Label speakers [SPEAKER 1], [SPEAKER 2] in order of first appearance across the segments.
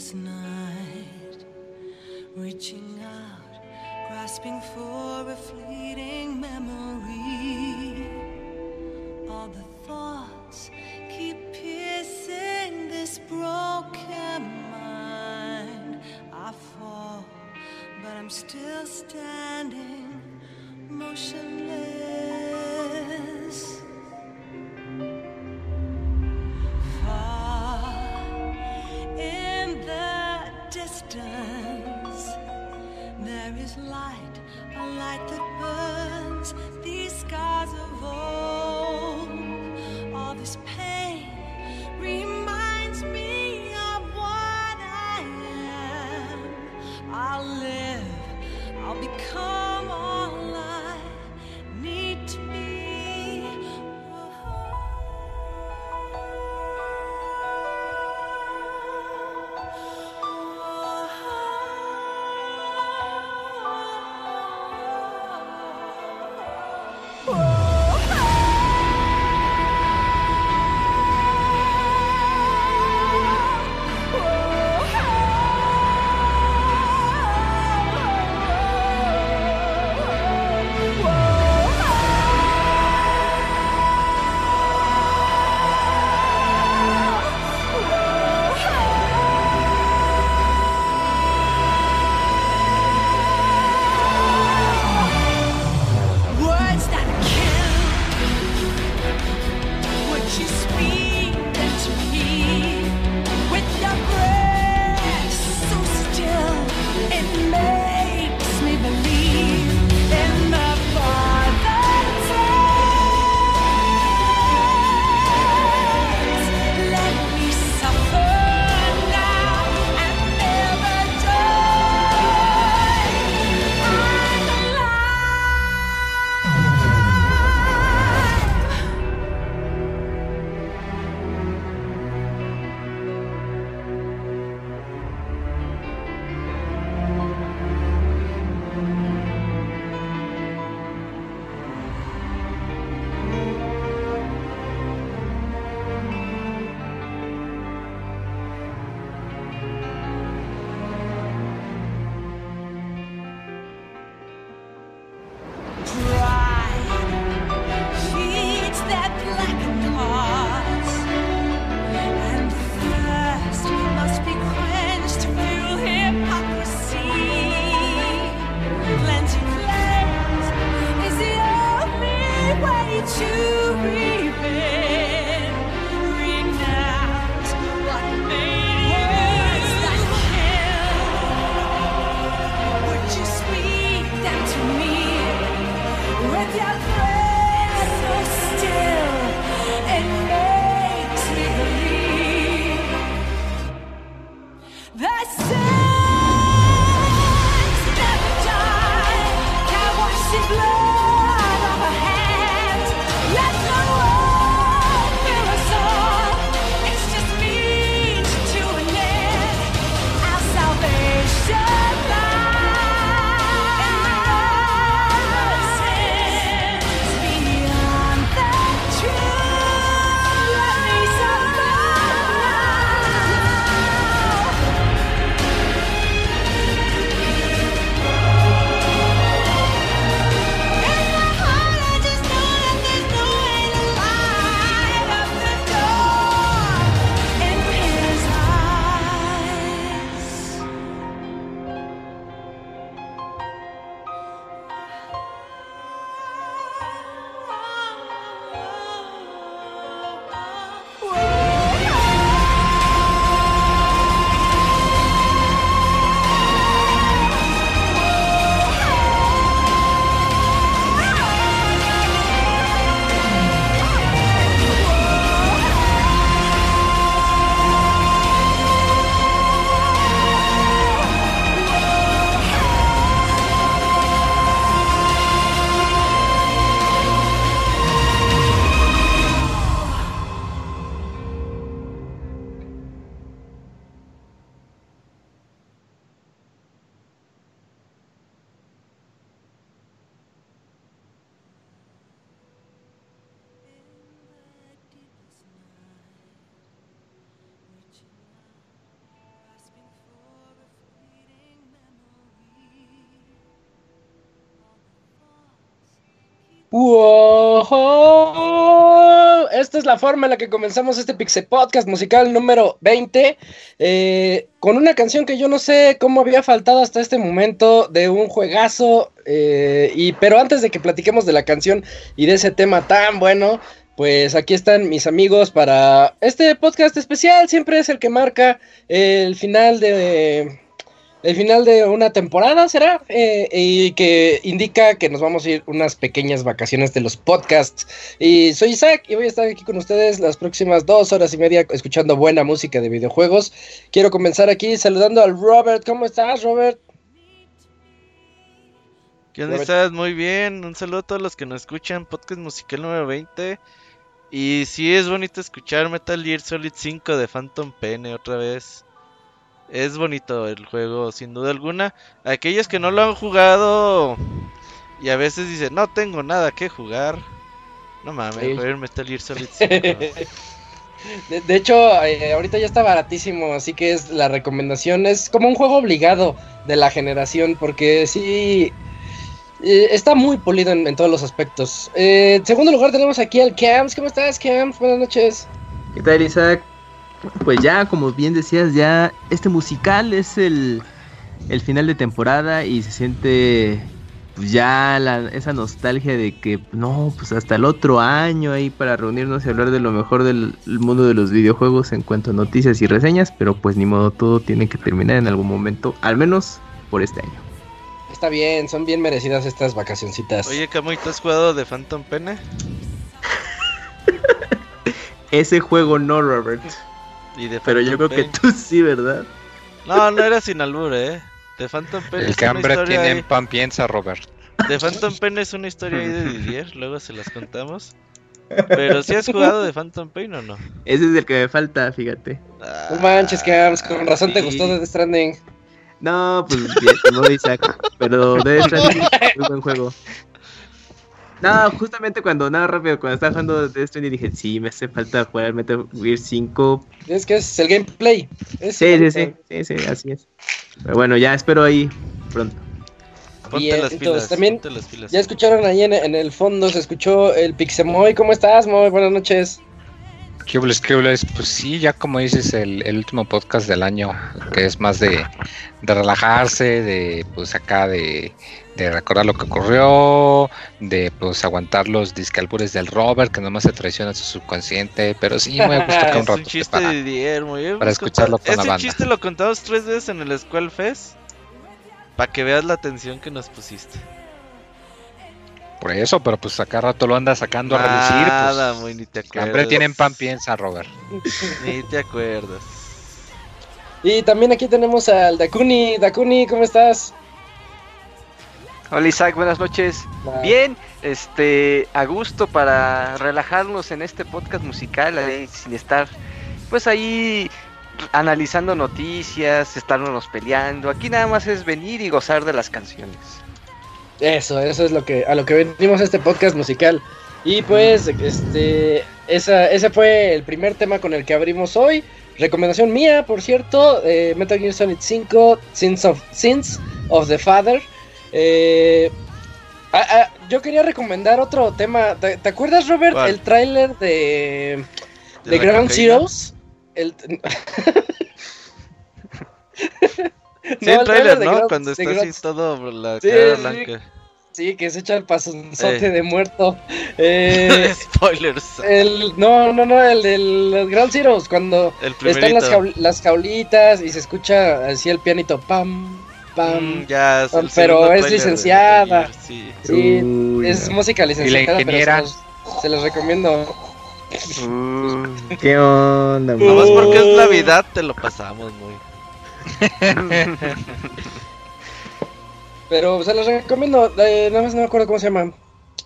[SPEAKER 1] sleepless night, reaching out, grasping for a fleeting memory. All the thoughts keep piercing this broken mind. I fall, but I'm still standing, motionless.
[SPEAKER 2] La forma en la que comenzamos este Pixel Podcast musical número 20, eh, con una canción que yo no sé cómo había faltado hasta este momento de un juegazo. eh, y, pero antes de que platiquemos de la canción y de ese tema tan bueno, pues aquí están mis amigos para este podcast especial. Siempre es el que marca el final de el final de una temporada será eh, y que indica que nos vamos a ir unas pequeñas vacaciones de los podcasts. Y soy Isaac y voy a estar aquí con ustedes las próximas dos horas y media escuchando buena música de videojuegos. Quiero comenzar aquí saludando al Robert. ¿cómo estás Robert?
[SPEAKER 3] ¿Qué onda estás? Muy bien, un saludo a todos los que nos escuchan, podcast musical número 20 y sí es bonito escuchar Metal Gear Solid 5 de Phantom Pene otra vez es bonito el juego, sin duda alguna. Aquellos que no lo han jugado y a veces dicen, no tengo nada que jugar. No mames,
[SPEAKER 2] Sí.
[SPEAKER 3] Metal Gear Solid 5.
[SPEAKER 2] De, de hecho, eh, ahorita ya está baratísimo, así que es la recomendación. Es como un juego obligado de la generación, porque sí eh, está muy polido en, en todos los aspectos. Eh, en segundo lugar tenemos aquí al Camps. ¿Cómo estás, Camps? Buenas noches.
[SPEAKER 4] ¿Qué tal, Isaac? Pues ya, como bien decías, ya este musical es el, el final de temporada y se siente pues ya la- esa nostalgia de que no, pues hasta el otro año ahí para reunirnos y hablar de lo mejor del el mundo de los videojuegos en cuanto a noticias y reseñas, pero pues ni modo, todo tiene que terminar en algún momento, al menos por este año.
[SPEAKER 2] Está bien, son bien merecidas estas vacacioncitas.
[SPEAKER 3] Oye, Camuy, ¿tú has jugado de Phantom Pene?
[SPEAKER 4] Ese juego no, Robert,
[SPEAKER 3] Y de
[SPEAKER 4] pero yo creo que
[SPEAKER 3] Pain?
[SPEAKER 4] tú sí, ¿verdad?
[SPEAKER 3] No, no era sin albur, eh. De Phantom Pen
[SPEAKER 5] El
[SPEAKER 3] es
[SPEAKER 5] que
[SPEAKER 3] una
[SPEAKER 5] hambre
[SPEAKER 3] historia
[SPEAKER 5] tiene
[SPEAKER 3] ahí-
[SPEAKER 5] pan piensa, Robert.
[SPEAKER 3] De Phantom Pain es una historia ahí de Didier, luego se las contamos. Pero si has jugado de Phantom Pain o no?
[SPEAKER 4] Ese es el que me falta, fíjate.
[SPEAKER 2] No manches, Camps, con razón te
[SPEAKER 4] sí.
[SPEAKER 2] gustó Death Stranding.
[SPEAKER 4] No, pues bien, no Isaac, pero Death Stranding es muy buen juego. No, justamente cuando, nada rápido, cuando estaba jugando Death Stranding dije, sí, me hace falta jugar Metal Gear 5.
[SPEAKER 2] Es que es el gameplay. Es
[SPEAKER 4] Sí, sí, sí, sí, sí, así es. Pero bueno, ya espero ahí pronto.
[SPEAKER 3] Ponte
[SPEAKER 2] Bien,
[SPEAKER 3] las
[SPEAKER 2] entonces,
[SPEAKER 3] pilas,
[SPEAKER 2] también
[SPEAKER 3] ponte las pilas.
[SPEAKER 2] Ya escucharon ahí en, en el fondo, se escuchó el Pixemoy. ¿Cómo estás, Moy? Buenas noches.
[SPEAKER 5] ¿Qué hubles, qué hubles? Pues sí, ya como dices, el, el último podcast del año, que es más de, de relajarse, de pues acá de, de recordar lo que ocurrió, de pues aguantar los discalbures del Robert, que nomás se traiciona su subconsciente, pero sí me gusta acá un
[SPEAKER 3] es un
[SPEAKER 5] rato
[SPEAKER 3] chiste
[SPEAKER 5] para-
[SPEAKER 3] de
[SPEAKER 5] para escucharlo con la banda.
[SPEAKER 3] chiste lo contamos tres veces en el Squall Fest. Para que veas la atención que nos pusiste.
[SPEAKER 5] Por eso, pero pues acá rato lo anda sacando a relucir.
[SPEAKER 3] Nada,
[SPEAKER 5] Pues,
[SPEAKER 3] muy ni te acuerdas.
[SPEAKER 5] hambre tienen pan piensa, Robert.
[SPEAKER 3] Ni te acuerdas.
[SPEAKER 2] Y también aquí tenemos al Dakuni. Dakuni, ¿cómo estás?
[SPEAKER 6] Hola Isaac, buenas noches. Bien, este, a gusto para relajarnos en este podcast musical, ahí, sin estar, pues ahí analizando noticias, estarnos peleando. Aquí nada más es venir y gozar de las canciones.
[SPEAKER 2] Eso, eso es lo que a lo que venimos a este podcast musical. Y pues, este, esa, ese fue el primer tema con el que abrimos hoy. Recomendación mía, por cierto, eh, Metal Gear Solid 5, Sins of, Sins of the Father. Eh, ah, ah, yo quería recomendar otro tema. ¿Te, te acuerdas, Robert,
[SPEAKER 3] ¿Cuál?
[SPEAKER 2] el tráiler de, de, Ground? Zeroes? El,
[SPEAKER 3] Sí, el trailer, ¿no? Cuando está así todo la
[SPEAKER 2] Sí,
[SPEAKER 3] cara blanca.
[SPEAKER 2] Sí, que se echa el pasonzote
[SPEAKER 3] Eh.
[SPEAKER 2] de muerto. Eh,
[SPEAKER 3] Spoilers.
[SPEAKER 2] el, no, no, no, el de los Ground Zeroes, cuando
[SPEAKER 3] El
[SPEAKER 2] están las, jaul- las jaulitas y se escucha así el pianito, pam, pam.
[SPEAKER 3] Mm, ya, es el
[SPEAKER 2] pam, pero es licenciada.
[SPEAKER 3] Sí.
[SPEAKER 2] Sí,
[SPEAKER 4] Uy,
[SPEAKER 2] es
[SPEAKER 4] no.
[SPEAKER 2] música licenciada, pero
[SPEAKER 5] ingeniera?
[SPEAKER 2] se los, se los recomiendo.
[SPEAKER 6] Uh,
[SPEAKER 4] ¿Qué onda, man?
[SPEAKER 3] Nomás porque es. Navidad te lo pasamos muy.
[SPEAKER 2] Pero se los recomiendo, eh, nada más no me acuerdo cómo se llama.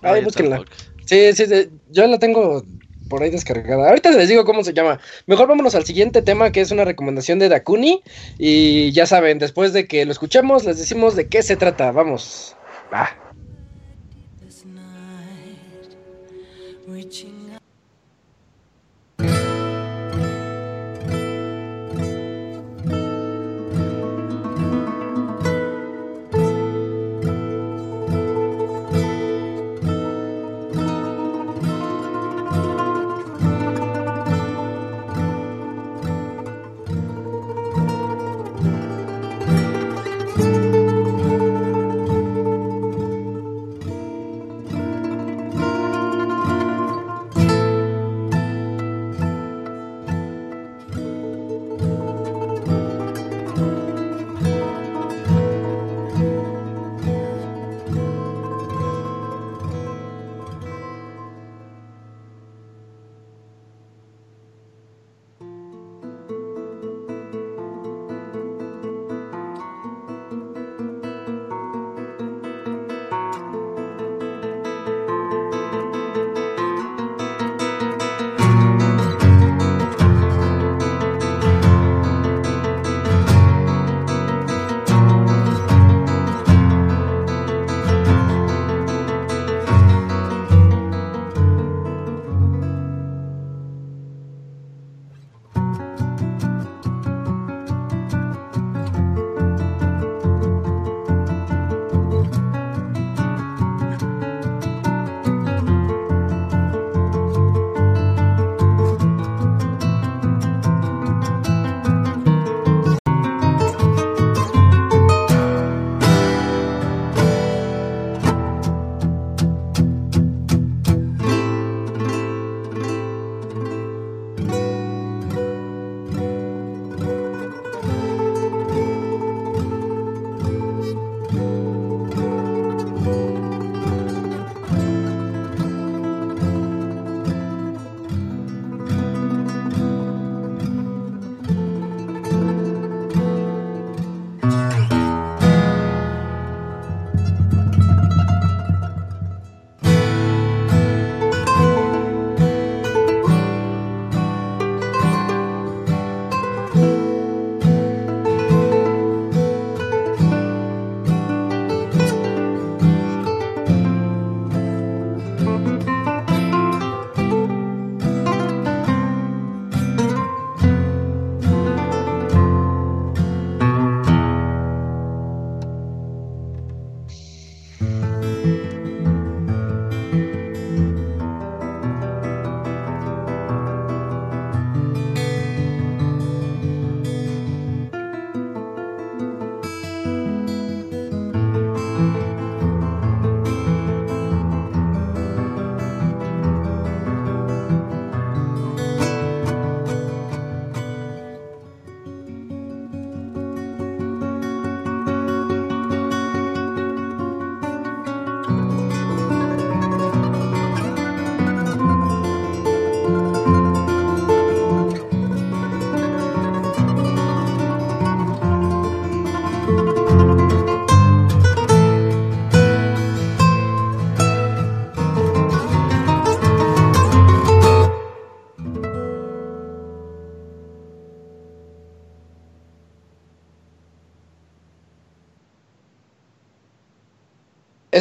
[SPEAKER 2] Ahí búsquenla. sí, sí, yo la tengo por ahí descargada. Ahorita les digo cómo se llama. Mejor vámonos al siguiente tema que es una recomendación de Dakuni. Y ya saben, después de que lo escuchemos, les decimos de qué se trata. Vamos. Va.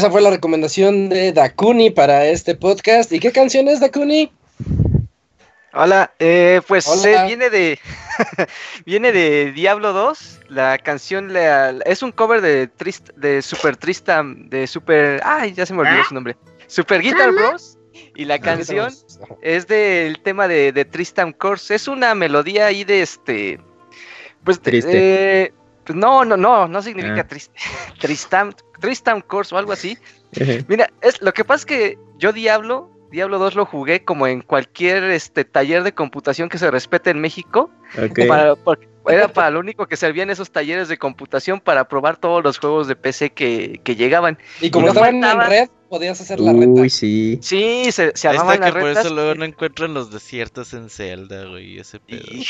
[SPEAKER 2] Esa fue la recomendación de Dakuni para este podcast. ¿Y qué canción es Dakuni?
[SPEAKER 6] Hola, eh, pues
[SPEAKER 2] Hola.
[SPEAKER 6] eh, viene de viene de Diablo 2. La canción la- es un cover de Trist, de Super Tristam, de Super, ay, ya se me olvidó su nombre. Super Guitar Bros. Y la canción es del tema de, de Tristam Course. Es una melodía ahí de este. Pues
[SPEAKER 4] Triste.
[SPEAKER 6] eh, no, no, no, no significa
[SPEAKER 4] Ah.
[SPEAKER 6] triste. Tristam, Tristam Course o algo así. Mira, es, lo que pasa es que yo Diablo, Diablo 2 lo jugué como en cualquier este taller de computación que se respete en México.
[SPEAKER 4] Ok.
[SPEAKER 6] Para- porque era para lo único que servían esos talleres de computación para probar todos los juegos de PC que, que llegaban.
[SPEAKER 2] Y como estaban en red, podías hacer la reta.
[SPEAKER 4] Uy, sí.
[SPEAKER 6] Sí, se, se armaban
[SPEAKER 3] está que
[SPEAKER 6] las
[SPEAKER 3] por eso luego no encuentran los desiertos en Zelda, güey, ese pedo.
[SPEAKER 6] Y-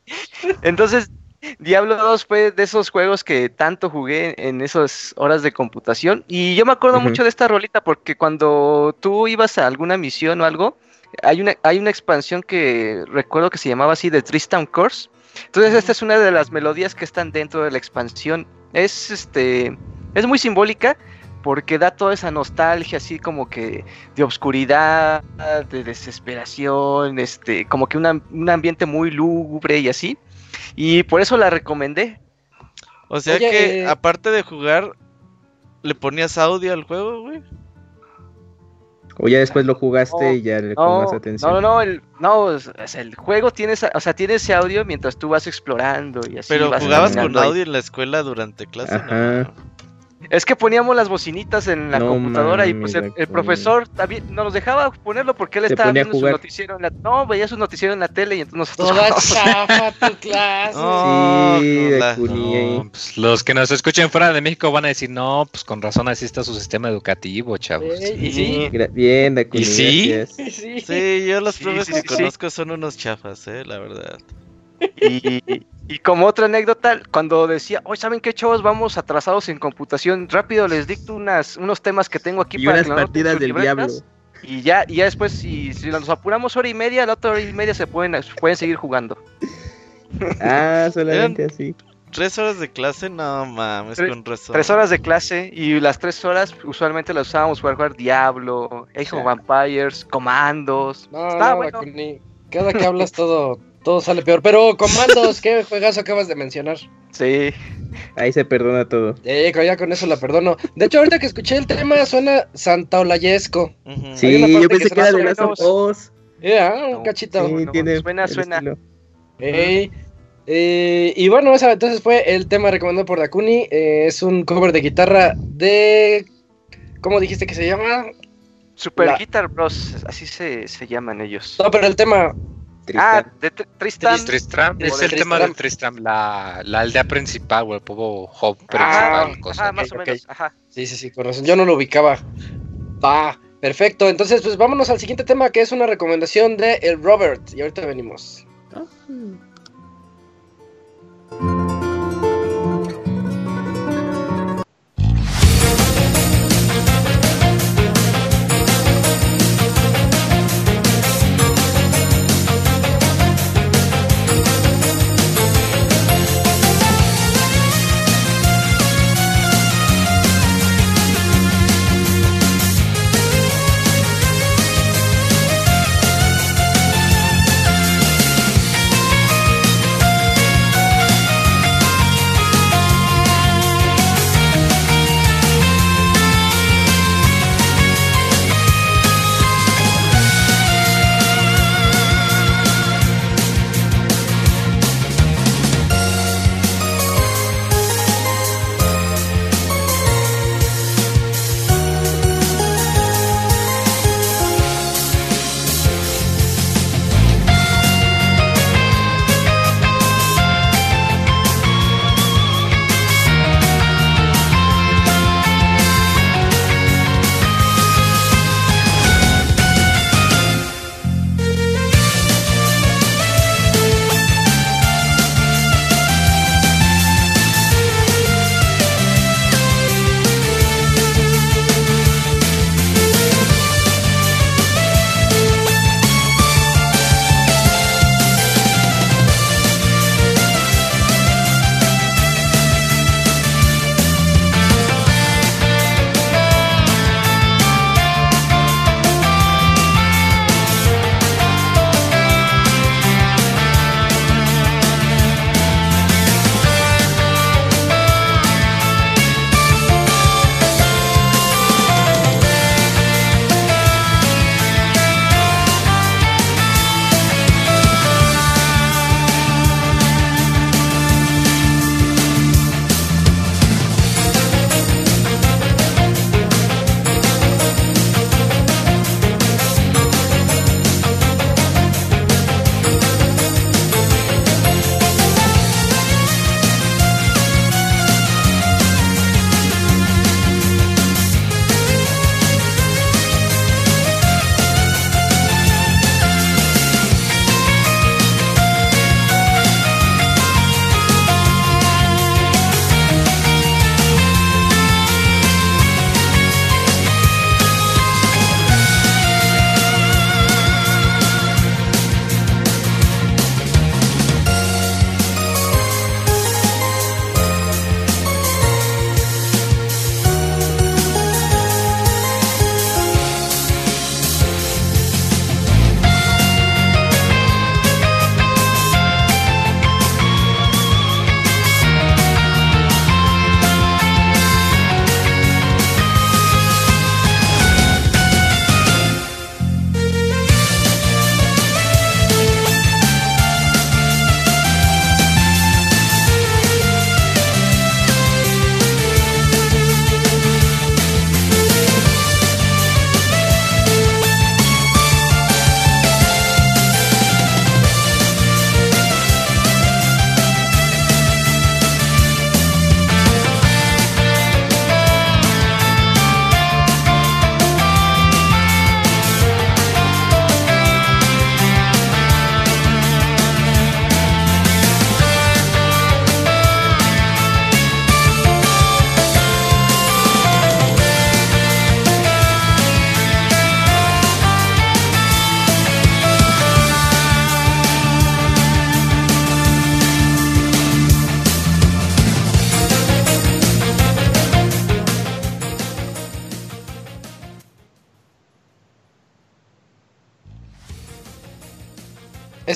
[SPEAKER 6] Entonces, Diablo 2 fue de esos juegos que tanto jugué en esas horas de computación. Y yo me acuerdo mucho de esta rolita porque cuando tú ibas a alguna misión o algo, hay una, hay una expansión que recuerdo que se llamaba así de Tristan Course. Entonces, esta es una de las melodías que están dentro de la expansión. Es este. Es muy simbólica porque da toda esa nostalgia así como que de obscuridad, de desesperación, este, como que un ambiente muy lúgubre y así. Y por eso la recomendé.
[SPEAKER 3] O sea
[SPEAKER 2] Oye,
[SPEAKER 3] que,
[SPEAKER 2] eh,
[SPEAKER 3] aparte de jugar, ¿le ponías audio al juego, güey?
[SPEAKER 4] O ya después lo jugaste
[SPEAKER 6] No,
[SPEAKER 4] y ya le
[SPEAKER 6] No,
[SPEAKER 4] más atención.
[SPEAKER 6] no, no, no, el, no, es- es el juego tiene, o sea, tiene ese audio mientras tú vas explorando y así.
[SPEAKER 3] Pero
[SPEAKER 6] vas
[SPEAKER 3] jugabas con
[SPEAKER 6] ahí.
[SPEAKER 3] audio en la escuela durante clase,
[SPEAKER 4] Ajá.
[SPEAKER 3] ¿no?
[SPEAKER 6] Es que poníamos las bocinitas en la
[SPEAKER 4] No
[SPEAKER 6] computadora y pues el, profesor también no nos dejaba ponerlo porque él
[SPEAKER 4] Se
[SPEAKER 6] estaba viendo su noticiero en la, no, veía su noticiero en la tele y entonces nosotros
[SPEAKER 2] Toda chafa tu clase.
[SPEAKER 4] Sí,
[SPEAKER 3] no,
[SPEAKER 4] de
[SPEAKER 3] la-.
[SPEAKER 5] No, pues, los que nos escuchen fuera de México van a decir, no, pues con razón así está su sistema educativo, chavos.
[SPEAKER 6] Sí,
[SPEAKER 4] Gra- Bien, Dakuni,
[SPEAKER 5] ¿Y sí?
[SPEAKER 4] gracias.
[SPEAKER 2] Sí.
[SPEAKER 3] Sí, yo los
[SPEAKER 6] Sí,
[SPEAKER 3] profes
[SPEAKER 6] sí,
[SPEAKER 3] que
[SPEAKER 6] sí, sí.
[SPEAKER 3] conozco son unos chafas, eh, la verdad.
[SPEAKER 6] Y, y como otra anécdota, cuando decía, hoy ¿saben qué, chavos? Vamos atrasados en computación. Rápido les dicto unas, unos temas que tengo aquí
[SPEAKER 4] Y
[SPEAKER 6] para
[SPEAKER 4] unas
[SPEAKER 6] que
[SPEAKER 4] partidas del
[SPEAKER 6] libretas".
[SPEAKER 4] diablo.
[SPEAKER 6] Y ya, y ya después, si, si nos apuramos hora y media, la otra hora y media se pueden, pueden seguir jugando.
[SPEAKER 4] Ah, solamente así.
[SPEAKER 3] ¿Tres horas de clase? No mames,
[SPEAKER 6] Tres-
[SPEAKER 3] con razón.
[SPEAKER 6] Tres horas de clase y las tres horas usualmente las usábamos para jugar Diablo, Age of Vampires, Comandos.
[SPEAKER 2] No,
[SPEAKER 6] Está
[SPEAKER 2] no,
[SPEAKER 6] bueno.
[SPEAKER 2] Cada que hablas todo, todo sale peor. Pero comandos, ¿qué juegazo acabas de mencionar?
[SPEAKER 6] Sí.
[SPEAKER 4] Ahí se perdona todo.
[SPEAKER 2] Eh, ya con eso la perdono. De hecho, ahorita que escuché el tema suena Santaolayesco.
[SPEAKER 3] Ujú.
[SPEAKER 2] Hay
[SPEAKER 4] Sí, yo pensé que era de
[SPEAKER 6] menos-
[SPEAKER 4] Us.
[SPEAKER 2] Ya, un cachito.
[SPEAKER 4] Sí,
[SPEAKER 6] no,
[SPEAKER 4] tiene
[SPEAKER 6] suena, suena.
[SPEAKER 2] eh, y bueno, esa entonces fue el tema recomendado por Dakuni. Eh, es un cover de guitarra de. ¿Cómo dijiste que se llama?
[SPEAKER 6] Super
[SPEAKER 2] La-
[SPEAKER 6] Guitar Bros, así se, se llaman ellos.
[SPEAKER 2] No, pero el tema.
[SPEAKER 6] Ah,
[SPEAKER 4] Tristán.
[SPEAKER 6] de Tr- Tristan.
[SPEAKER 5] Tristram, es el tema
[SPEAKER 2] Tristram.
[SPEAKER 5] de Tristram, la, la aldea principal, o el pueblo hub
[SPEAKER 2] Ah,
[SPEAKER 5] principal. cosa.
[SPEAKER 6] Ajá, más o menos. Ajá.
[SPEAKER 2] Sí, sí, sí, con razón. Yo no lo ubicaba. Va, perfecto. Entonces, pues vámonos al siguiente tema que es una recomendación de el Robert. Y ahorita venimos.
[SPEAKER 1] Thank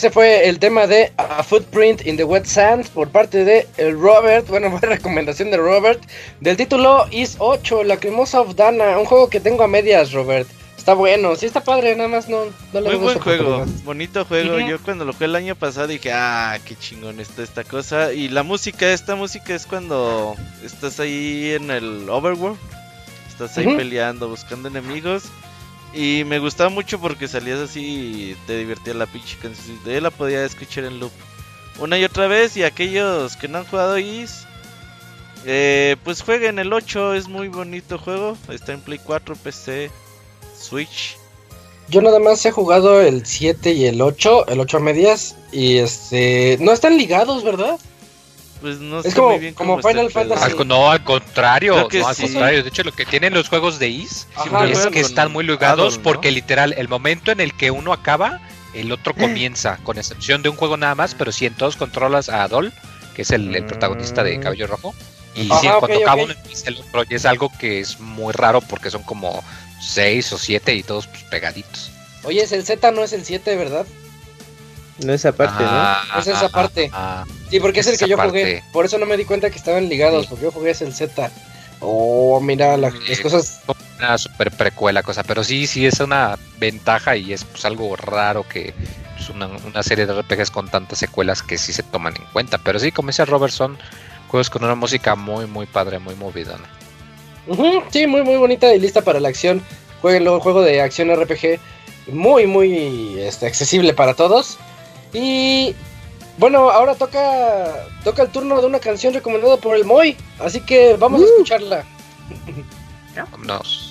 [SPEAKER 2] ese fue el tema de A Footprint in the Wet Sand por parte de el Robert. Bueno, fue recomendación de Robert. Del título Is 8, La Cremosa of Dana. Un juego que tengo a medias, Robert. Está bueno, sí está padre, nada más no, no le
[SPEAKER 3] Muy buen juego, bonito juego. Yo cuando lo jugué el año pasado dije, ah, qué chingón está esta cosa. Y la música, esta música es cuando estás ahí en el Overworld. Estás ahí peleando, buscando enemigos. Y me gustaba mucho porque salías así y te divertía la pinche canción. Yo la podía escuchar en loop una y otra vez. Y aquellos que no han jugado Is, eh, pues jueguen el 8. Es muy bonito juego. Está en Play 4, PC, Switch.
[SPEAKER 2] Yo nada más he jugado el 7 y el 8, el 8 a medias. Y este. No están ligados, ¿verdad?
[SPEAKER 3] Pues no
[SPEAKER 2] Es
[SPEAKER 3] sé
[SPEAKER 2] como-
[SPEAKER 3] muy bien
[SPEAKER 2] como
[SPEAKER 3] cómo está
[SPEAKER 2] Final. Fantasy.
[SPEAKER 5] Al no, al contrario, no, al
[SPEAKER 3] sí.
[SPEAKER 5] contrario. De hecho, lo que tienen los juegos de Is
[SPEAKER 2] Ajá,
[SPEAKER 5] es que están muy ligados
[SPEAKER 3] Adol, ¿no?
[SPEAKER 5] porque literal, el momento en el que uno acaba, el otro
[SPEAKER 2] Mm.
[SPEAKER 5] comienza, con excepción de un juego nada más, pero si en todos controlas a Adol, que es el, el protagonista de
[SPEAKER 3] Mm.
[SPEAKER 5] Cabello Rojo, y
[SPEAKER 2] Ajá,
[SPEAKER 5] sí, en cuanto
[SPEAKER 2] ok,
[SPEAKER 5] acaba uno empieza el otro, y es algo que es muy raro porque son como seis o siete y todos pues, pegaditos.
[SPEAKER 2] Oye, es el Z, no es el 7, ¿verdad?
[SPEAKER 4] No esa parte,
[SPEAKER 5] Ah,
[SPEAKER 2] Es esa parte.
[SPEAKER 5] ah,
[SPEAKER 2] Sí, porque es el que yo jugué.
[SPEAKER 5] parte.
[SPEAKER 2] Por eso no me di cuenta que estaban ligados,
[SPEAKER 5] Sí.
[SPEAKER 2] porque yo jugué es el Z. Oh, mira, la- las
[SPEAKER 5] Sí.
[SPEAKER 2] cosas.
[SPEAKER 5] una super precuela cosa, pero sí, sí es una ventaja y es pues, algo raro que es una, una serie de RPGs con tantas secuelas que sí se toman en cuenta, pero sí, como dice Robertson, juegos con una música muy, muy padre, muy movidona.
[SPEAKER 2] Ujú, sí, muy, muy bonita y lista para la acción. Jueguenlo, un juego de acción RPG muy, muy este, accesible para todos. Y bueno, ahora toca toca el turno de una canción recomendada por el Moy. Así que vamos a escucharla.
[SPEAKER 5] Vámonos.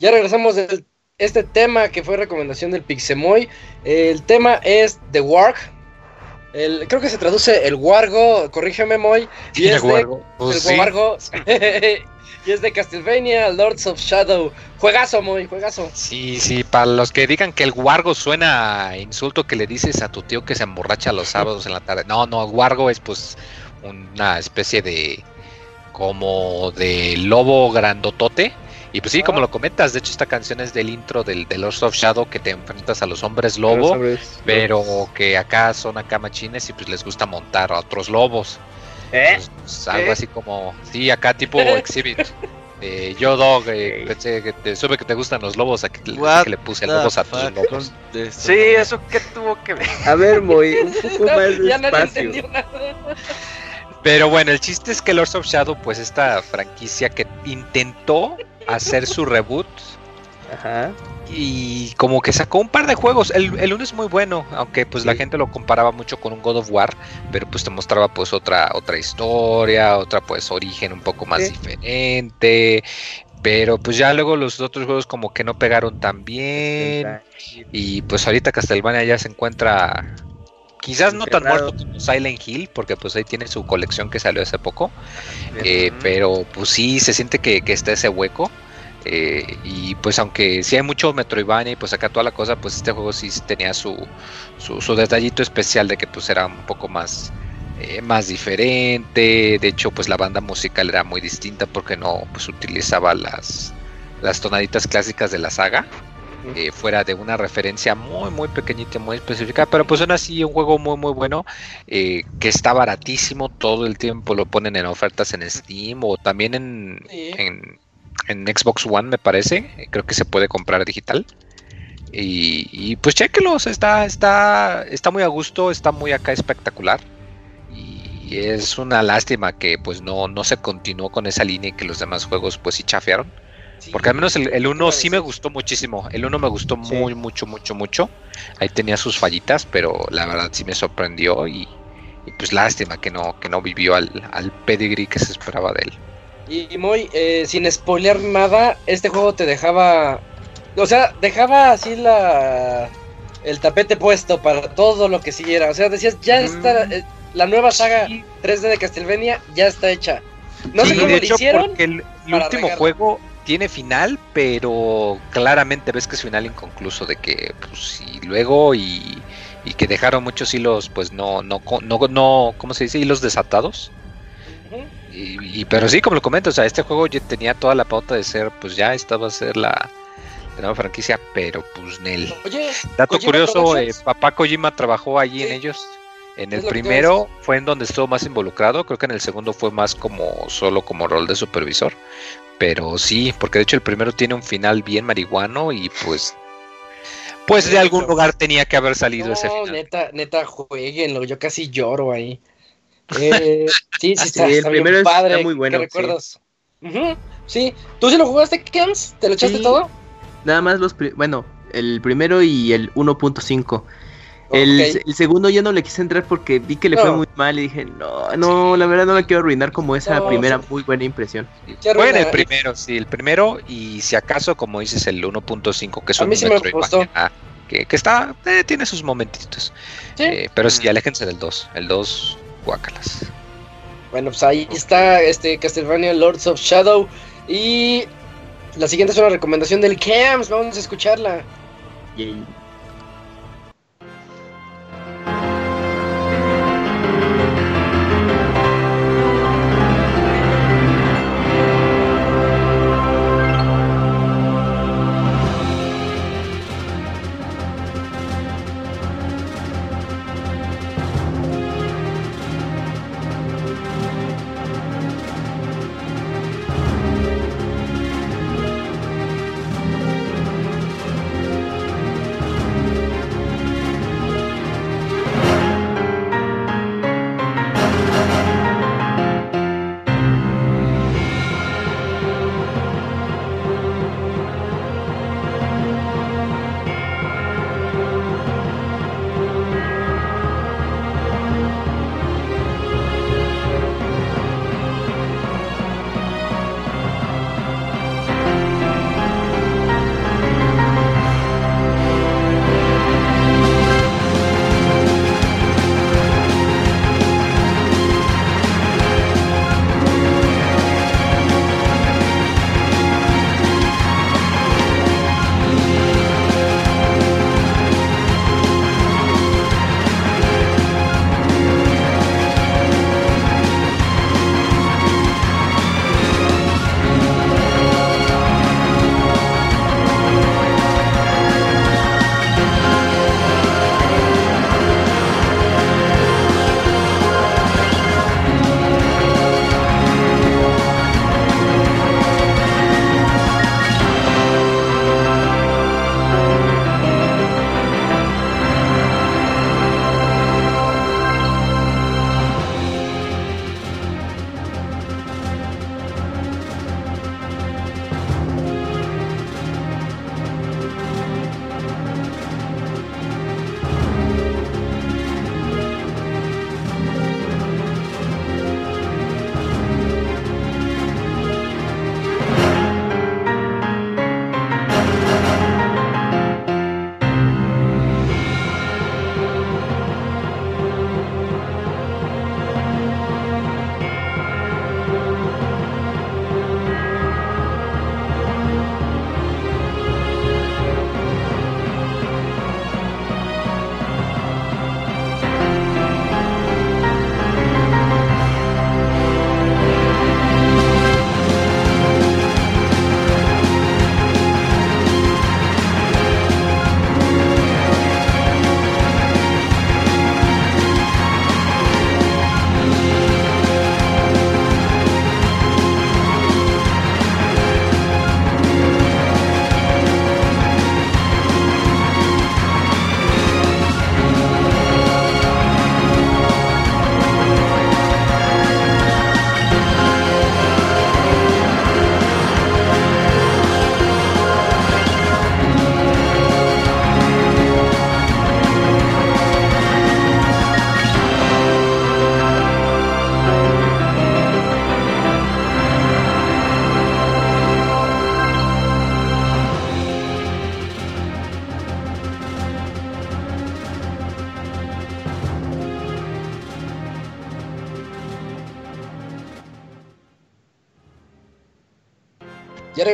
[SPEAKER 2] Ya regresamos de este tema que fue recomendación del Pixemoy. El tema es The Warg. El, creo que se traduce el Wargo, corrígeme Moy. Y
[SPEAKER 5] El
[SPEAKER 2] es de-
[SPEAKER 5] Wargo, pues
[SPEAKER 2] el
[SPEAKER 5] sí.
[SPEAKER 2] Wargo. y es de Castlevania, Lords of Shadow. Juegazo, Moy, juegazo.
[SPEAKER 5] Sí, sí, para los que digan que el guargo suena a insulto que le dices a tu tío que se emborracha los sábados en la tarde. No, no, guargo es pues una especie de como de lobo grandotote. Y pues sí, como lo comentas, de hecho esta canción es del intro del de Lords of Shadow que te enfrentas a los hombres lobo, pero que acá son acá machines y pues les gusta montar a otros lobos.
[SPEAKER 4] ¿Eh?
[SPEAKER 5] Pues, pues, algo
[SPEAKER 6] ¿Eh?
[SPEAKER 5] así como, sí, acá tipo exhibit. Eh, yo dog, eh, pensé que te sube que te gustan los lobos, aquí que le puse
[SPEAKER 3] the
[SPEAKER 5] lobos a tus lobos.
[SPEAKER 6] Sí,
[SPEAKER 3] no?
[SPEAKER 6] eso que tuvo que ver.
[SPEAKER 4] A ver, Moy, un poco
[SPEAKER 2] No,
[SPEAKER 4] más
[SPEAKER 2] ya
[SPEAKER 4] despacio.
[SPEAKER 2] entendió nada.
[SPEAKER 5] Pero bueno, el chiste es que Lords of Shadow, pues esta franquicia que intentó hacer su reboot
[SPEAKER 4] Ajá.
[SPEAKER 5] y como que sacó un par de juegos. El, el uno es muy bueno, aunque pues la gente lo comparaba mucho con un God of War, pero pues te mostraba pues otra otra historia, otra pues origen un poco más
[SPEAKER 4] Sí.
[SPEAKER 5] diferente. Pero pues ya luego los otros juegos como que no pegaron tan bien. Y pues ahorita Castlevania ya se encuentra quizás no tan muerto como Silent Hill, porque pues ahí tiene su colección que salió hace poco. Eh, pero pues sí, se siente que, que está ese hueco. eh, y pues aunque sí hay mucho Metroidvania y pues acá toda la cosa, pues este juego sí tenía su, su, su detallito especial de que pues era un poco más, eh, más diferente. De hecho pues la banda musical era muy distinta porque no pues utilizaba las, las tonaditas clásicas de la saga. Eh, fuera de una referencia muy muy pequeñita, muy específica, pero pues aún así un juego muy muy bueno eh, que está baratísimo, todo el tiempo lo ponen en ofertas en Steam o también en,
[SPEAKER 2] Sí.
[SPEAKER 5] en, en Xbox One me parece, creo que se puede comprar digital. Y, y, pues chéquelos, está, está, está muy a gusto, está muy acá espectacular. Y es una lástima que pues no, no se continuó con esa línea y que los demás juegos pues sí chafearon. Porque al menos el, el 1
[SPEAKER 2] Claro,
[SPEAKER 5] sí me gustó muchísimo. El 1 me gustó
[SPEAKER 4] Sí.
[SPEAKER 5] muy, mucho, mucho, mucho. Ahí tenía sus fallitas, pero la verdad sí me sorprendió y, y pues lástima que no, que no vivió al, al pedigree que se esperaba de él.
[SPEAKER 2] Y, y muy, eh, sin spoilear nada, este juego te dejaba. O sea, dejaba así la. El tapete puesto para todo lo que siguiera. O sea, decías, ya está.
[SPEAKER 5] Mm.
[SPEAKER 2] eh, la nueva saga
[SPEAKER 5] Sí,
[SPEAKER 2] 3D de Castlevania ya está hecha. No sé
[SPEAKER 5] sí,
[SPEAKER 2] cómo
[SPEAKER 5] de
[SPEAKER 2] lo
[SPEAKER 5] hecho,
[SPEAKER 2] hicieron.
[SPEAKER 5] porque el, último
[SPEAKER 2] regarla.
[SPEAKER 5] juego tiene final, pero claramente ves que es final inconcluso de que pues y luego y, y que dejaron muchos hilos pues no no no no ¿cómo se dice? hilos desatados. Y, y- pero sí, como lo comento, o sea, este juego ya tenía toda la pauta de ser, pues ya esta va a ser la, la nueva franquicia, pero pues Nel.
[SPEAKER 2] Oye,
[SPEAKER 5] Dato
[SPEAKER 2] Kojima
[SPEAKER 5] curioso, eh,
[SPEAKER 2] Productions.
[SPEAKER 5] papá Kojima trabajó allí en ellos. En el primero fue en donde estuvo más involucrado, creo que en el segundo fue más como solo como rol de supervisor. Pero sí, porque de hecho el primero tiene un final bien marihuano y pues pues de algún lugar tenía que haber salido ese final.
[SPEAKER 2] neta, neta, jueguenlo. Yo casi lloro ahí. Eh, sí, sí, está,
[SPEAKER 4] Sí, el
[SPEAKER 2] está bien
[SPEAKER 4] primero está
[SPEAKER 2] padre.
[SPEAKER 4] muy bueno,
[SPEAKER 2] ¿Qué
[SPEAKER 4] sí.
[SPEAKER 2] recuerdas? Sí. ¿Tú sí lo jugaste, Kems? ¿Te lo echaste
[SPEAKER 4] Sí.
[SPEAKER 2] todo?
[SPEAKER 4] Nada más los, pri- bueno, el primero y el 1.5. El, segundo yo no le quise entrar porque vi que le fue muy mal y dije, no, no, la verdad no la quiero arruinar como esa
[SPEAKER 2] No,
[SPEAKER 4] primera
[SPEAKER 2] sí.
[SPEAKER 4] muy buena impresión.
[SPEAKER 2] Ya
[SPEAKER 5] Fue en el primero, sí, el primero y si acaso como dices el 1.5 que es
[SPEAKER 2] A
[SPEAKER 5] un
[SPEAKER 2] mí sí me gustó.
[SPEAKER 5] que, que está, eh, tiene sus momentitos.
[SPEAKER 2] Sí.
[SPEAKER 5] Eh, pero sí,
[SPEAKER 6] Mm.
[SPEAKER 5] aléjense del 2, el 2 guácalas.
[SPEAKER 2] Bueno, pues ahí está este Castlevania Lords of Shadow. Y la siguiente es una recomendación del Kems. Vamos a escucharla.
[SPEAKER 4] Y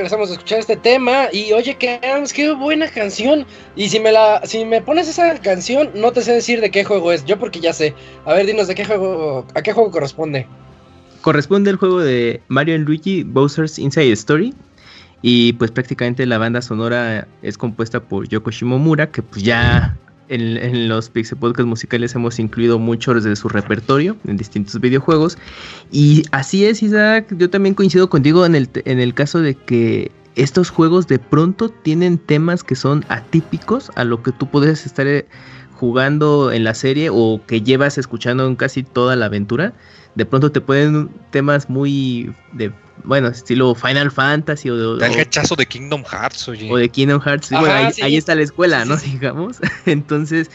[SPEAKER 2] regresamos a escuchar este tema y oye, que qué buena canción. Y si me la si me pones esa canción, no te sé decir de qué juego es. Yo porque ya sé. A ver, dinos de qué juego a qué juego corresponde.
[SPEAKER 4] Corresponde el juego de Mario Luigi Bowser's Inside Story. Y pues prácticamente la banda sonora es compuesta por Yoko Shimomura, que pues ya en, los Pixel Podcast musicales hemos incluido muchos de su repertorio en distintos videojuegos. Y así es, Isaac, yo también coincido contigo en el, en el caso de que estos juegos de pronto tienen temas que son atípicos a lo que tú puedes estar eh, jugando en la serie o que llevas escuchando en casi toda la aventura. De pronto te ponen temas muy de bueno, estilo Final Fantasy o
[SPEAKER 5] de... el rechazo de Kingdom Hearts, oye.
[SPEAKER 4] O de Kingdom Hearts. bueno, ahí, está la escuela, ¿no? Digamos. Entonces,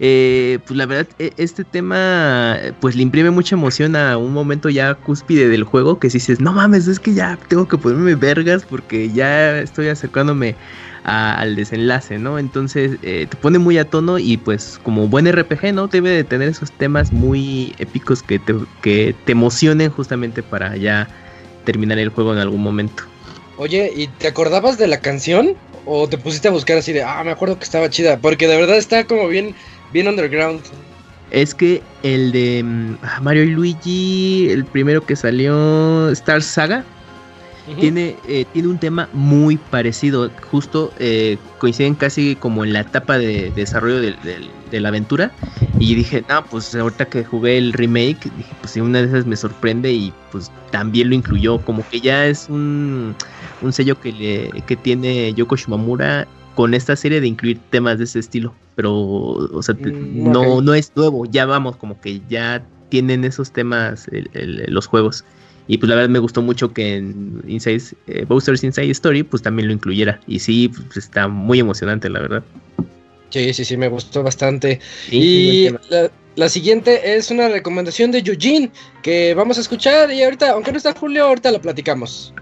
[SPEAKER 4] eh, pues la verdad, e, este tema, pues le imprime mucha emoción a un momento ya cúspide del juego, que si dices, no mames, es que ya tengo que ponerme vergas porque ya estoy acercándome al desenlace, ¿no? Entonces eh, te pone muy a tono y pues como buen RPG, ¿no? Debe de tener esos temas muy épicos que te, que te emocionen justamente para ya terminar el juego en algún momento.
[SPEAKER 2] Oye, ¿y te acordabas de la canción? ¿O te pusiste a buscar así de, ah, me acuerdo que estaba chida? Porque de verdad está como bien, bien underground.
[SPEAKER 4] Es que el de mm, ah, Mario y Luigi, el primero que salió, Star Saga, tiene, eh, tiene un tema muy parecido. Justo eh, coinciden casi como en la etapa de, desarrollo de, la aventura. Y dije, no, pues ahorita que jugué el remake, dije, pues si una de esas me sorprende y pues también lo incluyó. Como que ya es un, un sello que, le, que tiene Yoko Shimamura con esta serie de incluir temas de ese estilo. Pero, o sea, mm, no, no es nuevo. Ya vamos, como que ya tienen esos temas los juegos. Y pues la verdad me gustó mucho que en Inside, eh, Bowser's Inside Story pues también lo incluyera. Y sí, pues, está muy emocionante, la verdad.
[SPEAKER 2] Sí, sí, sí, me gustó bastante. y la, la, siguiente es una recomendación de Eugene que vamos a escuchar y ahorita, aunque no está Julio, ahorita la platicamos.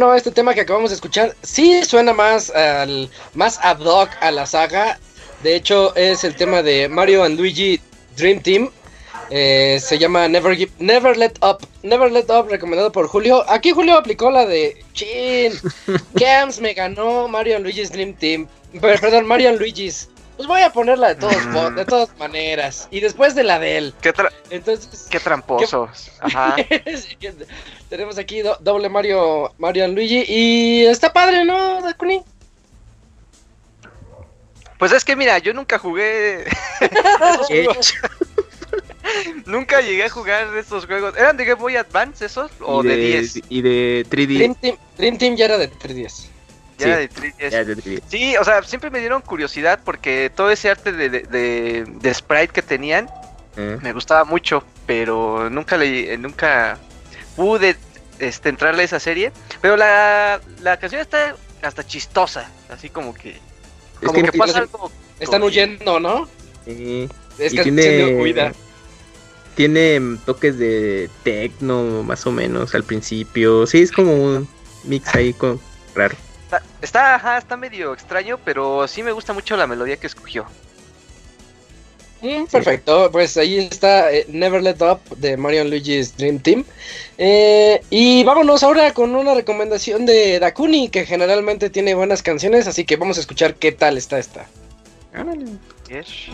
[SPEAKER 2] Bueno, este tema que acabamos de escuchar sí suena más al más ad hoc a la saga. De hecho, es el tema de Mario and Luigi Dream Team. Eh, se llama Never, Give- Never Let Up. Never Let Up, recomendado por Julio. Aquí Julio aplicó la de Chin. Camps me ganó Mario and Luigi's Dream Team. Per- Perdón, Mario and Luigi's. Pues voy a ponerla de todos
[SPEAKER 6] Mm.
[SPEAKER 2] de todas maneras. Y después de la de él.
[SPEAKER 6] Qué, tra-
[SPEAKER 2] Entonces.
[SPEAKER 6] qué tramposos. Ajá.
[SPEAKER 2] Tenemos aquí do- doble Mario, Mario Luigi y está padre, ¿no, Dakuni?
[SPEAKER 6] Pues es que mira, yo nunca jugué. nunca llegué a jugar esos juegos. ¿Eran de Game Boy Advance esos? ¿O de,
[SPEAKER 4] de,
[SPEAKER 6] 10?
[SPEAKER 4] Y de 3D.
[SPEAKER 2] Dream Team, Dream Team ya era de 3DS.
[SPEAKER 6] Ya
[SPEAKER 4] sí.
[SPEAKER 6] era de 3DS.
[SPEAKER 4] Ya, de 3D.
[SPEAKER 6] Sí, o sea, siempre me dieron curiosidad porque todo ese arte de, de, de- de sprite que tenían
[SPEAKER 4] Eh,
[SPEAKER 6] me gustaba mucho, pero nunca le, nunca pude este, entrarle a esa serie. Pero la, la canción está hasta chistosa, así como que,
[SPEAKER 4] Es
[SPEAKER 6] como
[SPEAKER 4] que
[SPEAKER 6] que, pasa algo.
[SPEAKER 2] Están huyendo, ¿no?
[SPEAKER 4] eh,
[SPEAKER 2] Es
[SPEAKER 4] Y
[SPEAKER 2] que
[SPEAKER 4] tiene-
[SPEAKER 2] tiene huida.
[SPEAKER 4] tiene mm, toques de techno, más o menos, al principio. Sí, es como un mix ahí con raro.
[SPEAKER 6] Está, está, ajá, está medio extraño, pero sí me gusta mucho la melodía que escogió.
[SPEAKER 2] Perfecto, pues ahí está eh, Never Let Up de Mario Luigi's Dream Team. Eh, y vámonos ahora con una recomendación de Dakuni, que generalmente tiene buenas canciones, así que vamos a escuchar qué tal está esta.
[SPEAKER 6] Yes.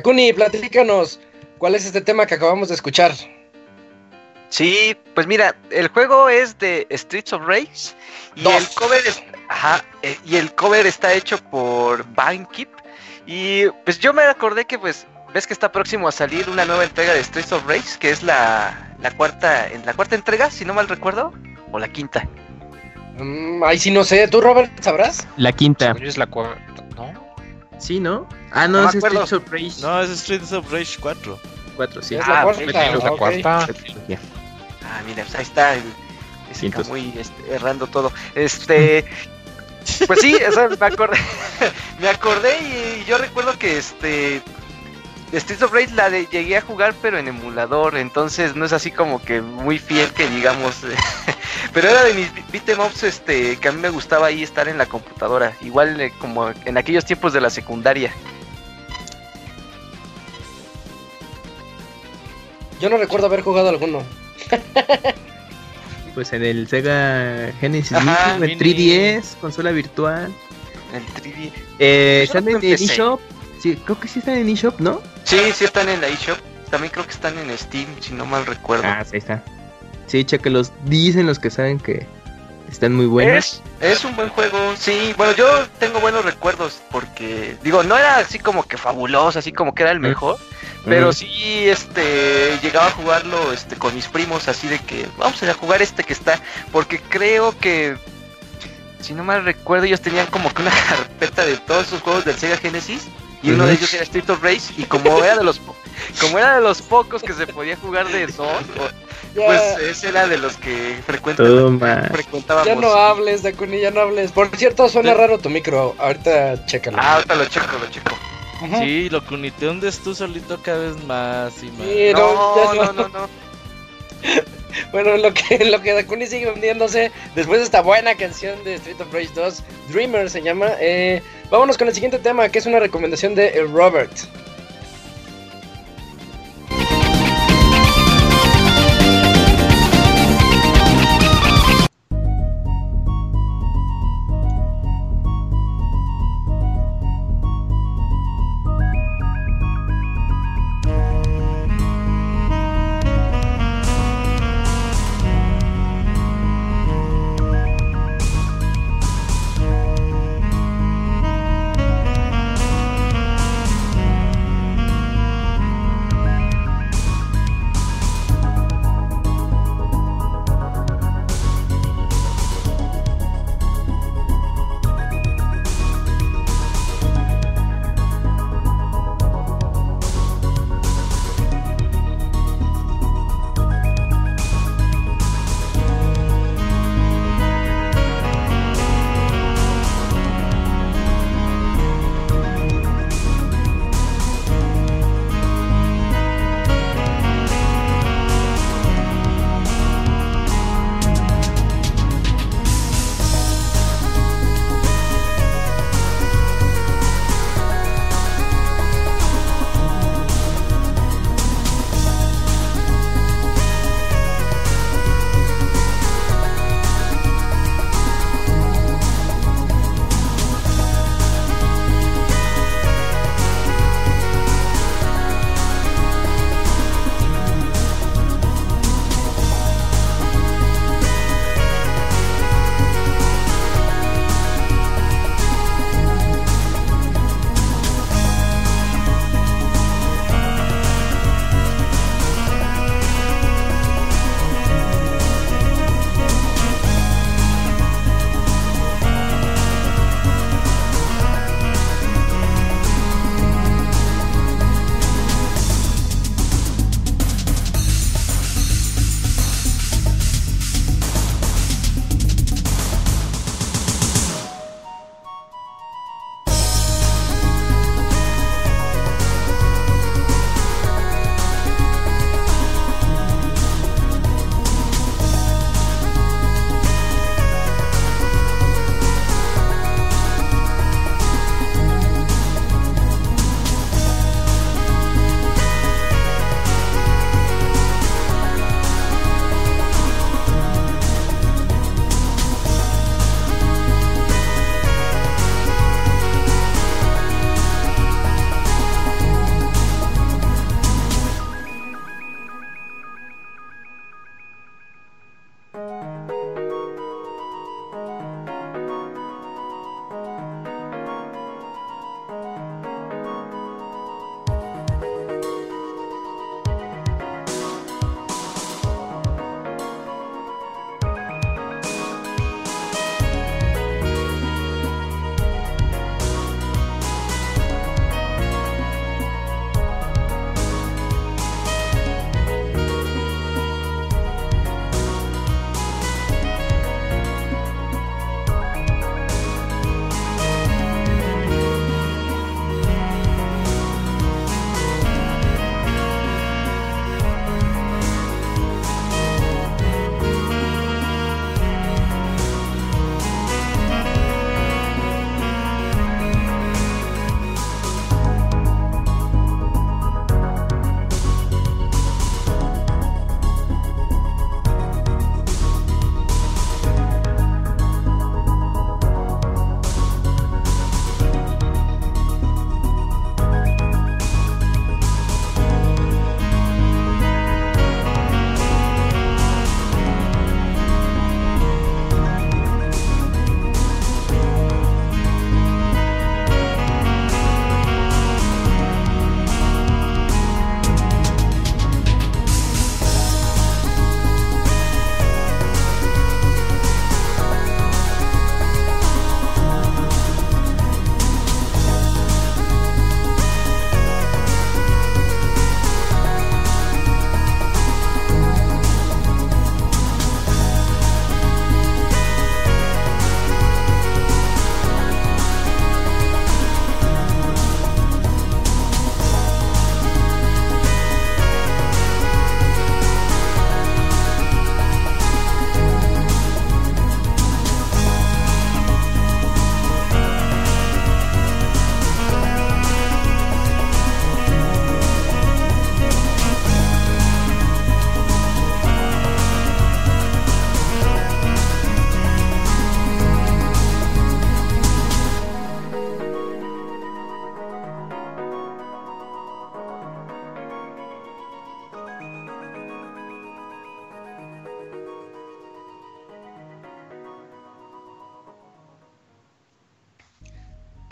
[SPEAKER 2] Dakuni, platícanos, ¿cuál es este tema que acabamos de escuchar?
[SPEAKER 6] Sí, pues mira, el juego es de Streets of Rage y
[SPEAKER 2] Dos.
[SPEAKER 6] el cover es- ajá, eh, y el cover está hecho por Keep y pues yo me acordé que pues ves que está próximo a salir una nueva entrega de Streets of Rage, que es la, la cuarta en la cuarta entrega, si no mal recuerdo, o la quinta.
[SPEAKER 2] Mm, ahí sí no sé, ¿tú Robert sabrás?
[SPEAKER 4] La quinta.
[SPEAKER 5] Es la cuarta.
[SPEAKER 4] Sí, ¿no? Ah, no,
[SPEAKER 6] No
[SPEAKER 4] es
[SPEAKER 6] acuerdo.
[SPEAKER 4] Streets of Rage
[SPEAKER 3] No, es Streets of Rage 4.
[SPEAKER 4] 4, sí.
[SPEAKER 2] Es
[SPEAKER 6] Ah,
[SPEAKER 2] la
[SPEAKER 6] ok,
[SPEAKER 2] cuarta.
[SPEAKER 5] es la cuarta.
[SPEAKER 4] Trilogía.
[SPEAKER 6] Ah, mira, pues ahí está el ese muy este, errando todo. Este pues sí, o sea, me acordé me acordé y yo recuerdo que este Streets of Rage la de, llegué a jugar pero en emulador, entonces no es así como que muy fiel que digamos, pero era de mis beat 'em ups este que a mí me gustaba ahí estar en la computadora, igual eh, como en aquellos tiempos de la secundaria.
[SPEAKER 2] Yo no recuerdo haber jugado alguno.
[SPEAKER 4] Pues en el Sega Genesis
[SPEAKER 6] Ajá,
[SPEAKER 4] Mini,
[SPEAKER 3] mini.
[SPEAKER 4] 3DS, consola virtual.
[SPEAKER 6] El 3D.
[SPEAKER 4] Eh,
[SPEAKER 6] Eso
[SPEAKER 4] ¿Están
[SPEAKER 6] fue
[SPEAKER 4] en el eShop? Sí, creo que sí están en eShop, ¿no?
[SPEAKER 6] Sí, sí están en la eShop. También creo que están en Steam, si no mal recuerdo.
[SPEAKER 4] Ah, sí, está. Sí, chequelos. Dicen los que saben que están muy buenos.
[SPEAKER 6] Es, es un buen juego, sí. Bueno, yo tengo buenos recuerdos porque, digo, no era así como que fabuloso, así como que era el
[SPEAKER 4] Mm.
[SPEAKER 6] mejor, pero
[SPEAKER 4] Mm.
[SPEAKER 6] sí, este, llegaba a jugarlo, este, con mis primos, así de que vamos a jugar este que está, porque creo que, si no mal recuerdo, ellos tenían como que una carpeta de todos esos juegos del Sega Genesis y uno de ellos era Street of Rage y como era de los, po- como era de los pocos que se podía jugar de dos, o-
[SPEAKER 2] Ya,
[SPEAKER 6] pues ese era de los que frecuentábamos.
[SPEAKER 2] ya no hables, Dakuni, ya no hables. Por cierto, suena raro tu micro. Ahorita chécalo.
[SPEAKER 6] Ah, ahorita lo checo, lo checo.
[SPEAKER 3] Sí, lo cunite hundes tú solito cada vez más y más.
[SPEAKER 2] Sí,
[SPEAKER 6] No,
[SPEAKER 2] no,
[SPEAKER 6] no,
[SPEAKER 2] no.
[SPEAKER 6] No, no.
[SPEAKER 2] Bueno, lo que, lo que Dakuni sigue hundiéndose después de esta buena canción de Street of Rage 2, Dreamer se llama. Eh, vámonos con el siguiente tema, que es una recomendación de Robert.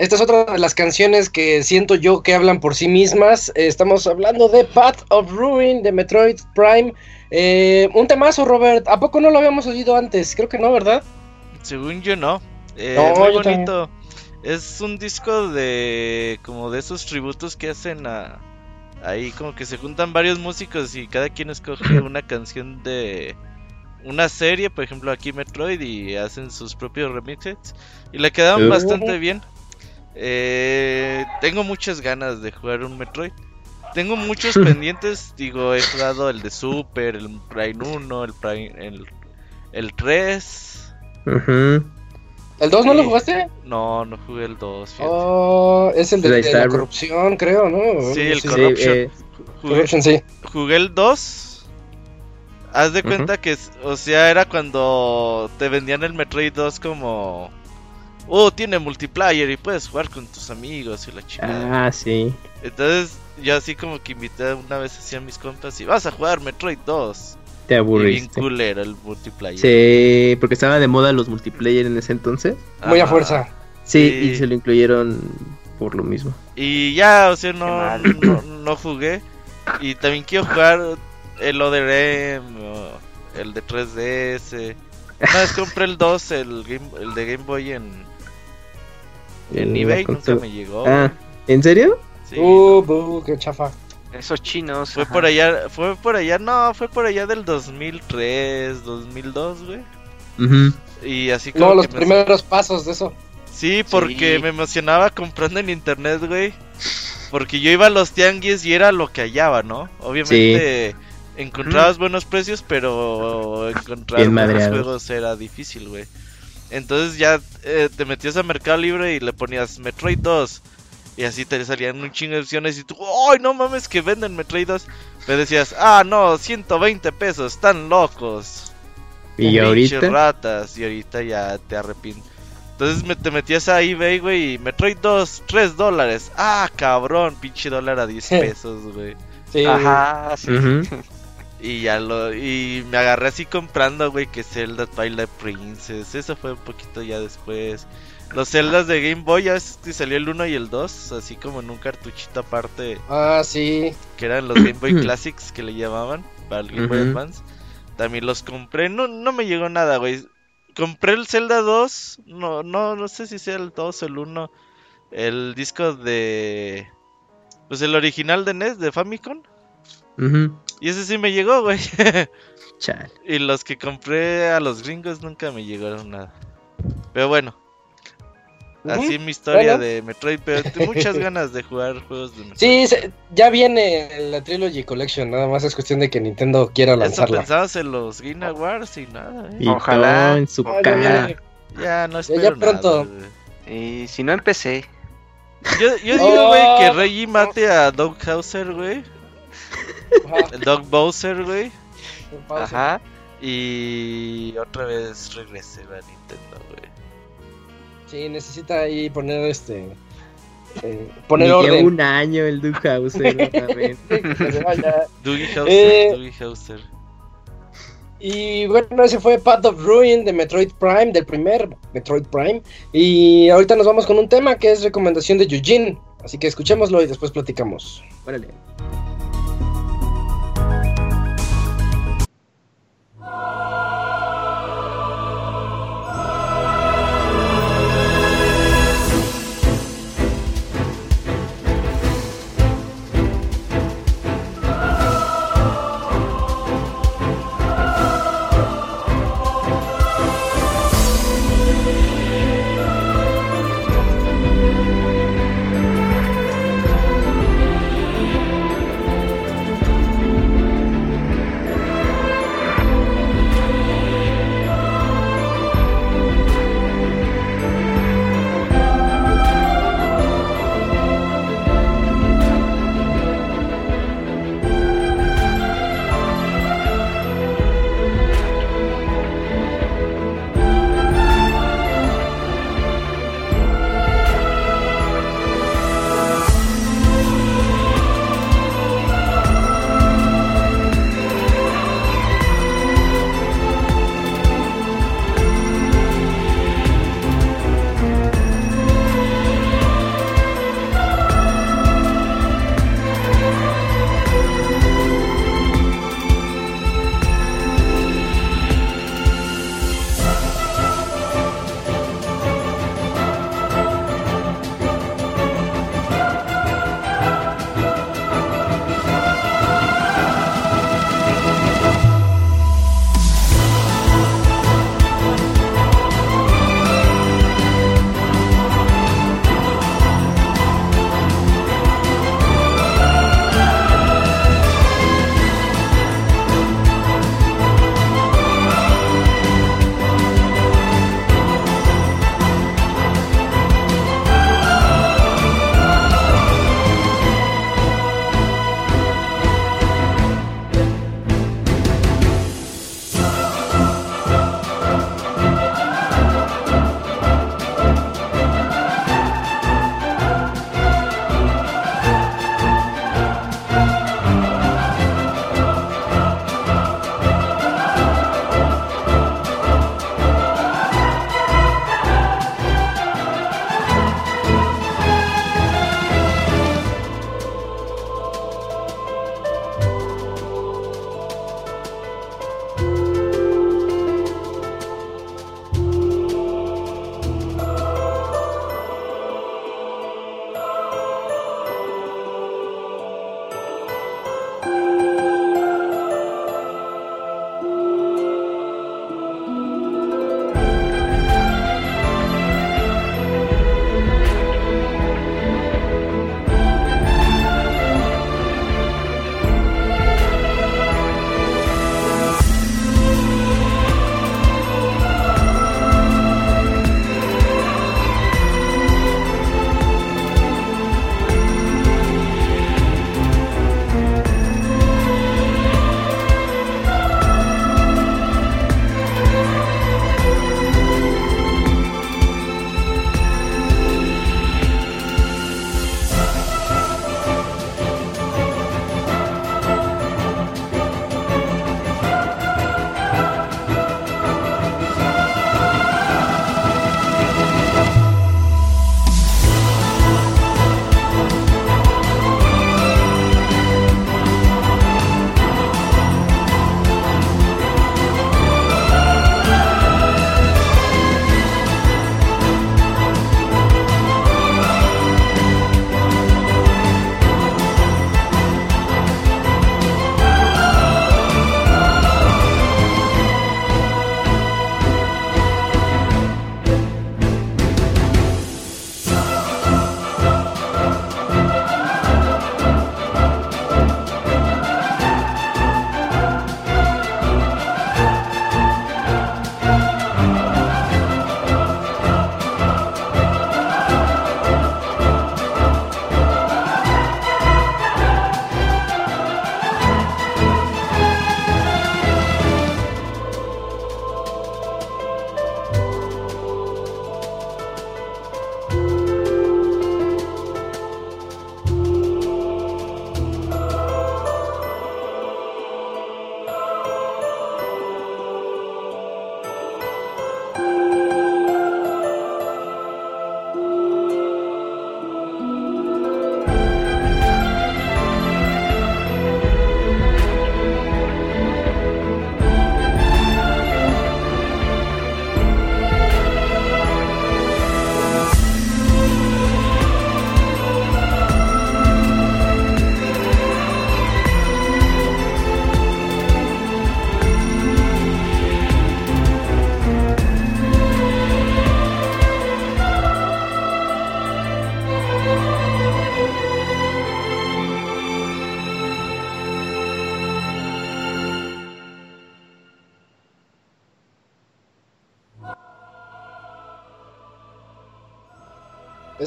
[SPEAKER 2] Esta es otra de las canciones que siento yo que hablan por sí mismas. Eh, estamos hablando de Path of Ruin de Metroid Prime. Eh, un temazo, Robert. ¿A poco no lo habíamos oído antes? Creo que no, ¿verdad?
[SPEAKER 3] Según yo no. Eh,
[SPEAKER 2] No,
[SPEAKER 3] es muy
[SPEAKER 2] yo también.
[SPEAKER 3] bonito. Es un disco de como de esos tributos que hacen a ahí como que se juntan varios músicos y cada quien escoge una canción de una serie, por ejemplo aquí Metroid y hacen sus propios remixes y le quedaron
[SPEAKER 4] Uh.
[SPEAKER 3] bastante bien. Eh, tengo muchas ganas de jugar un Metroid. Tengo muchos pendientes, digo, he jugado el de Super, el Prime 1, el Prime el, el 3.
[SPEAKER 4] Ujú.
[SPEAKER 2] ¿El 2 no lo
[SPEAKER 3] Sí.
[SPEAKER 2] jugaste?
[SPEAKER 3] No, no jugué el 2. fíjate.
[SPEAKER 2] Oh, es el de, de la corrupción, creo, ¿no?
[SPEAKER 3] Sí, el
[SPEAKER 2] Sí,
[SPEAKER 3] corruption.
[SPEAKER 4] Sí, eh,
[SPEAKER 3] Jugué,
[SPEAKER 2] Corruption, sí.
[SPEAKER 3] jugué el 2. Haz de cuenta que, es- o sea, era cuando te vendían el Metroid 2 como... Oh, tiene multiplayer y puedes jugar con tus amigos y la chingada.
[SPEAKER 4] ah, sí.
[SPEAKER 3] Entonces, yo así como que invité una vez así a mis compas y vas a jugar Metroid 2.
[SPEAKER 4] Te
[SPEAKER 3] Y bien
[SPEAKER 4] aburriste.
[SPEAKER 3] culero el multiplayer.
[SPEAKER 4] Sí, porque estaba de moda los multiplayer en ese entonces.
[SPEAKER 2] Muy a fuerza.
[SPEAKER 4] Sí,
[SPEAKER 3] Sí.
[SPEAKER 4] y se lo incluyeron por lo mismo.
[SPEAKER 3] Y ya, o sea, no, no, no jugué. Y también quiero jugar el Other M o el de 3DS. Una vez compré el 2, el, Game- el de Game Boy en, en eBay, nunca me llegó.
[SPEAKER 4] Ah, ¿en serio?
[SPEAKER 3] Sí.
[SPEAKER 2] Uh, bu, qué chafa.
[SPEAKER 6] Esos chinos.
[SPEAKER 3] Fue
[SPEAKER 6] ajá.
[SPEAKER 3] por allá, fue por allá, no, fue por allá del 2003, 2002, güey.
[SPEAKER 4] Ujú.
[SPEAKER 3] Y así como
[SPEAKER 2] No, los
[SPEAKER 3] me-
[SPEAKER 2] primeros pasos de eso.
[SPEAKER 3] Sí, porque
[SPEAKER 6] Sí.
[SPEAKER 3] me emocionaba comprando en internet, güey. Porque yo iba a los tianguis y era lo que hallaba, ¿no? Obviamente encontrabas buenos precios, pero encontrar buenos juegos era difícil, güey. Entonces ya eh, te metías a Mercado Libre y le ponías Metroid 2. Y así te salían un chingo de opciones y tú, ¡ay, no mames que venden Metroid 2! Pero decías, ah, no, 120 pesos, están locos.
[SPEAKER 4] Y ahorita.
[SPEAKER 3] ratas, y ahorita ya te arrepientes. Entonces me, te metías a eBay, güey, y Metroid 2, 3 dólares. Ah, cabrón, pinche dólar a 10 pesos, güey.
[SPEAKER 2] Sí.
[SPEAKER 6] Ajá, sí.
[SPEAKER 4] Ujú.
[SPEAKER 3] Y ya lo, y me agarré así comprando, güey, que Zelda Twilight Princess. Eso fue un poquito ya después. Los Zeldas de Game Boy, ya ves que salió el 1 y el 2, así como en un cartuchito aparte,
[SPEAKER 2] Ah, sí.
[SPEAKER 3] que eran los Game Boy Classics que le llamaban, para el Game Boy. Advance. También los compré, no, no me llegó nada, güey. Compré el Zelda 2, no, no, no sé si sea el 2 o el 1. El disco de... Pues el original de NES, de Famicom.
[SPEAKER 4] Ujú.
[SPEAKER 3] Y ese sí me llegó, güey.
[SPEAKER 4] Chale.
[SPEAKER 3] y los que compré a los gringos nunca me llegaron nada. Pero bueno, así
[SPEAKER 2] Ujú.
[SPEAKER 3] mi historia
[SPEAKER 2] Bueno.
[SPEAKER 3] de Metroid, pero tengo muchas ganas de jugar juegos de Metroid.
[SPEAKER 2] Sí, se- ya viene la Trilogy Collection, nada más es cuestión de que Nintendo quiera
[SPEAKER 3] Eso
[SPEAKER 2] lanzarla.
[SPEAKER 3] pensabas en los Game Awards y nada,
[SPEAKER 4] Y
[SPEAKER 3] ¿eh?
[SPEAKER 6] Ojalá.
[SPEAKER 4] en su
[SPEAKER 2] ya
[SPEAKER 4] cara.
[SPEAKER 3] Ya no
[SPEAKER 2] Ya-
[SPEAKER 3] espero
[SPEAKER 2] ya pronto.
[SPEAKER 3] nada, güey.
[SPEAKER 6] Y si no empecé.
[SPEAKER 3] Yo, yo digo, güey, que
[SPEAKER 2] Oh.
[SPEAKER 3] Reggie mate a Doug Hauser, güey. El Doug Bowser, güey.
[SPEAKER 6] Ajá.
[SPEAKER 3] Y otra vez regrese a Nintendo, güey.
[SPEAKER 2] Sí, necesita ahí poner este. eh, poner
[SPEAKER 4] lleva
[SPEAKER 2] orden.
[SPEAKER 4] un año el Duke Hauser otra vez.
[SPEAKER 3] Dougie Hauser,
[SPEAKER 2] Eh.
[SPEAKER 3] Dougie Hauser.
[SPEAKER 2] Y bueno, ese fue Path of Ruin de Metroid Prime, del primer Metroid Prime. Y ahorita nos vamos con un tema que es recomendación de Eugene. Así que escuchémoslo y después platicamos.
[SPEAKER 4] Órale.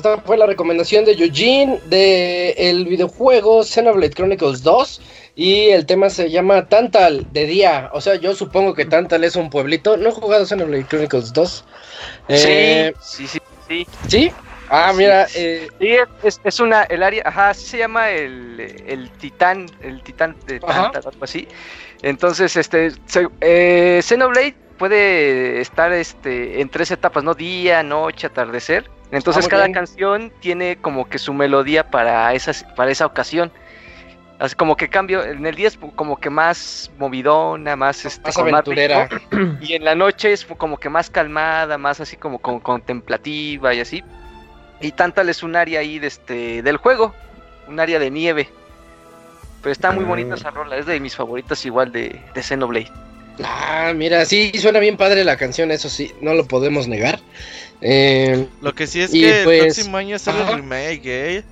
[SPEAKER 2] Esta fue la recomendación de Eugene de el videojuego Xenoblade Chronicles 2 y el tema se llama Tantal de día. O sea, yo supongo que Tantal es un pueblito. No he jugado Xenoblade Chronicles 2. Eh,
[SPEAKER 6] sí, sí, sí.
[SPEAKER 2] ¿Sí? Ah,
[SPEAKER 6] Sí.
[SPEAKER 2] mira, eh,
[SPEAKER 6] Sí, es, es una, el área, ajá, así se llama el, el titán, el titán de. Tantal, algo así. Entonces, este, se- eh, Xenoblade puede estar, este, en tres etapas, ¿no? Día, noche, atardecer. Entonces,
[SPEAKER 2] Ah,
[SPEAKER 6] cada
[SPEAKER 2] bien.
[SPEAKER 6] canción tiene como que su melodía para esa, para esa ocasión. Así como que cambio, en el día es como que más movidona, más, este,
[SPEAKER 2] más aventurera.
[SPEAKER 6] ritmo. Y en la noche es como que más calmada, más así como con- contemplativa y así. Y Tantal es un área ahí de este, del juego, un área de nieve. Pero está muy bonita
[SPEAKER 4] Ah.
[SPEAKER 6] esa rola, es de mis favoritas igual de, de Xenoblade.
[SPEAKER 2] Ah, mira, sí, suena bien padre la canción, eso sí, no lo podemos negar. Eh,
[SPEAKER 3] Lo que sí es que
[SPEAKER 2] pues-
[SPEAKER 3] el próximo año sale
[SPEAKER 2] Ajá.
[SPEAKER 3] el remake, ¿eh?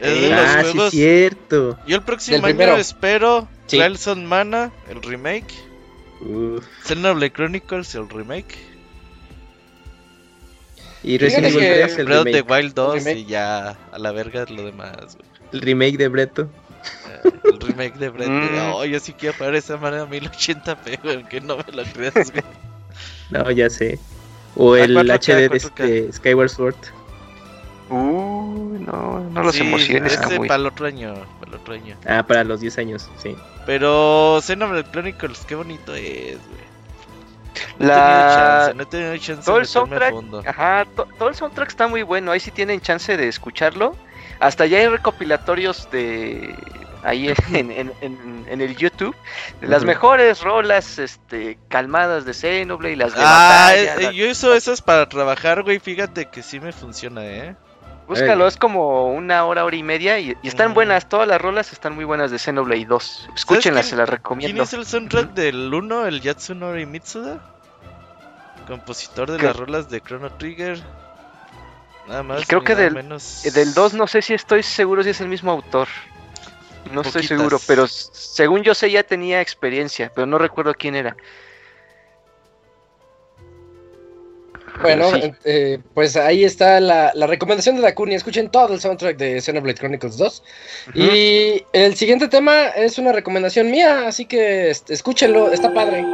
[SPEAKER 3] Es
[SPEAKER 6] Eh,
[SPEAKER 3] de los
[SPEAKER 4] Ah, sí,
[SPEAKER 3] juegos.
[SPEAKER 4] cierto.
[SPEAKER 3] Yo el próximo año
[SPEAKER 2] primero.
[SPEAKER 3] espero
[SPEAKER 2] Sí.
[SPEAKER 3] Trials on Mana, el remake.
[SPEAKER 4] Uf.
[SPEAKER 3] Xenoblade Chronicles, el remake.
[SPEAKER 4] Y Resident Evil
[SPEAKER 2] que-
[SPEAKER 4] 3, el
[SPEAKER 3] Breath of the
[SPEAKER 4] remake,
[SPEAKER 3] Wild 2
[SPEAKER 2] remake.
[SPEAKER 3] y ya a la verga lo demás, güey.
[SPEAKER 4] el remake de Breto.
[SPEAKER 3] Eh, El remake de Breath.
[SPEAKER 6] Mm.
[SPEAKER 3] Oh, yo sí quiero pagar esa manera a 1080p, güey, aunque no me lo creas, güey.
[SPEAKER 4] No, ya sé. O
[SPEAKER 3] Ah,
[SPEAKER 4] el
[SPEAKER 3] 4K,
[SPEAKER 4] HD de
[SPEAKER 3] 4K.
[SPEAKER 4] este Skyward Sword.
[SPEAKER 6] Uh, no, no los
[SPEAKER 3] Sí,
[SPEAKER 6] emociones,
[SPEAKER 3] para el otro año, para el otro año.
[SPEAKER 4] Ah, para los 10 años, sí.
[SPEAKER 3] Pero Xenoblade Chronicles, qué bonito es, güey. No he tenido
[SPEAKER 6] La...
[SPEAKER 3] chance, no he tenido chance
[SPEAKER 6] todo
[SPEAKER 3] de
[SPEAKER 6] el soundtrack,
[SPEAKER 3] fondo.
[SPEAKER 6] ajá, to- todo el soundtrack está muy bueno, ahí sí tienen chance de escucharlo. Hasta ya hay recopilatorios de ahí en, en- en- en el YouTube de las mejores rolas este calmadas de Xenoblade y las de
[SPEAKER 3] Ah,
[SPEAKER 6] batalla,
[SPEAKER 3] eh, yo uso esas para trabajar, güey. Fíjate que sí me funciona, ¿eh?
[SPEAKER 6] Búscalo, es como una hora, hora y media y, y están buenas, todas las rolas están muy buenas de Xenoblade 2. Escúchenlas,
[SPEAKER 3] quién-
[SPEAKER 6] se las
[SPEAKER 3] ¿Quién
[SPEAKER 6] recomiendo.
[SPEAKER 3] es el soundtrack del 1? El Yatsunori Mitsuda. Compositor de
[SPEAKER 6] ¿Qué?
[SPEAKER 3] las rolas de Chrono Trigger. Nada más.
[SPEAKER 6] creo
[SPEAKER 3] ni
[SPEAKER 6] que
[SPEAKER 3] nada
[SPEAKER 6] del-
[SPEAKER 3] menos.
[SPEAKER 6] Eh, Del 2 no sé si estoy seguro si es el mismo autor. No estoy seguro, pero según yo sé ya tenía experiencia, pero no recuerdo quién era.
[SPEAKER 2] bueno,
[SPEAKER 6] sí.
[SPEAKER 2] eh, pues ahí está la, la recomendación de Dakuni. Escuchen todo el soundtrack de Xenoblade Chronicles 2. Y el siguiente tema es una recomendación mía, así que escúchenlo, está padre.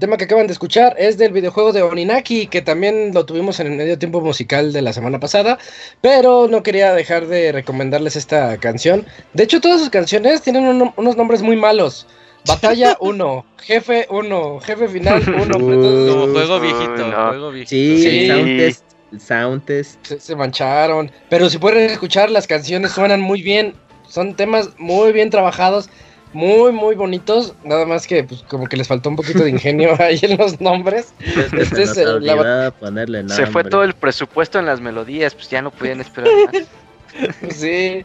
[SPEAKER 2] Tema que acaban de escuchar es del videojuego de Oninaki, que también lo tuvimos en el medio tiempo musical de la semana pasada, pero no quería dejar de recomendarles esta canción. De hecho, todas sus canciones tienen uno- unos nombres muy malos. Batalla 1, Jefe 1, Jefe Final 1. entonces
[SPEAKER 3] Como juego viejito,
[SPEAKER 6] no.
[SPEAKER 3] juego viejito.
[SPEAKER 4] Sí,
[SPEAKER 6] Sí.
[SPEAKER 4] el sound test. El sound test.
[SPEAKER 2] se, se mancharon. Pero si pueden escuchar, las canciones suenan muy bien. Son temas muy bien trabajados, muy, muy bonitos. Nada más que, pues, como que les faltó un poquito de ingenio ahí en los nombres.
[SPEAKER 4] Es que
[SPEAKER 2] Este
[SPEAKER 4] se
[SPEAKER 2] es, la
[SPEAKER 4] ponerle
[SPEAKER 6] Se fue todo el presupuesto en las melodías, pues ya no podían esperar más.
[SPEAKER 2] Sí.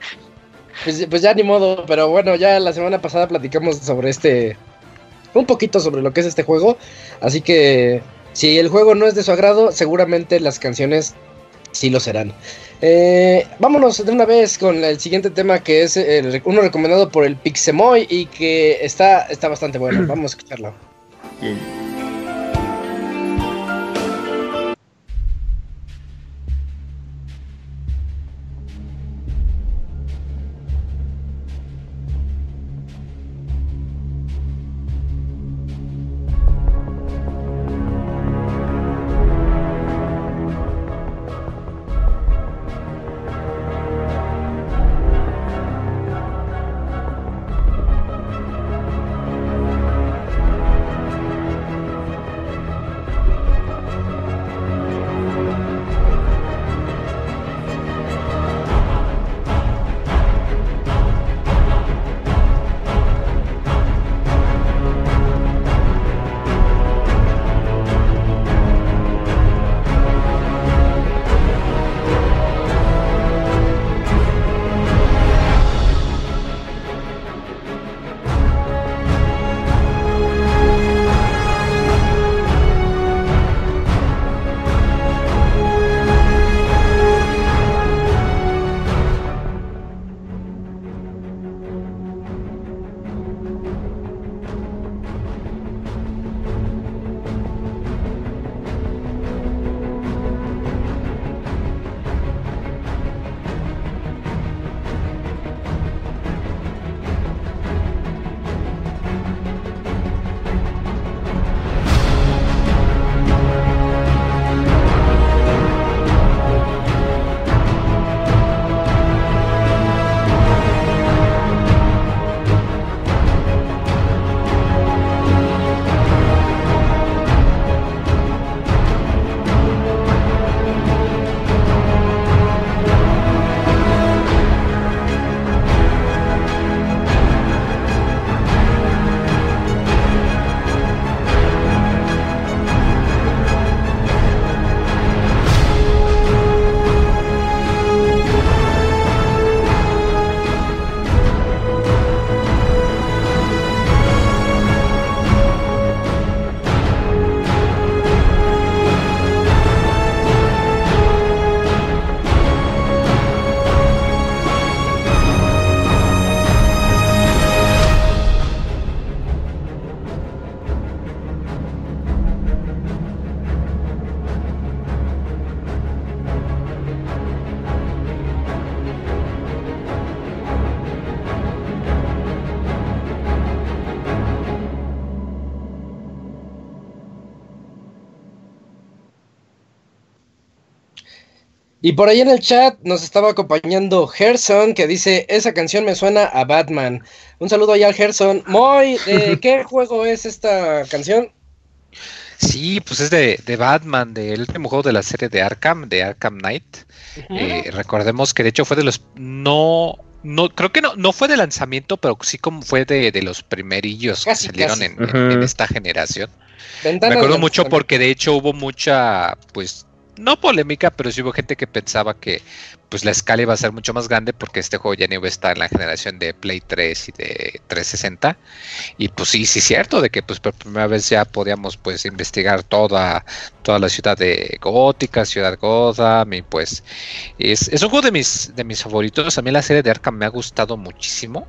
[SPEAKER 2] Pues, pues ya ni modo, pero bueno, ya la semana pasada platicamos sobre este. Un poquito sobre lo que es este juego. Así que si el juego no es de su agrado, seguramente las canciones sí lo serán. Eh, vámonos de una vez con el siguiente tema que es el- uno recomendado por el Pixemoy y que está, está bastante bueno. Vamos a escucharlo. Por ahí en el chat nos estaba acompañando Gerson, que dice, esa canción me suena a Batman. Un saludo allá al Gerson. Moy, ¿de qué juego es esta canción?
[SPEAKER 5] Sí, pues es de, de Batman, del último juego de la serie de Arkham, de Arkham Knight. Eh, recordemos que de hecho fue de los no no creo que no no fue de lanzamiento, pero sí como fue de, de los primerillos
[SPEAKER 2] Casi,
[SPEAKER 5] que salieron en, esta generación.
[SPEAKER 2] Ventanas
[SPEAKER 5] Me acuerdo
[SPEAKER 2] de
[SPEAKER 5] mucho porque de hecho hubo mucha pues no polémica, pero sí hubo gente que pensaba que pues la escala iba a ser mucho más grande porque este juego ya no iba a estar en la generación de Play 3 y de 360 y pues sí, sí es cierto de que pues por primera vez ya podíamos pues investigar toda toda la ciudad de Gótica, Ciudad Gotham y pues es, es un juego de mis de mis favoritos, a mí la serie de Arkham me ha gustado muchísimo.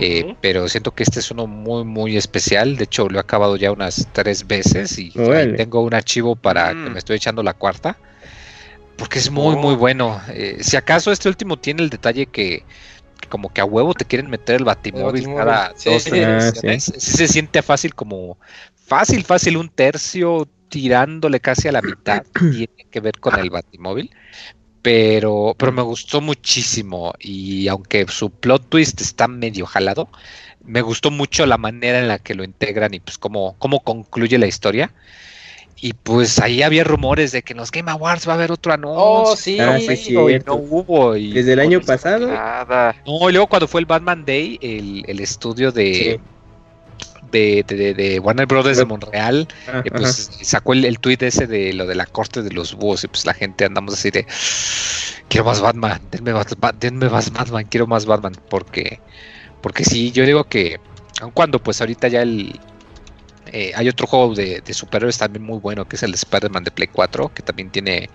[SPEAKER 5] Eh, pero siento que este es uno muy, muy especial. De hecho, lo he acabado ya unas tres veces y tengo un archivo para que
[SPEAKER 6] Mm.
[SPEAKER 5] me estoy echando la cuarta. Porque es muy,
[SPEAKER 6] Oh.
[SPEAKER 5] muy bueno. Eh, si acaso este último tiene el detalle que, que como que a huevo te quieren meter el batimóvil
[SPEAKER 2] Batimóvil,
[SPEAKER 5] cada
[SPEAKER 2] sí.
[SPEAKER 5] dos, tres
[SPEAKER 4] Ah.
[SPEAKER 5] Sí se siente fácil como fácil, fácil, un tercio tirándole casi a la mitad tiene que ver con el Batimóvil. Pero, pero me gustó muchísimo. Y aunque su plot twist está medio jalado, me gustó mucho la manera en la que lo integran y pues cómo, cómo concluye la historia. Y pues ahí había rumores de que en los Game Awards va a haber otro anuncio.
[SPEAKER 2] Oh, sí.
[SPEAKER 4] Ah, sí,
[SPEAKER 5] y no hubo. y-
[SPEAKER 4] Desde el año pasado.
[SPEAKER 6] Nada.
[SPEAKER 5] No, y luego cuando fue el Batman Day, el, el estudio de, de, de- de- de Warner Brothers de Montreal,
[SPEAKER 4] Ah,
[SPEAKER 5] eh, pues sacó el, el tuit ese de lo de la corte de los búhos y pues la gente andamos así de quiero más Batman, denme más, Ba- denme más Batman, quiero más Batman, porque porque sí, yo digo que aun cuando pues ahorita ya el eh, hay otro juego de, de superhéroes también muy bueno que es el de Spider-Man de Play 4 que también tiene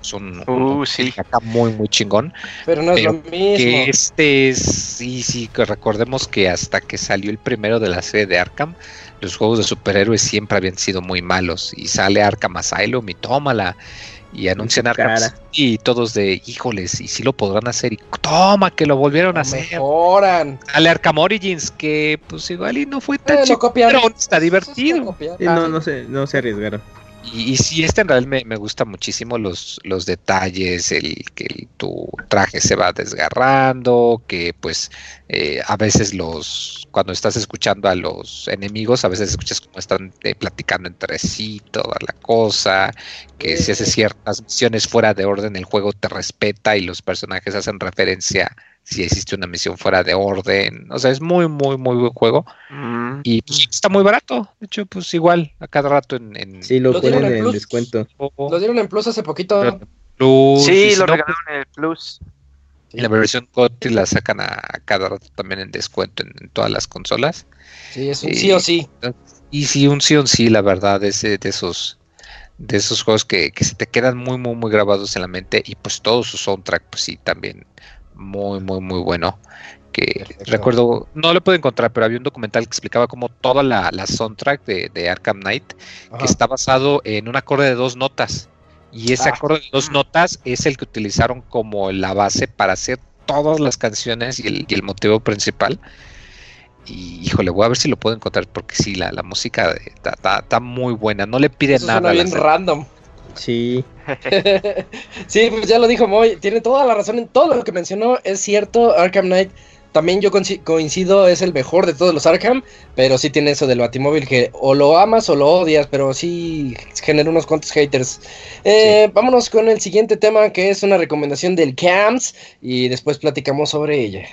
[SPEAKER 5] pues, un,
[SPEAKER 6] Uh,
[SPEAKER 5] un-
[SPEAKER 6] sí.
[SPEAKER 5] acá muy muy chingón
[SPEAKER 2] Pero no es
[SPEAKER 5] Pero
[SPEAKER 2] lo mismo.
[SPEAKER 5] que este es, sí, sí, que recordemos que hasta que salió el primero de la serie de Arkham, los juegos de superhéroes siempre habían sido muy malos. Y sale Arkham Asylum y tómala. Y anuncian Arkham y todos de, híjoles, y sí lo podrán hacer. Y toma, que lo volvieron a hacer.
[SPEAKER 2] mejoran.
[SPEAKER 5] Sale Arkham Origins, que pues igual y no fue tan
[SPEAKER 2] Eh, copiaron.
[SPEAKER 5] pero está
[SPEAKER 2] Es
[SPEAKER 5] divertido.
[SPEAKER 4] Sí,
[SPEAKER 2] Ah,
[SPEAKER 4] no, no se, no se arriesgaron.
[SPEAKER 5] Y, y sí, este en realidad me, me gusta muchísimo los, los detalles, el que tu traje se va desgarrando, que pues eh, a veces los, cuando estás escuchando a los enemigos, a veces escuchas como están eh, platicando entre sí, toda la cosa, que si haces ciertas misiones fuera de orden, el juego te respeta y los personajes hacen referencia si existe una misión fuera de orden. O sea, es muy, muy, muy buen juego.
[SPEAKER 6] Mm.
[SPEAKER 5] Y pues, está muy barato. De hecho, pues igual, a cada rato en... en
[SPEAKER 4] Sí, lo,
[SPEAKER 2] Lo
[SPEAKER 4] ponen
[SPEAKER 2] en Plus.
[SPEAKER 4] descuento.
[SPEAKER 2] Lo dieron en Plus hace poquito.
[SPEAKER 5] Plus,
[SPEAKER 6] Sí,
[SPEAKER 5] si
[SPEAKER 6] lo
[SPEAKER 5] no,
[SPEAKER 6] regalaron en el Plus.
[SPEAKER 5] Y la versión GOTY la sacan a, a cada rato también en descuento en, en todas las consolas.
[SPEAKER 2] Sí, es un
[SPEAKER 5] Sí.
[SPEAKER 2] sí o sí.
[SPEAKER 5] Y sí, un sí o un sí, la verdad, es de, de esos de esos juegos que, que se te quedan muy, muy, muy grabados en la mente. Y pues todo su soundtrack, pues sí, también muy, muy, muy bueno. Que
[SPEAKER 2] Perfecto.
[SPEAKER 5] recuerdo, no lo puedo encontrar, pero había un documental que explicaba cómo toda la, la soundtrack de, de Arkham Knight
[SPEAKER 2] Ajá.
[SPEAKER 5] que está basado en un acorde de dos notas. Y ese
[SPEAKER 2] Ah.
[SPEAKER 5] acorde de dos notas es el que utilizaron como la base para hacer todas las canciones y el, y el motivo principal. Y híjole, voy a ver si lo puedo encontrar porque sí, la, la música está, muy buena. No le pide
[SPEAKER 2] Eso
[SPEAKER 5] nada.
[SPEAKER 2] suena bien random.
[SPEAKER 4] Sí,
[SPEAKER 2] sí, pues ya lo dijo Moy, tiene toda la razón en todo lo que mencionó, es cierto, Arkham Knight también yo coinci- coincido, es el mejor de todos los Arkham, pero sí tiene eso del Batimóvil que o lo amas o lo odias, pero sí genera unos cuantos haters. Eh, Vámonos con el siguiente tema que es una recomendación del CAMS y después platicamos sobre ella.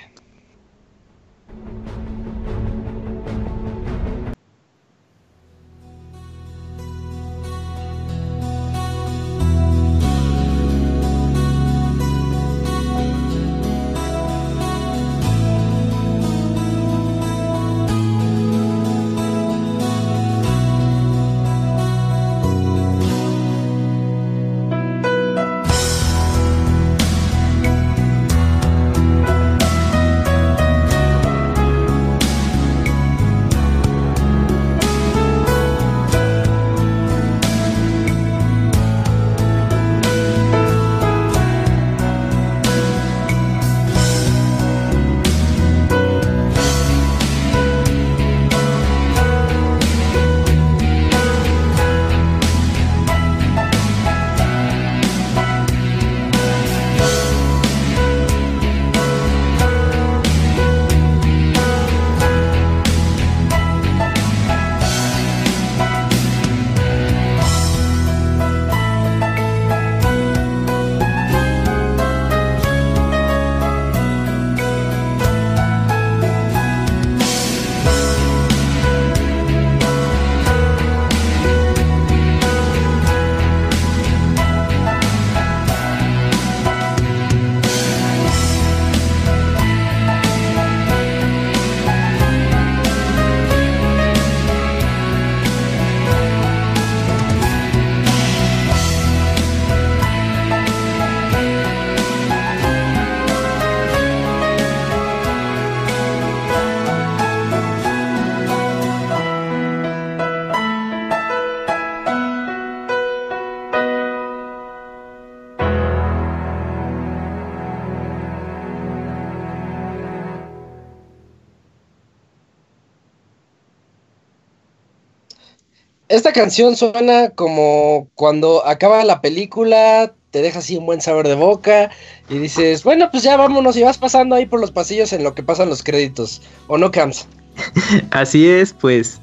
[SPEAKER 2] Esta canción suena como cuando acaba la película, te deja así un buen sabor de boca y dices, bueno, pues ya vámonos y vas pasando ahí por los pasillos en lo que pasan los créditos. ¿O no, Cams?
[SPEAKER 4] Así es, pues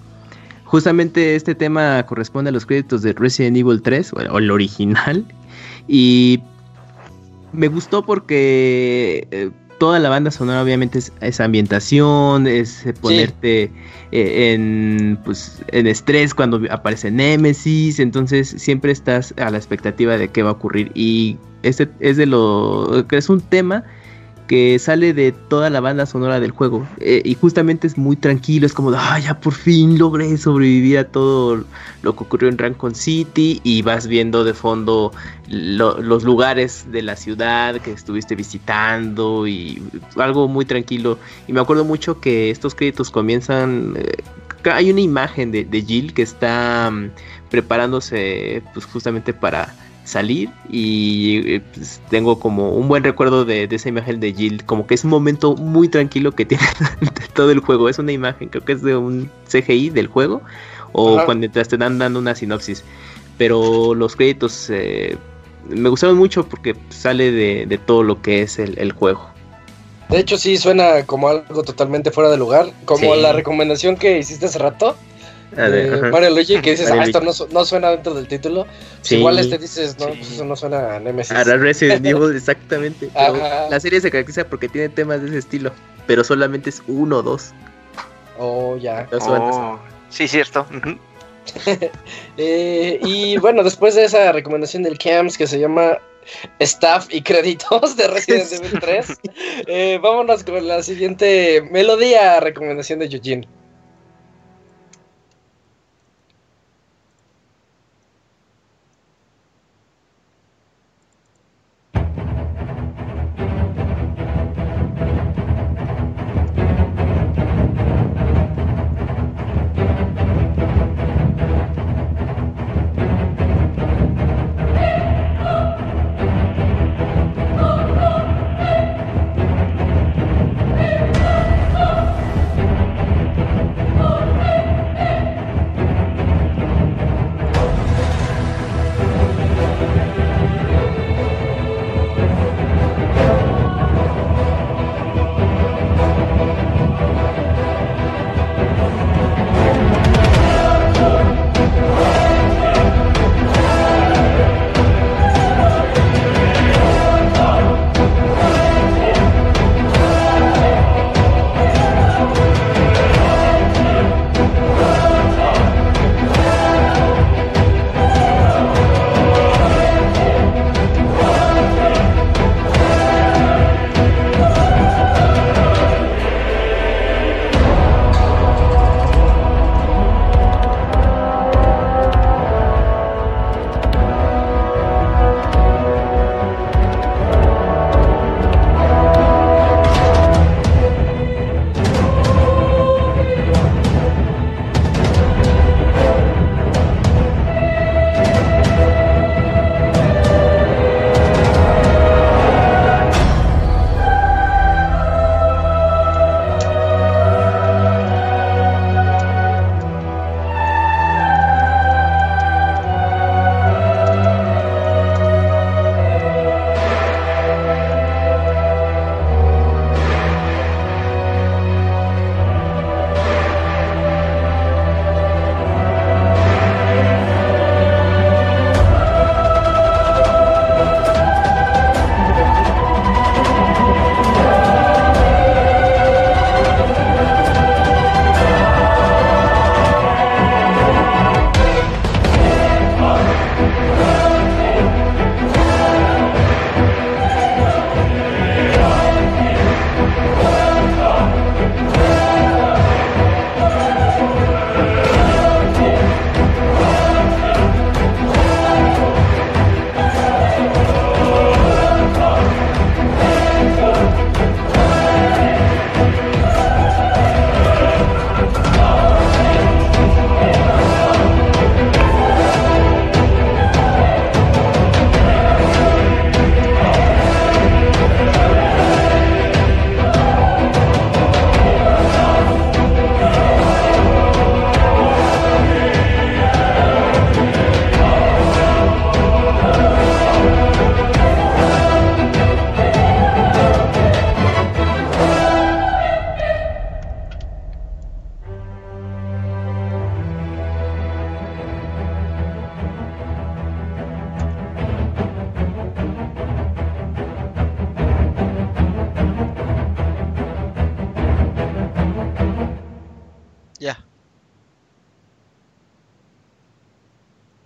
[SPEAKER 4] justamente este tema corresponde a los créditos de Resident Evil 3, o el original. Y me gustó porque eh, toda la banda sonora obviamente es, ambientación, es eh, ponerte eh, en, pues, en estrés cuando aparece Nemesis, entonces siempre estás a la expectativa de qué va a ocurrir. Y este es de lo que es un tema que sale de toda la banda sonora del juego. Eh, y justamente es muy tranquilo, es como, ah, ya por fin logré sobrevivir a todo lo que ocurrió en Rancon City y vas viendo de fondo los lugares de la ciudad que estuviste visitando y algo muy tranquilo. Y me acuerdo mucho que estos créditos comienzan... Eh, hay una imagen de, Jill que está mm, preparándose pues justamente para salir y eh, pues, tengo como un buen recuerdo de, esa imagen de Jill, como que es un momento muy tranquilo que tiene todo el juego, es una imagen, creo que es de un CGI del juego o cuando te están dando una sinopsis, pero los créditos eh, me gustaron mucho porque sale de, todo lo que es el, juego.
[SPEAKER 2] De hecho sí suena como algo totalmente fuera de lugar, como la recomendación que hiciste hace rato Mario Luigi, que dices, ah, esto no, suena dentro del título. Pues igual este dices, no, pues eso no suena a Nemesis. A
[SPEAKER 4] Resident Evil, exactamente. la serie se caracteriza porque tiene temas de ese estilo, pero solamente es uno o dos.
[SPEAKER 2] Oh, ya.
[SPEAKER 6] Oh, sí, cierto.
[SPEAKER 2] Eh, y bueno, después de esa recomendación del CAMS que se llama Staff y créditos de Resident Evil 3, eh, vámonos con la siguiente melodía recomendación de Eugene.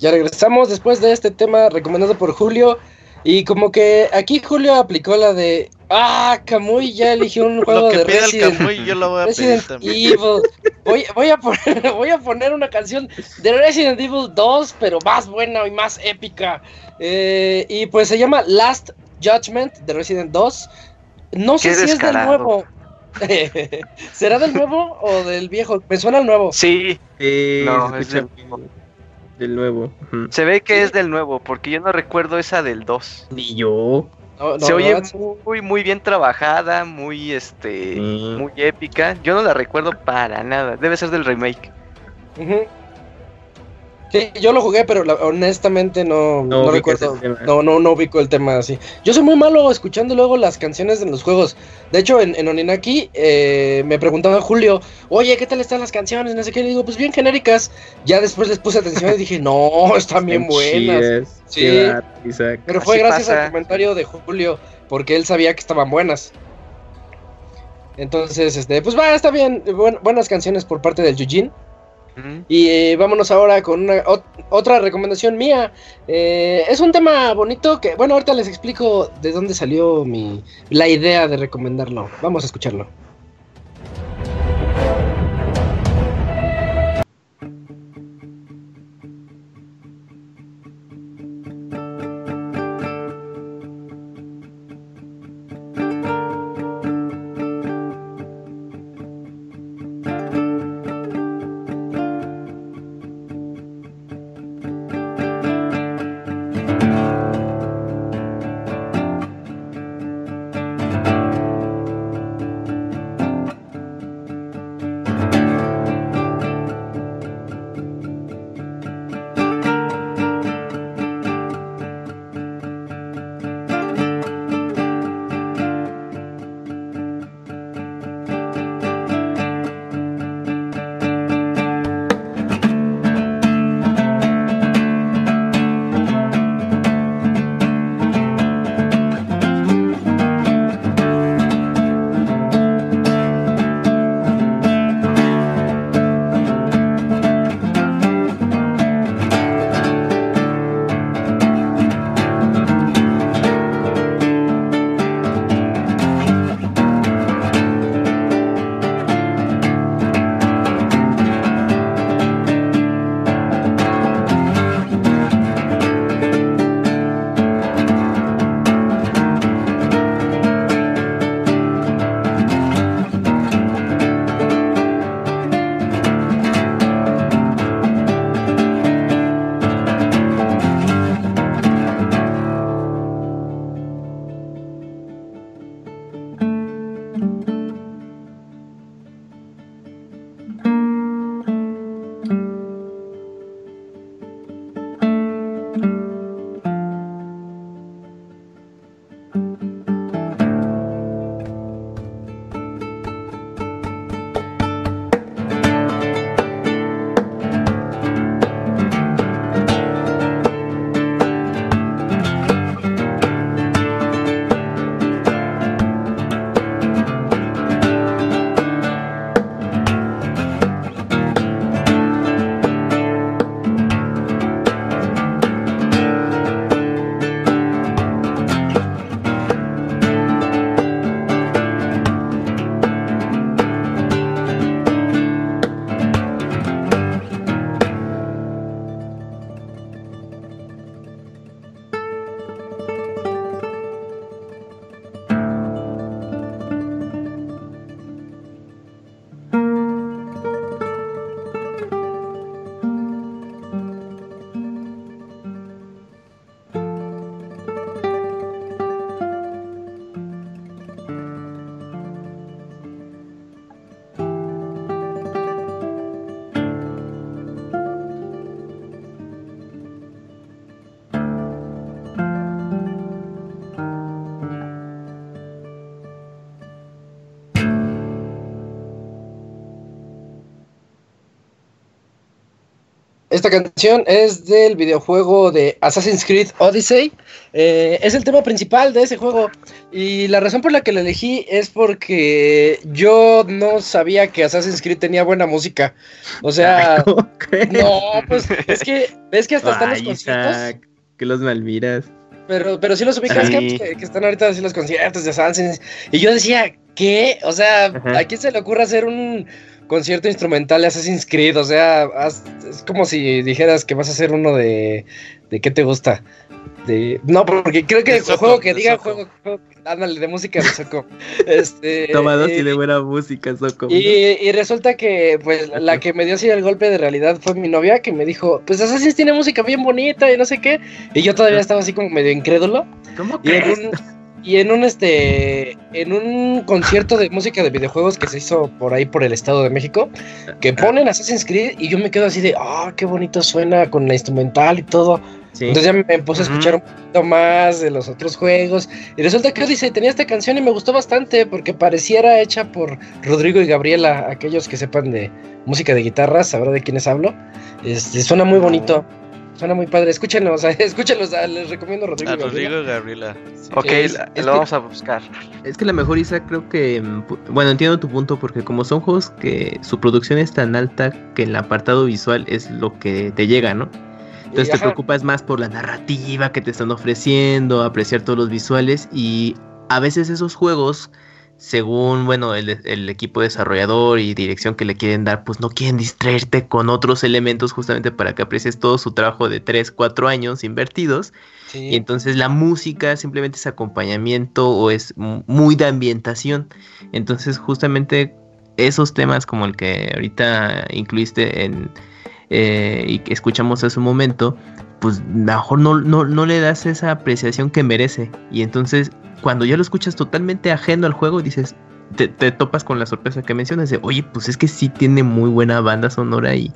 [SPEAKER 2] Ya regresamos después de este tema recomendado por Julio. Y como que aquí Julio aplicó la de. Ah, Camuy ya eligió un juego
[SPEAKER 3] Lo que
[SPEAKER 2] de
[SPEAKER 3] pide el
[SPEAKER 2] Resident,
[SPEAKER 3] Camuy, yo lo voy a pedir
[SPEAKER 2] Resident
[SPEAKER 3] también.
[SPEAKER 2] Evil. Voy, voy, a poner, voy a poner una canción de Resident Evil 2, pero más buena y más épica. Eh, y pues se llama Last Judgment de Resident 2. No sé si es del nuevo. ¿Será del nuevo o del viejo? Me suena el nuevo.
[SPEAKER 6] Sí,
[SPEAKER 4] Eh,
[SPEAKER 6] No, es del-
[SPEAKER 4] muy- del nuevo.
[SPEAKER 6] Se ve que es del nuevo, porque yo no recuerdo esa del 2.
[SPEAKER 4] Ni yo.
[SPEAKER 2] No, no,
[SPEAKER 6] Se oye muy, muy bien trabajada, muy, este,
[SPEAKER 4] Mm.
[SPEAKER 6] muy épica. Yo no la recuerdo para nada. Debe ser del remake.
[SPEAKER 2] Sí, yo lo jugué, pero la- honestamente no,
[SPEAKER 4] No
[SPEAKER 2] recuerdo. No, no, no ubico el tema así. Yo soy muy malo escuchando luego las canciones de los juegos. De hecho, en, en Oninaki eh, me preguntaba Julio, oye, ¿qué tal están las canciones? No sé qué. Le digo, pues bien genéricas. Ya después les puse atención y dije, no, están bien buenas. Sí.
[SPEAKER 4] Isaac.
[SPEAKER 2] Pero fue
[SPEAKER 6] Así
[SPEAKER 2] gracias
[SPEAKER 6] pasa.
[SPEAKER 2] al comentario de Julio, porque él sabía que estaban buenas. Entonces, este, pues va, está bien. buen- buenas canciones por parte del Yujin. Y eh, vámonos ahora con una, ot- otra recomendación mía. Eh, es un tema bonito que, bueno, ahorita les explico de dónde salió mi, la idea de recomendarlo. Vamos a escucharlo. Esta canción es del videojuego de Assassin's Creed Odyssey. Eh, es el tema principal de ese juego. Y la razón por la que la elegí es porque yo no sabía que Assassin's Creed tenía buena música. O sea,
[SPEAKER 4] ¿Cómo crees?
[SPEAKER 2] no, pues es que ves que hasta están los conciertos.
[SPEAKER 4] Que los malmiras.
[SPEAKER 2] Pero, pero sí los ubicas,
[SPEAKER 6] Sí.
[SPEAKER 2] Que, que están ahorita así los conciertos de Assassin's. Y yo decía, ¿qué? O sea,
[SPEAKER 4] Ajá.
[SPEAKER 2] ¿a quién se le ocurre hacer un concierto instrumental de Assassin's Creed? O sea, haz- es como si dijeras que vas a hacer uno de. ¿De qué te gusta? De, no, porque creo que
[SPEAKER 3] De
[SPEAKER 2] el
[SPEAKER 3] Soco,
[SPEAKER 2] juego que diga, juego, juego- ándale, de música de Soco. este,
[SPEAKER 4] Toma dos
[SPEAKER 2] eh,
[SPEAKER 4] y de buena música, Soco.
[SPEAKER 2] y, y resulta que, pues, la que me dio así el golpe de realidad fue mi novia, que me dijo, pues Assassin's tiene música bien bonita y no sé qué. Y yo todavía estaba así como medio incrédulo.
[SPEAKER 4] ¿Cómo
[SPEAKER 2] Y en
[SPEAKER 4] crees?
[SPEAKER 2] un, y en un este en un concierto de música de videojuegos que se hizo por ahí por el Estado de México, que ponen Assassin's Creed y yo me quedo así de, ah, qué bonito suena con la instrumental y todo.
[SPEAKER 4] Sí.
[SPEAKER 2] Entonces ya me puse a escuchar un poquito más de los otros juegos y resulta que Odyssey tenía esta canción y me gustó bastante porque pareciera hecha por Rodrigo y Gabriela, aquellos que sepan de música de guitarras, sabrá de quiénes hablo. Este, suena muy bonito. Suena muy padre, escúchenlos, escúchenlos, les recomiendo a Rodrigo.
[SPEAKER 3] A
[SPEAKER 2] Gabriela.
[SPEAKER 3] Rodrigo Gabriela. sí.
[SPEAKER 6] Ok,
[SPEAKER 2] Es-
[SPEAKER 6] la-
[SPEAKER 2] es
[SPEAKER 6] lo
[SPEAKER 2] que-
[SPEAKER 6] vamos a buscar.
[SPEAKER 4] Es que la mejor Isaac creo que... Bueno, entiendo tu punto porque como son juegos que su producción es tan alta que el apartado visual es lo que te llega, ¿no? Entonces
[SPEAKER 2] Y,
[SPEAKER 4] te
[SPEAKER 2] ajá,
[SPEAKER 4] preocupas más por la narrativa que te están ofreciendo, apreciar todos los visuales y a veces esos juegos, según, bueno, el, el equipo desarrollador y dirección que le quieren dar, pues no quieren distraerte con otros elementos justamente para que aprecies todo su trabajo de 3, 4 años invertidos.
[SPEAKER 2] sí.
[SPEAKER 4] Y entonces la música simplemente es acompañamiento o es mu- muy de ambientación. Entonces justamente esos temas como el que ahorita incluiste en eh, y que escuchamos hace un momento, pues mejor no, no, no le das esa apreciación que merece. Y entonces cuando ya lo escuchas totalmente ajeno al juego, dices, te, te topas con la sorpresa que mencionas de, oye, pues es que sí tiene muy buena banda sonora y,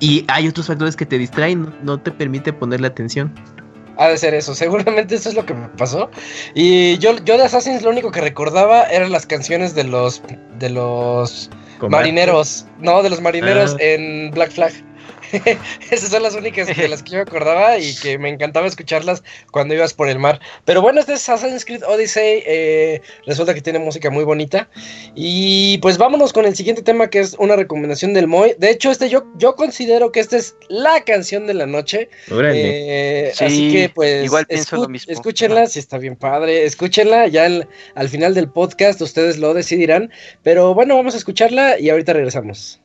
[SPEAKER 4] y hay otros factores que te distraen, no, no te permite ponerle atención.
[SPEAKER 2] Ha de ser eso, seguramente eso es lo que me pasó. Y yo, yo de Assassin's lo único que recordaba eran las canciones de los de los marineros, no, de los marineros
[SPEAKER 4] Ah.
[SPEAKER 2] en Black Flag. Esas son las únicas de las que yo me acordaba y que me encantaba escucharlas cuando ibas por el mar. Pero bueno, este es Assassin's Creed Odyssey. eh, resulta que tiene música muy bonita. Y pues vámonos con el siguiente tema que es una recomendación del Moy. De hecho, este yo, yo considero que esta es la canción de la noche. Eh,
[SPEAKER 6] Sí,
[SPEAKER 2] así que pues
[SPEAKER 6] igual pienso
[SPEAKER 2] escu-
[SPEAKER 6] lo mismo.
[SPEAKER 2] escúchenla, si está bien padre, escúchenla, ya al, al final del podcast ustedes lo decidirán, pero bueno, vamos a escucharla y ahorita regresamos.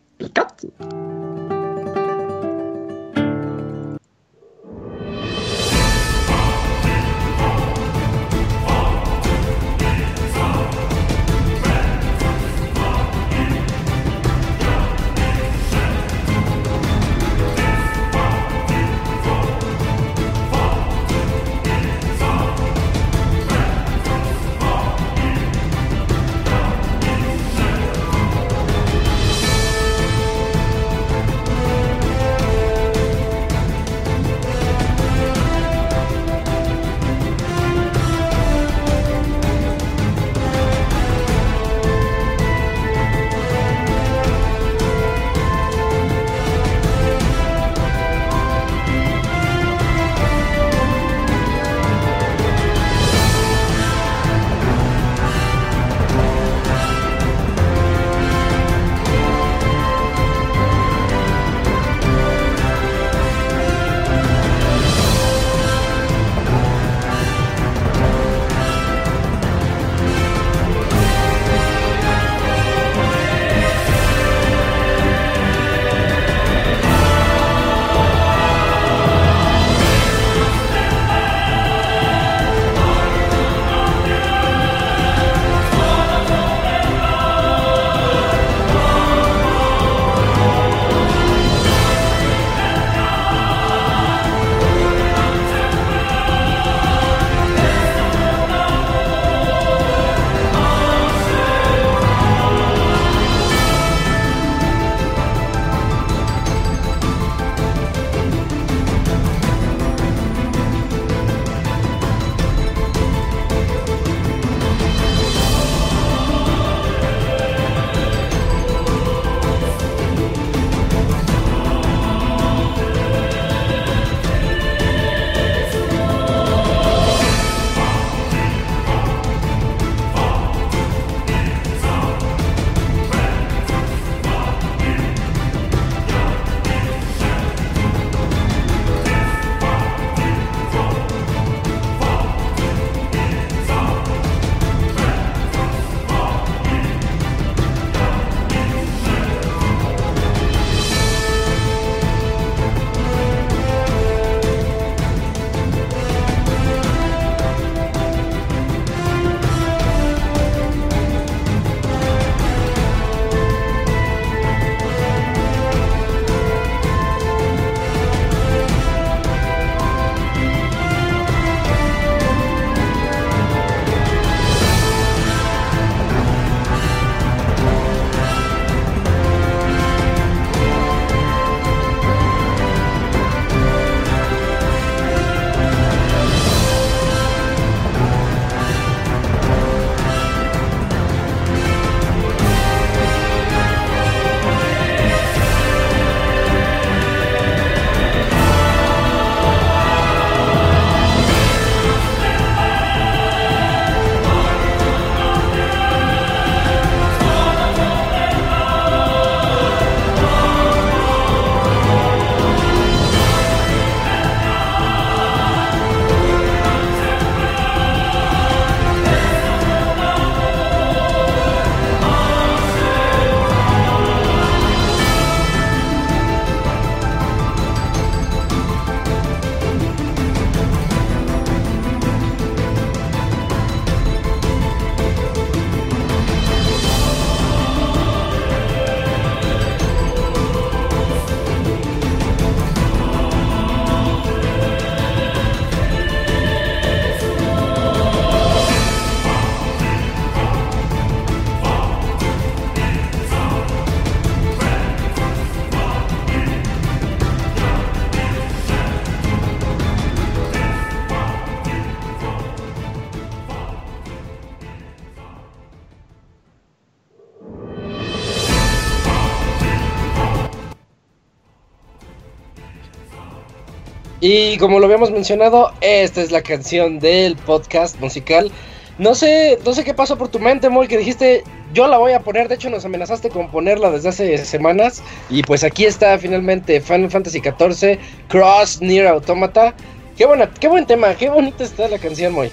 [SPEAKER 7] Y como lo habíamos mencionado, esta es la canción del podcast musical. No sé, no sé qué pasó por tu mente, Moy, que dijiste, yo la voy a poner, de hecho nos amenazaste con ponerla desde hace semanas. Y pues aquí está finalmente Final Fantasy XIV, Cross Near Automata. Qué buena, qué buen tema, qué bonita está la canción, Moy.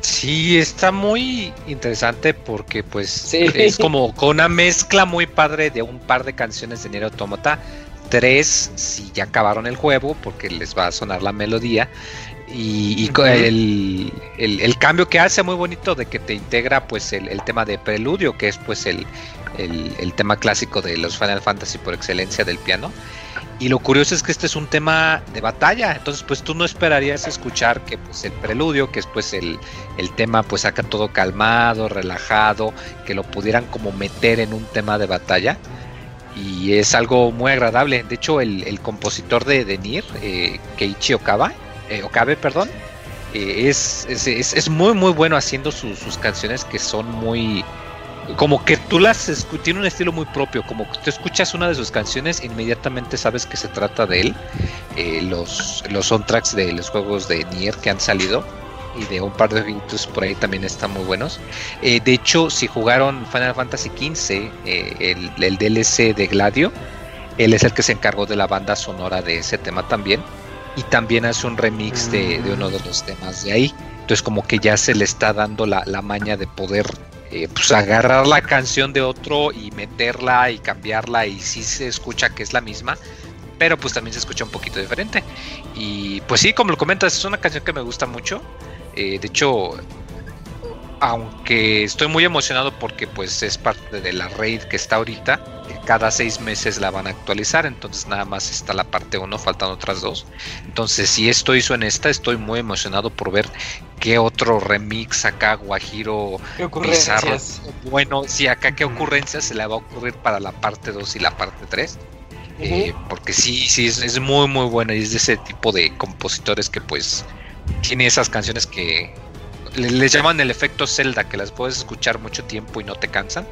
[SPEAKER 5] Sí, está muy interesante porque pues
[SPEAKER 7] Sí.
[SPEAKER 5] es como con una mezcla muy padre de un par de canciones de Nier Automata. Tres si ya acabaron el juego porque les va a sonar la melodía. Y, y co- el, el- el cambio que hace muy bonito de que te integra pues el, el tema de preludio, que es pues el, el- el tema clásico de los Final Fantasy por excelencia del piano. Y lo curioso es que este es un tema de batalla, entonces pues tú no esperarías escuchar que pues el preludio, que es pues el, el tema pues acá todo calmado, relajado, que lo pudieran como meter en un tema de batalla. Y es algo muy agradable. De hecho, el, compositor de, de Nier, eh, Keiichi Okabe, eh, Okabe, perdón, eh, es, es, es- muy muy bueno haciendo sus- canciones que son muy como que tú las tiene un estilo muy propio, como que tú escuchas una de sus canciones inmediatamente sabes que se trata de él. Eh, los, los soundtracks de los juegos de Nier que han salido y de un par de jueguitos por ahí también están muy buenos. Eh, de hecho, si jugaron Final Fantasy XV, eh, el, el DLC de Gladio, él es el que se encargó de la banda sonora de ese tema también. Y también hace un remix de, de uno de los temas de ahí. Entonces como que ya se le está dando la, la maña de poder eh, pues agarrar la canción de otro y meterla y cambiarla y sí se escucha que es la misma, pero pues también se escucha un poquito diferente. Y pues sí, como lo comentas, es una canción que me gusta mucho. Eh, de hecho, aunque estoy muy emocionado porque pues es parte de la raid que está ahorita, eh, cada seis meses la van a actualizar, entonces nada más está la parte 1, faltan otras dos. Entonces si esto hizo en esta, estoy muy emocionado por ver qué otro remix acá, Guajiro, bizarro. Bueno, si acá qué ocurrencia se le va a ocurrir para la parte 2 y la parte 3. Eh, porque sí, sí, es, es muy, muy buena y es de ese tipo de compositores que pues tiene esas canciones que le- les llaman el efecto Zelda, que las puedes escuchar mucho tiempo y no te cansan.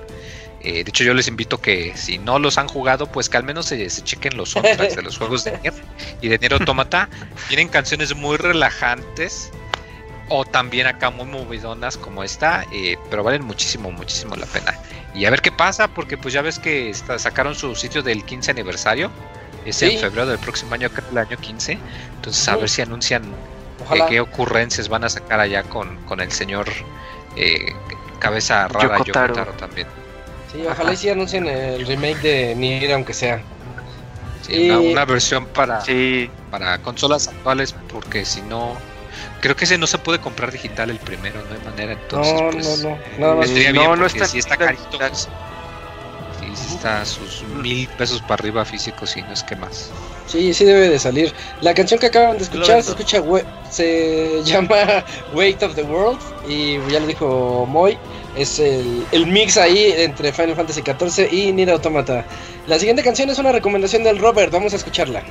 [SPEAKER 5] Eh, de hecho, yo les invito que si no los han jugado, pues que al menos se, se chequen los soundtracks de los juegos de Nier y de Nier Automata. Tienen canciones muy relajantes o también acá muy movidonas como esta, eh, pero valen muchísimo, muchísimo la pena. Y a ver qué pasa, porque pues ya ves que está- sacaron su sitio del 15 aniversario. Es
[SPEAKER 7] Sí.
[SPEAKER 5] en febrero del próximo año, creo el año 15. Entonces a ver si anuncian
[SPEAKER 7] Ojalá.
[SPEAKER 5] eh, qué ocurrencias van a sacar allá con, con el señor eh, cabeza rara
[SPEAKER 6] Yoko Taro.
[SPEAKER 5] Yoko Taro también.
[SPEAKER 7] Sí, ojalá y sí anuncien el remake de Nier, aunque sea.
[SPEAKER 5] Sí,
[SPEAKER 7] Y-
[SPEAKER 5] una, una versión para,
[SPEAKER 6] Sí,
[SPEAKER 5] para consolas actuales, porque si no, creo que ese no se puede comprar digital el primero, no hay manera. Entonces,
[SPEAKER 7] no,
[SPEAKER 5] pues,
[SPEAKER 7] no, no. Nada más.
[SPEAKER 5] vendría
[SPEAKER 6] No,
[SPEAKER 5] bien
[SPEAKER 6] no
[SPEAKER 5] porque
[SPEAKER 6] está
[SPEAKER 5] si está carito, pues, sí, está a sus mil pesos para arriba físicos y no es que más.
[SPEAKER 7] Sí, sí debe de salir. La canción que acaban de escuchar se escucha, we- se llama Weight of the World y ya lo dijo Moy, es el, el mix ahí entre Final Fantasy XIV y Nier Automata. La siguiente canción es una recomendación del Robert, vamos a escucharla.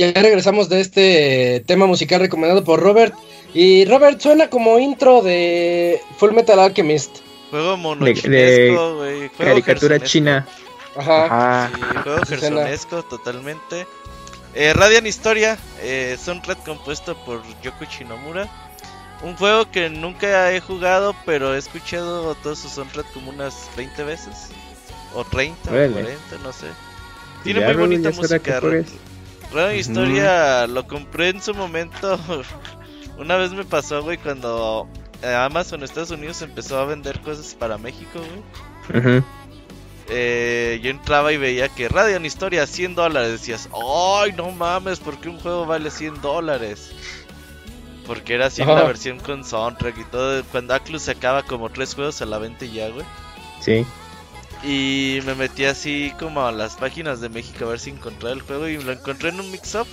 [SPEAKER 2] Ya regresamos de este tema musical recomendado por Robert. Y Robert suena como intro de Full Metal Alchemist.
[SPEAKER 3] Juego
[SPEAKER 4] De,
[SPEAKER 3] monochinesco, güey. Juego
[SPEAKER 4] caricatura
[SPEAKER 3] gersonesco.
[SPEAKER 4] china.
[SPEAKER 2] Ajá.
[SPEAKER 6] Ajá.
[SPEAKER 3] Sí, juego gersonesco totalmente. Eh, Radiant Historia, eh, soundtrack compuesto por Yoko Shinomura. Un juego que nunca he jugado, pero he escuchado todo su soundtrack como unas 20 veces. O 30,
[SPEAKER 4] Órale.
[SPEAKER 3] o 40, no sé. Tiene
[SPEAKER 4] Ya,
[SPEAKER 3] muy bonita música. Radiant Historia lo compré en su momento. Una vez me pasó, güey, cuando eh, Amazon Estados Unidos empezó a vender cosas para México, güey. Eh, yo entraba y veía que Radiant Historia 100 dólares. Decías, ¡ay, no mames! ¿Por qué un juego vale 100 dólares? Porque era así
[SPEAKER 2] Ajá.
[SPEAKER 3] una versión con soundtrack y todo. Cuando Atlus sacaba como tres juegos a la venta y ya, güey.
[SPEAKER 4] Sí.
[SPEAKER 3] Y me metí así como a las páginas de México a ver si encontraba el juego. Y lo encontré en un mix-up.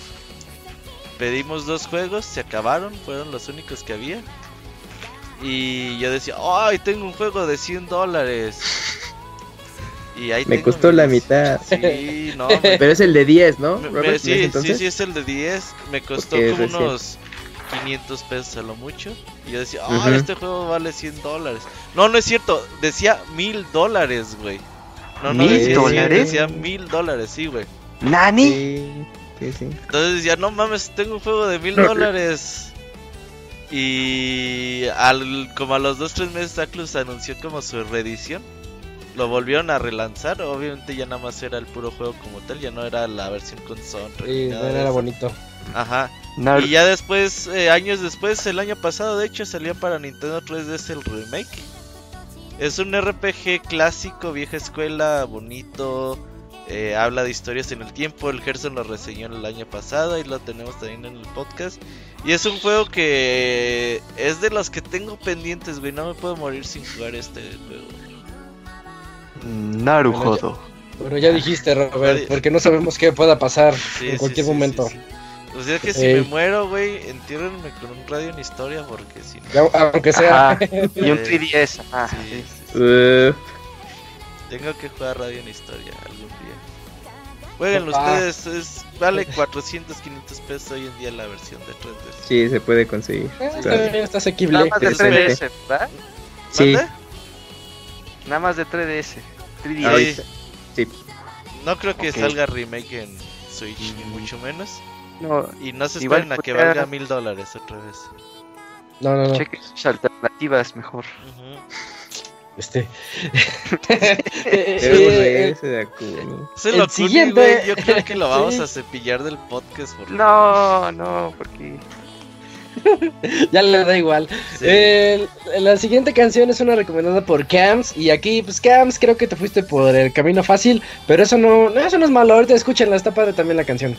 [SPEAKER 3] Pedimos dos juegos, se acabaron, fueron los únicos que había. Y yo decía, ¡ay, tengo un juego de 100 dólares! Y ahí
[SPEAKER 4] Me costó la mitad.
[SPEAKER 3] Sí, no, me-
[SPEAKER 4] Pero es el de 10, ¿no? Robert,
[SPEAKER 3] me-
[SPEAKER 4] en ese
[SPEAKER 3] sí, sí, sí, es el de 10. Me costó
[SPEAKER 4] Porque es
[SPEAKER 3] como unos 500 pesos a lo mucho. Y yo decía, ah,
[SPEAKER 4] Ujú.
[SPEAKER 3] este juego vale 100 dólares. No, no es cierto, decía mil dólares, güey. No, no
[SPEAKER 6] ¿Mil
[SPEAKER 3] decía 100,
[SPEAKER 6] dólares?
[SPEAKER 3] decía mil dólares, sí, güey.
[SPEAKER 6] ¿Nani?
[SPEAKER 4] Sí, sí, sí.
[SPEAKER 3] Entonces decía, no mames, tengo un juego de mil dólares. Y al, como a los 2-3 meses Atlus anunció como su reedición. Lo volvieron a relanzar. Obviamente ya nada más era el puro juego como tal. Ya no era la versión con ni
[SPEAKER 2] Sí, no era
[SPEAKER 3] eso.
[SPEAKER 2] bonito.
[SPEAKER 3] Ajá.
[SPEAKER 6] Nar-
[SPEAKER 3] Y ya después, eh, años después, el año pasado de hecho salió para Nintendo 3DS el remake. Es un RPG clásico, vieja escuela, bonito. eh, habla de historias en el tiempo. El Gerson lo reseñó el año pasado y lo tenemos también en el podcast. Y es un juego que es de los que tengo pendientes, güey. No me puedo morir sin jugar este juego.
[SPEAKER 6] Naruhodo.
[SPEAKER 2] Pero ya dijiste, Robert, porque no sabemos qué pueda pasar
[SPEAKER 3] Sí,
[SPEAKER 2] en cualquier
[SPEAKER 3] sí,
[SPEAKER 2] momento.
[SPEAKER 3] sí, sí. O sea que si
[SPEAKER 2] Ey.
[SPEAKER 3] me muero, güey, entiérrenme con un radio en historia porque si no.
[SPEAKER 2] Ya, Aunque sea.
[SPEAKER 6] Ajá. Y un 3DS. Ah,
[SPEAKER 3] Sí,
[SPEAKER 6] sí.
[SPEAKER 3] sí.
[SPEAKER 4] Uh,
[SPEAKER 3] Tengo que jugar Radio en Historia algún día. Jueguen
[SPEAKER 2] Ah.
[SPEAKER 3] ustedes, es, vale 400, 500 pesos hoy en día la versión de 3DS.
[SPEAKER 4] sí, se puede conseguir.
[SPEAKER 2] Eh, está asequible.
[SPEAKER 6] Nada más de
[SPEAKER 4] Interesante.
[SPEAKER 6] 3DS, ¿verdad?
[SPEAKER 4] Sí,
[SPEAKER 3] ¿Mande?
[SPEAKER 6] Nada más de 3DS. 3DS.
[SPEAKER 4] ahorita. Sí.
[SPEAKER 3] No creo que
[SPEAKER 6] Ok.
[SPEAKER 3] salga remake en Switch, ni mucho menos.
[SPEAKER 6] No,
[SPEAKER 3] Y no se esperen a que valga mil dólares otra vez.
[SPEAKER 2] No, no, no.
[SPEAKER 6] chequen sus alternativas mejor.
[SPEAKER 2] Este. Eh.
[SPEAKER 3] Ese
[SPEAKER 2] El
[SPEAKER 3] lo
[SPEAKER 2] siguiente-
[SPEAKER 3] Yo creo que lo vamos
[SPEAKER 2] Sí.
[SPEAKER 3] a cepillar del podcast. Porque...
[SPEAKER 6] No, no, porque.
[SPEAKER 2] ya le da igual.
[SPEAKER 3] Sí.
[SPEAKER 2] La siguiente canción es una recomendada por Cams. Y aquí, pues Cams, creo que te fuiste por el camino fácil. Pero eso no, no, eso no es malo. Ahorita escúchenla, está padre también la canción.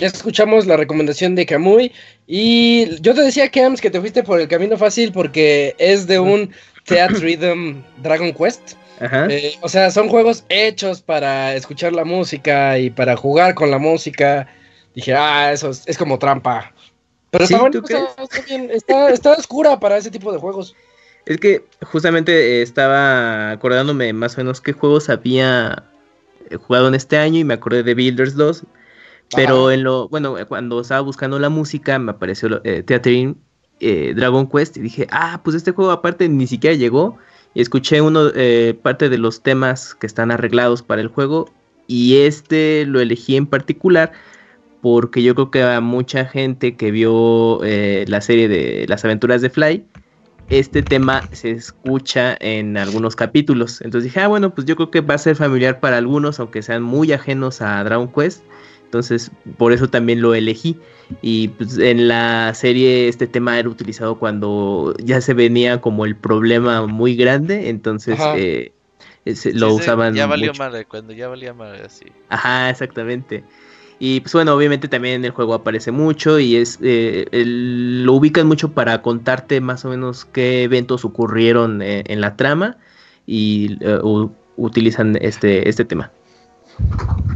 [SPEAKER 2] Ya escuchamos la recomendación de Kamui. Y yo te decía, Kams, que te fuiste por el camino fácil porque es de un Theat Rhythm Dragon Quest.
[SPEAKER 4] Ajá.
[SPEAKER 2] Eh, o sea, son juegos hechos para escuchar la música y para jugar con la música. Dije, ah, eso es, es como trampa. Pero
[SPEAKER 4] Sí,
[SPEAKER 2] está bueno,
[SPEAKER 4] ¿tú
[SPEAKER 2] está, está bien, está, está oscura para ese tipo de juegos.
[SPEAKER 4] Es que justamente eh, estaba acordándome más o menos qué juegos había eh, jugado en este año y me acordé de Builders 2. Pero
[SPEAKER 2] Ajá.
[SPEAKER 4] en lo, bueno, eh, cuando estaba buscando la música me apareció eh, eh, Dragon Quest y dije, ah, pues este juego aparte ni siquiera llegó. Y escuché uno, eh, parte de los temas que están arreglados para el juego y este lo elegí en particular porque yo creo que a mucha gente que vio eh, la serie de las aventuras de Fly, este tema se escucha en algunos capítulos. Entonces dije, ah, bueno, pues yo creo que va a ser familiar para algunos, aunque sean muy ajenos a Dragon Quest. Entonces, por eso también lo elegí. Y pues en la serie este tema era utilizado cuando ya se venía como el problema muy grande. Entonces eh, lo
[SPEAKER 3] sí,
[SPEAKER 4] usaban.
[SPEAKER 3] Ya valió
[SPEAKER 4] mucho.
[SPEAKER 3] madre, cuando ya valía madre, así.
[SPEAKER 4] Ajá, exactamente. Y pues bueno, obviamente también en el juego aparece mucho y es eh, el- lo ubican mucho para contarte más o menos qué eventos ocurrieron eh, en la trama y eh, u- utilizan este, este tema.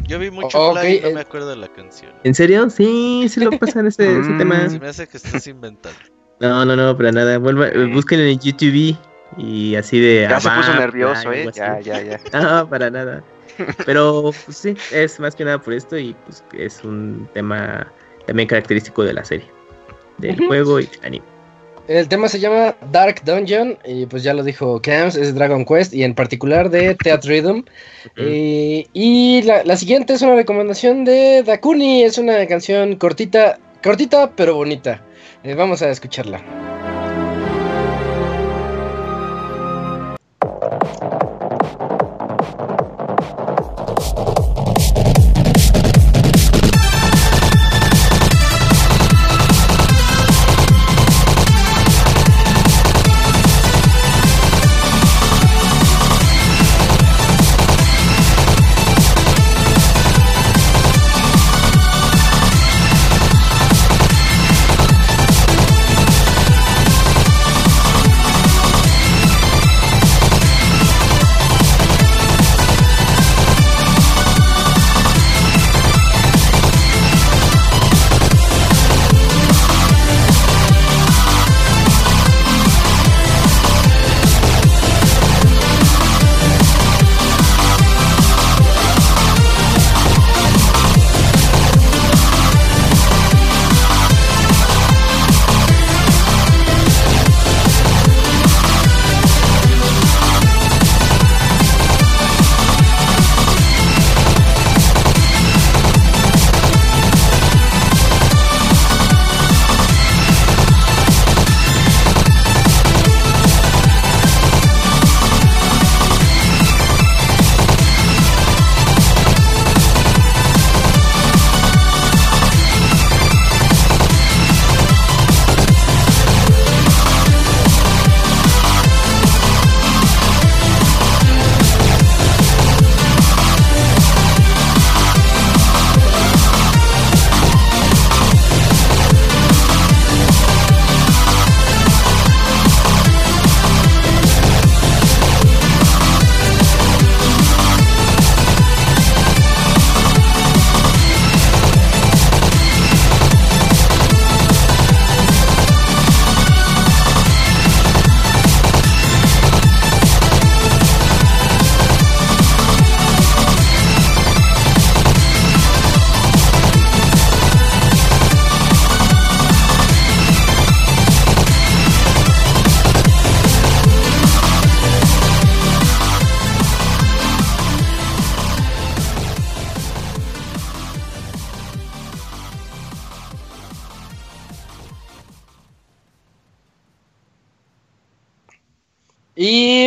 [SPEAKER 3] Yo vi mucho Fly y no
[SPEAKER 2] eh.
[SPEAKER 3] me acuerdo de la canción.
[SPEAKER 4] ¿En serio? Sí, sí lo pasan ese, ese
[SPEAKER 5] Mm.
[SPEAKER 4] tema.
[SPEAKER 3] Se me hace que estás inventando.
[SPEAKER 4] No, no, no, para nada. Vuelva, busquen en YouTube y así de...
[SPEAKER 6] Ya se puso nervioso, eh. Ya, ya, ya.
[SPEAKER 4] No, para nada. Pero pues, sí, es más que nada por esto y pues es un tema también característico de la serie, del juego y del anime.
[SPEAKER 2] El tema se llama Dark Dungeon y pues ya lo dijo Camps, es Dragon Quest y en particular de Theat Rhythm. Eh, y la, la siguiente es una recomendación de Dakuni, es una canción cortita, cortita pero bonita. Eh, vamos a escucharla.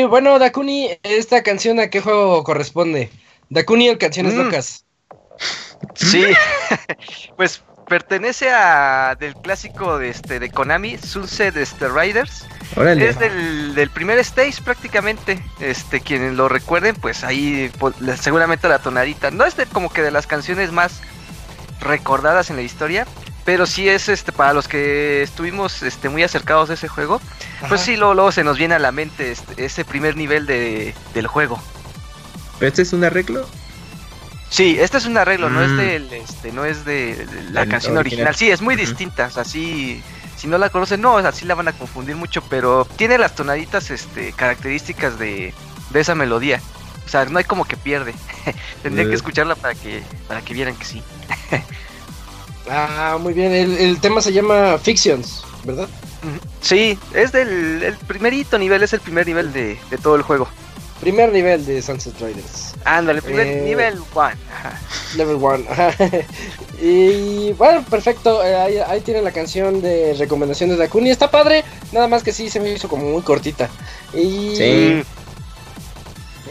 [SPEAKER 2] Bueno, Dakuni, esta canción a qué juego corresponde? Dakuni o Canciones
[SPEAKER 6] Mm.
[SPEAKER 2] Locas.
[SPEAKER 6] Sí, pues pertenece a del clásico de este de Konami, Sunset este, Riders.
[SPEAKER 4] Órale.
[SPEAKER 6] Es del, del primer stage prácticamente. Este, quienes lo recuerden, pues ahí la- seguramente la tonadita. No es de, como que de las canciones más recordadas en la historia. Pero sí es este para los que estuvimos este, muy acercados de ese juego. Pues sí, luego, luego se nos viene a la mente este, ese primer nivel de, del juego.
[SPEAKER 4] ¿Pero este es un arreglo?
[SPEAKER 6] Sí, este es un arreglo, no es
[SPEAKER 4] Mm.
[SPEAKER 6] del, este, no es de, la canción
[SPEAKER 4] original.
[SPEAKER 6] original. Sí, es muy distinta, o sea, sí, si no la conocen, no, o sea, sí la van a confundir mucho, pero tiene las tonaditas, este, características de, de esa melodía. O sea, no hay como que pierde. Tendría
[SPEAKER 4] Eh.
[SPEAKER 6] que escucharla para que, para que vieran que sí.
[SPEAKER 2] Ah, muy bien. El, el tema se llama Fictions, ¿verdad?
[SPEAKER 6] Sí, es del el primerito nivel, es el primer nivel de, de todo el juego.
[SPEAKER 2] Primer nivel de Sunset Riders.
[SPEAKER 6] Ándale, primer
[SPEAKER 2] Eh.
[SPEAKER 6] nivel one. Ajá.
[SPEAKER 2] Level 1. y bueno, perfecto. eh, ahí, ahí tienen la canción de recomendación de Dakuni. Está padre, nada más que sí se me hizo como muy cortita. Y,
[SPEAKER 4] Sí.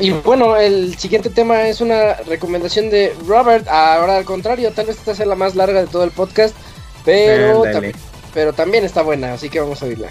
[SPEAKER 2] Y bueno, el siguiente tema es una recomendación de Robert. Ahora al contrario, tal vez esta sea la más larga de todo el podcast, pero, tam- pero también está buena, así que vamos a oírla.「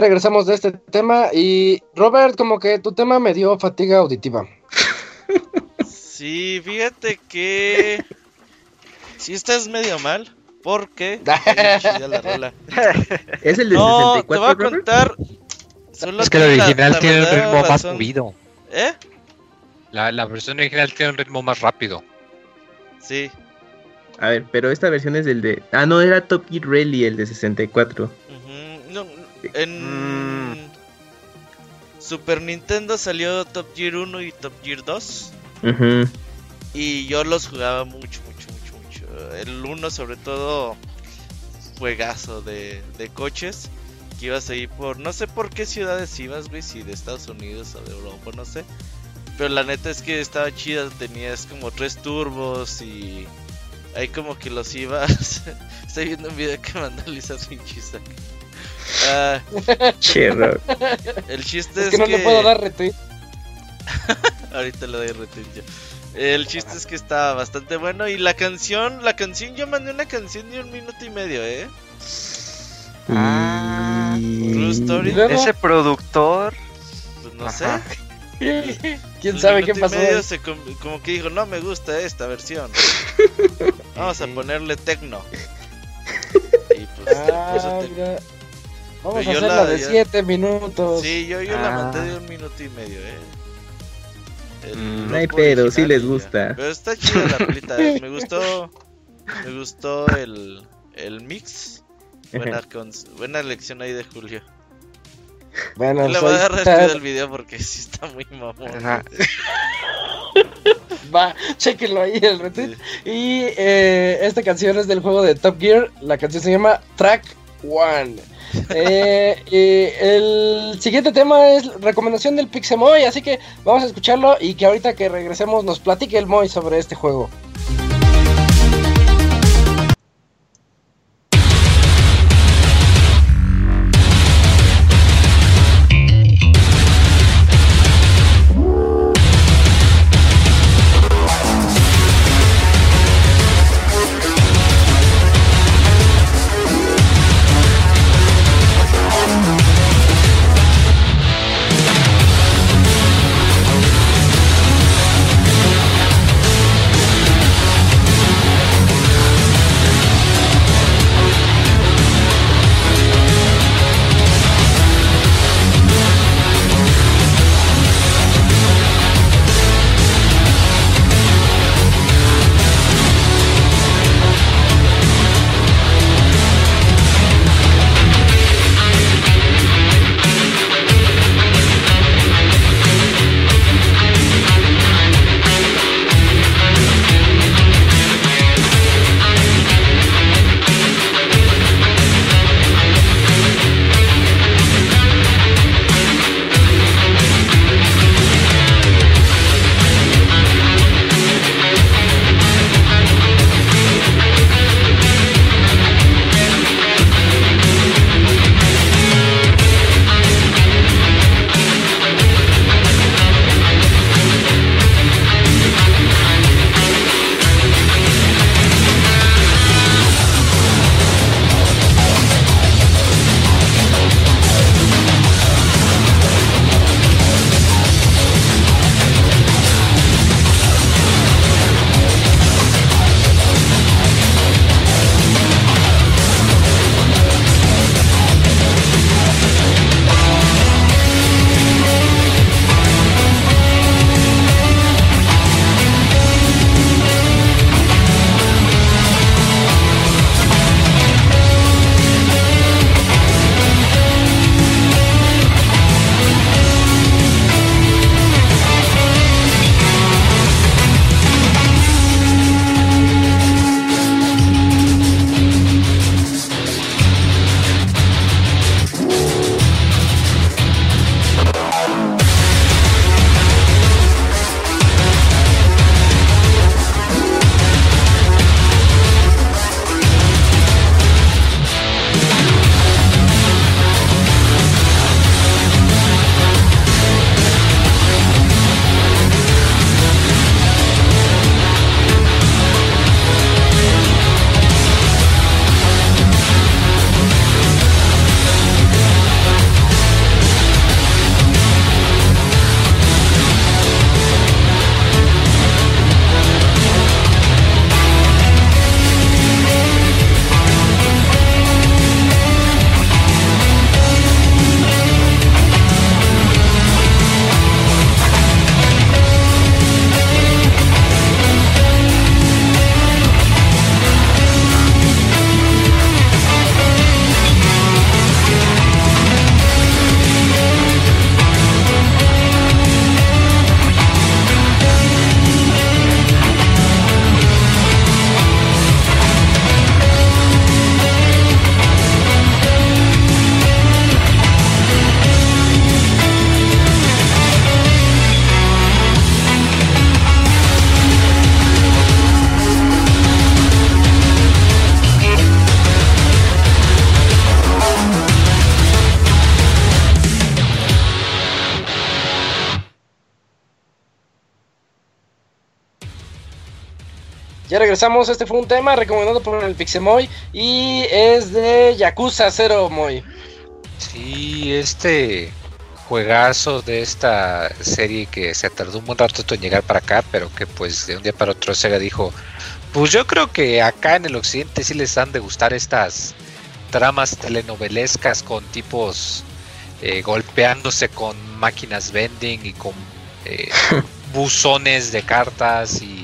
[SPEAKER 2] ya regresamos de este tema. Y Robert, como que tu tema me dio fatiga auditiva.
[SPEAKER 3] Sí, fíjate que. Sí, estás medio mal. Porque. la rola.
[SPEAKER 4] ¿Es el de
[SPEAKER 3] No,
[SPEAKER 4] 64,
[SPEAKER 3] te voy a
[SPEAKER 4] Robert?
[SPEAKER 3] contar. solo
[SPEAKER 5] Es que el
[SPEAKER 3] la-
[SPEAKER 5] original
[SPEAKER 3] la
[SPEAKER 5] tiene un ritmo más movido.
[SPEAKER 3] ¿Eh?
[SPEAKER 5] La, la versión original tiene un ritmo más rápido.
[SPEAKER 3] Sí.
[SPEAKER 4] A ver, pero esta versión es el de. Ah, no, era Top Gear Rally, el de 64.
[SPEAKER 3] Ujú, no, en. Super Nintendo salió Top Gear 1 y Top Gear 2.
[SPEAKER 4] Ujú.
[SPEAKER 3] Y yo los jugaba mucho, mucho, mucho, mucho. El 1 sobre todo, juegazo de, de coches. Que ibas ahí por, no sé por qué ciudades ibas, güey, si de Estados Unidos o de Europa, no sé. Pero la neta es que estaba chida, tenías como tres turbos y ahí como que los ibas. Estoy viendo un video que mandó Lisa Finchisa. Ah,
[SPEAKER 4] Che, Robert.
[SPEAKER 3] el chiste
[SPEAKER 2] Es
[SPEAKER 3] es,
[SPEAKER 2] que no le puedo dar retweet.
[SPEAKER 3] Ahorita le doy retweet yo. El chiste es que está bastante bueno y la canción, la canción yo mandé una canción de un minuto y medio, ¿eh?
[SPEAKER 6] Ah,
[SPEAKER 3] True Story.
[SPEAKER 6] Ese productor.
[SPEAKER 3] Pues no
[SPEAKER 6] Ajá.
[SPEAKER 3] sé.
[SPEAKER 2] ¿Quién
[SPEAKER 3] Un
[SPEAKER 2] sabe qué pasó?
[SPEAKER 3] medio se com- como que dijo, no me gusta esta versión. Vamos a ponerle tecno. Y pues le puso
[SPEAKER 2] Ah. Vamos
[SPEAKER 3] Pero
[SPEAKER 2] a
[SPEAKER 3] yo
[SPEAKER 2] hacer
[SPEAKER 3] la-
[SPEAKER 2] la de
[SPEAKER 3] ya-
[SPEAKER 2] 7 minutos.
[SPEAKER 3] Sí, yo, yo la
[SPEAKER 6] Ah.
[SPEAKER 3] mandé de un minuto y medio, ¿eh?
[SPEAKER 6] Mm.
[SPEAKER 4] No hay
[SPEAKER 3] original
[SPEAKER 4] sí les gusta.
[SPEAKER 3] Pero está chida la rolita, eh, me gustó. Me gustó el, el mix. Buena, buena lección ahí de Julio.
[SPEAKER 2] Bueno,
[SPEAKER 3] Yo le
[SPEAKER 2] pues
[SPEAKER 3] voy a dar retweet al video porque sí está muy mamón.
[SPEAKER 6] Ajá.
[SPEAKER 2] Va, chequenlo ahí el retweet.
[SPEAKER 3] Sí.
[SPEAKER 2] Y eh, esta canción es del juego de Top Gear. La canción se llama Track One. Eh, el siguiente tema es recomendación del Pixemoy. Así que vamos a escucharlo y que ahorita que regresemos nos platique el Moy sobre este juego.「regresamos, este fue un tema recomendado por el Pixemoy y es de Yakuza 0 Moy.
[SPEAKER 5] Sí, este juegazo de esta serie que se tardó un buen rato en llegar para acá, pero que pues de un día para otro Sega dijo, pues yo creo que acá en el occidente sí les han de gustar estas tramas telenovelescas con tipos eh, golpeándose con máquinas vending y con eh, buzones de cartas y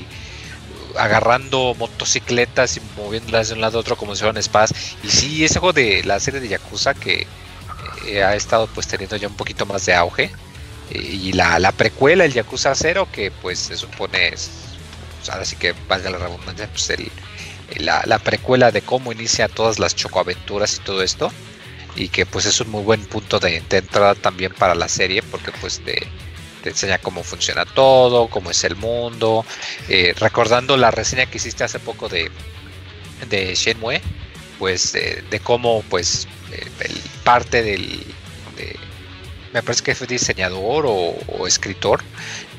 [SPEAKER 5] agarrando motocicletas y moviéndolas de un lado a otro como si fueran espadas. Y sí, ese juego de la serie de Yakuza que eh, ha estado pues teniendo ya un poquito más de auge. Eh, y la, la precuela, el Yakuza 0, que pues se supone, es, pues, ahora sí que valga la redundancia, pues el, la, la precuela de cómo inicia todas las chocoaventuras y todo esto. Y que pues es un muy buen punto de, de entrada también para la serie, porque pues te, enseña cómo funciona todo, cómo es el mundo. Eh, recordando la reseña que hiciste hace poco de, de Shenmue, pues de, de cómo pues eh, el parte del de- me parece que fue diseñador o, o escritor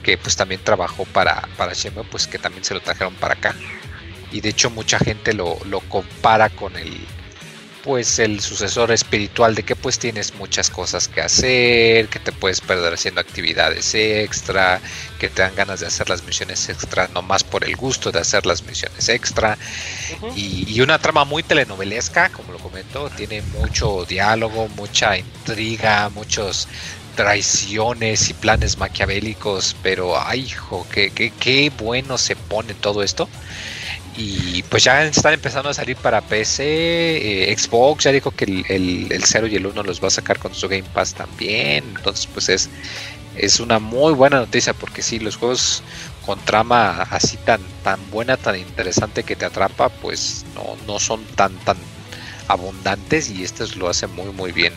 [SPEAKER 5] que pues también trabajó para, para Shenmue, pues que también se lo trajeron para acá. Y de hecho mucha gente lo, lo compara con el pues el sucesor espiritual de que pues tienes muchas cosas que hacer, que te puedes perder haciendo actividades extra, que te dan ganas de hacer las misiones extra nomás por el gusto de hacer las misiones extra. Y, y una trama muy telenovelesca, como lo comento, tiene mucho diálogo, mucha intriga, muchos traiciones y planes maquiavélicos, pero ay hijo, qué, qué, qué bueno se pone todo esto. Y pues ya están empezando a salir para PC, eh, Xbox ya dijo que el, el, el 0 y el 1 los va a sacar con su Game Pass también. Entonces pues es, es una muy buena noticia porque sí, los juegos con trama así tan, tan buena, tan interesante que te atrapa, pues no, no son tan, tan abundantes y este lo hace muy muy bien.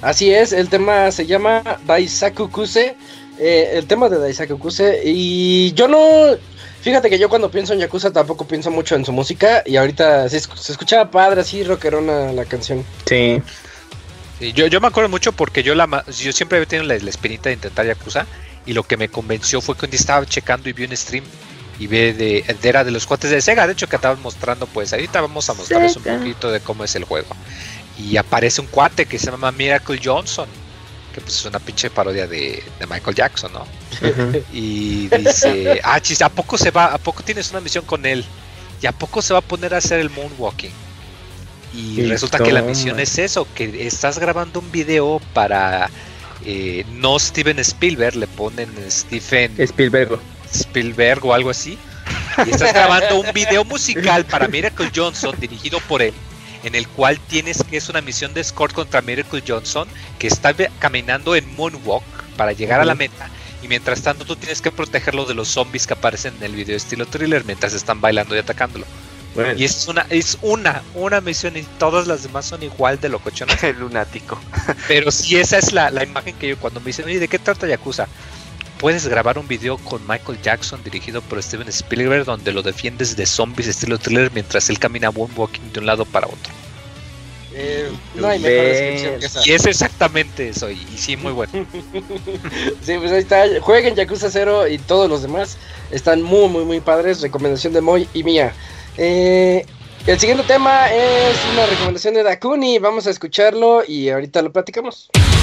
[SPEAKER 2] Así es, el tema se llama Daisaku Kuse. eh, el tema de Daisaku Kuse. Y yo no. Fíjate que yo cuando pienso en Yakuza tampoco pienso mucho en su música. Y ahorita se, esc- se escuchaba padre, así rockerona la canción.
[SPEAKER 4] Sí.
[SPEAKER 5] Sí, yo, yo me acuerdo mucho porque yo la yo siempre había tenido la, la espinita de intentar Yakuza y lo que me convenció fue que un día estaba checando y vi un stream y ve de, de- era de los cuates de Sega, de hecho que estaban mostrando pues ahorita vamos a mostrarles un poquito de cómo es el juego. Y aparece un cuate que se llama Miracle Johnson, que pues es una pinche parodia de, de Michael Jackson, ¿no? Y dice, ah, chis, ¿a poco se va? ¿A poco tienes una misión con él? ¿Y a poco se va a poner a hacer el moonwalking? Y
[SPEAKER 4] Y
[SPEAKER 5] resulta que la misión es eso, que estás grabando un video para eh, no Steven Spielberg, le ponen Stephen
[SPEAKER 4] Spielberg.
[SPEAKER 5] Spielberg o algo así. Y estás grabando un video musical para Miracle Johnson dirigido por él, en el cual tienes que es una misión de escort contra Miracle Johnson, que está caminando en Moonwalk para llegar a la meta. Y mientras tanto tú tienes que protegerlo de los zombies que aparecen en el video estilo thriller mientras están bailando y atacándolo.
[SPEAKER 4] Bueno,
[SPEAKER 5] Y es una, es una, una misión y todas las demás son igual de locochonas.
[SPEAKER 6] Lunático.
[SPEAKER 5] Pero si esa es la, la imagen que yo cuando me dicen, oye, ¿de qué trata Yakuza? Puedes grabar un video con Michael Jackson dirigido por Steven Spielberg donde lo defiendes de zombies estilo thriller mientras él camina moonwalking de un lado para otro.
[SPEAKER 2] Eh, no hay mejor descripción que esa.
[SPEAKER 5] Y es exactamente eso, y, y sí, muy bueno.
[SPEAKER 2] Sí, pues ahí está. Jueguen Yakuza 0 y todos los demás. Están muy, muy, muy padres. Recomendación de Moy y mía. Eh, el siguiente tema es una recomendación de Dakuni. Vamos a escucharlo y ahorita lo platicamos.「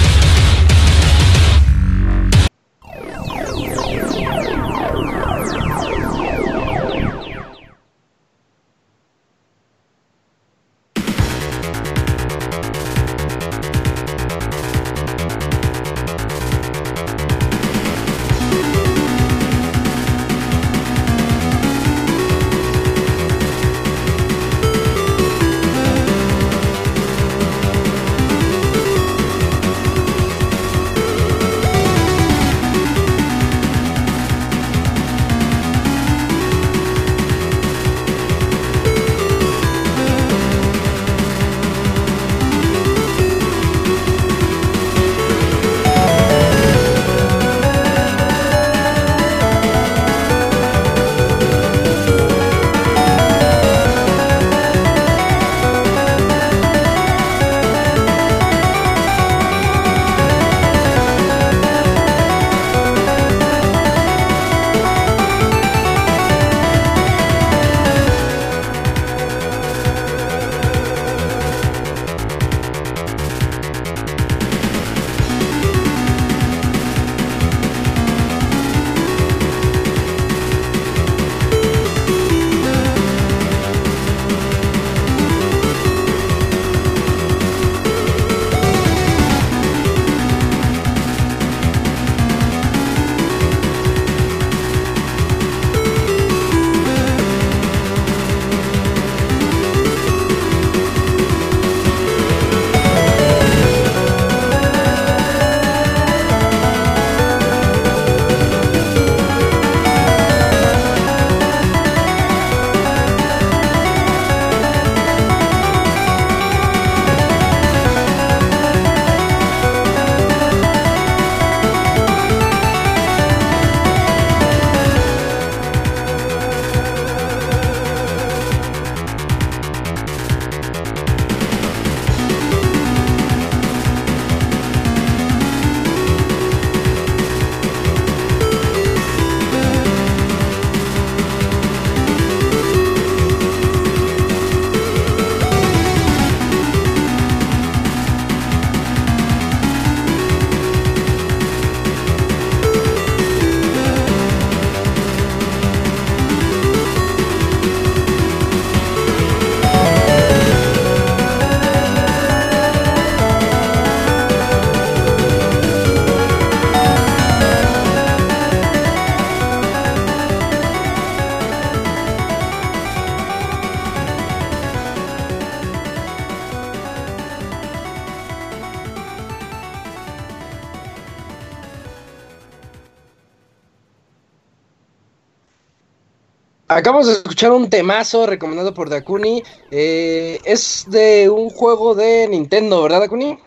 [SPEAKER 2] Acabamos de escuchar un temazo recomendado por Dakuni. Eh, es de un juego de Nintendo, ¿verdad, Dakuni?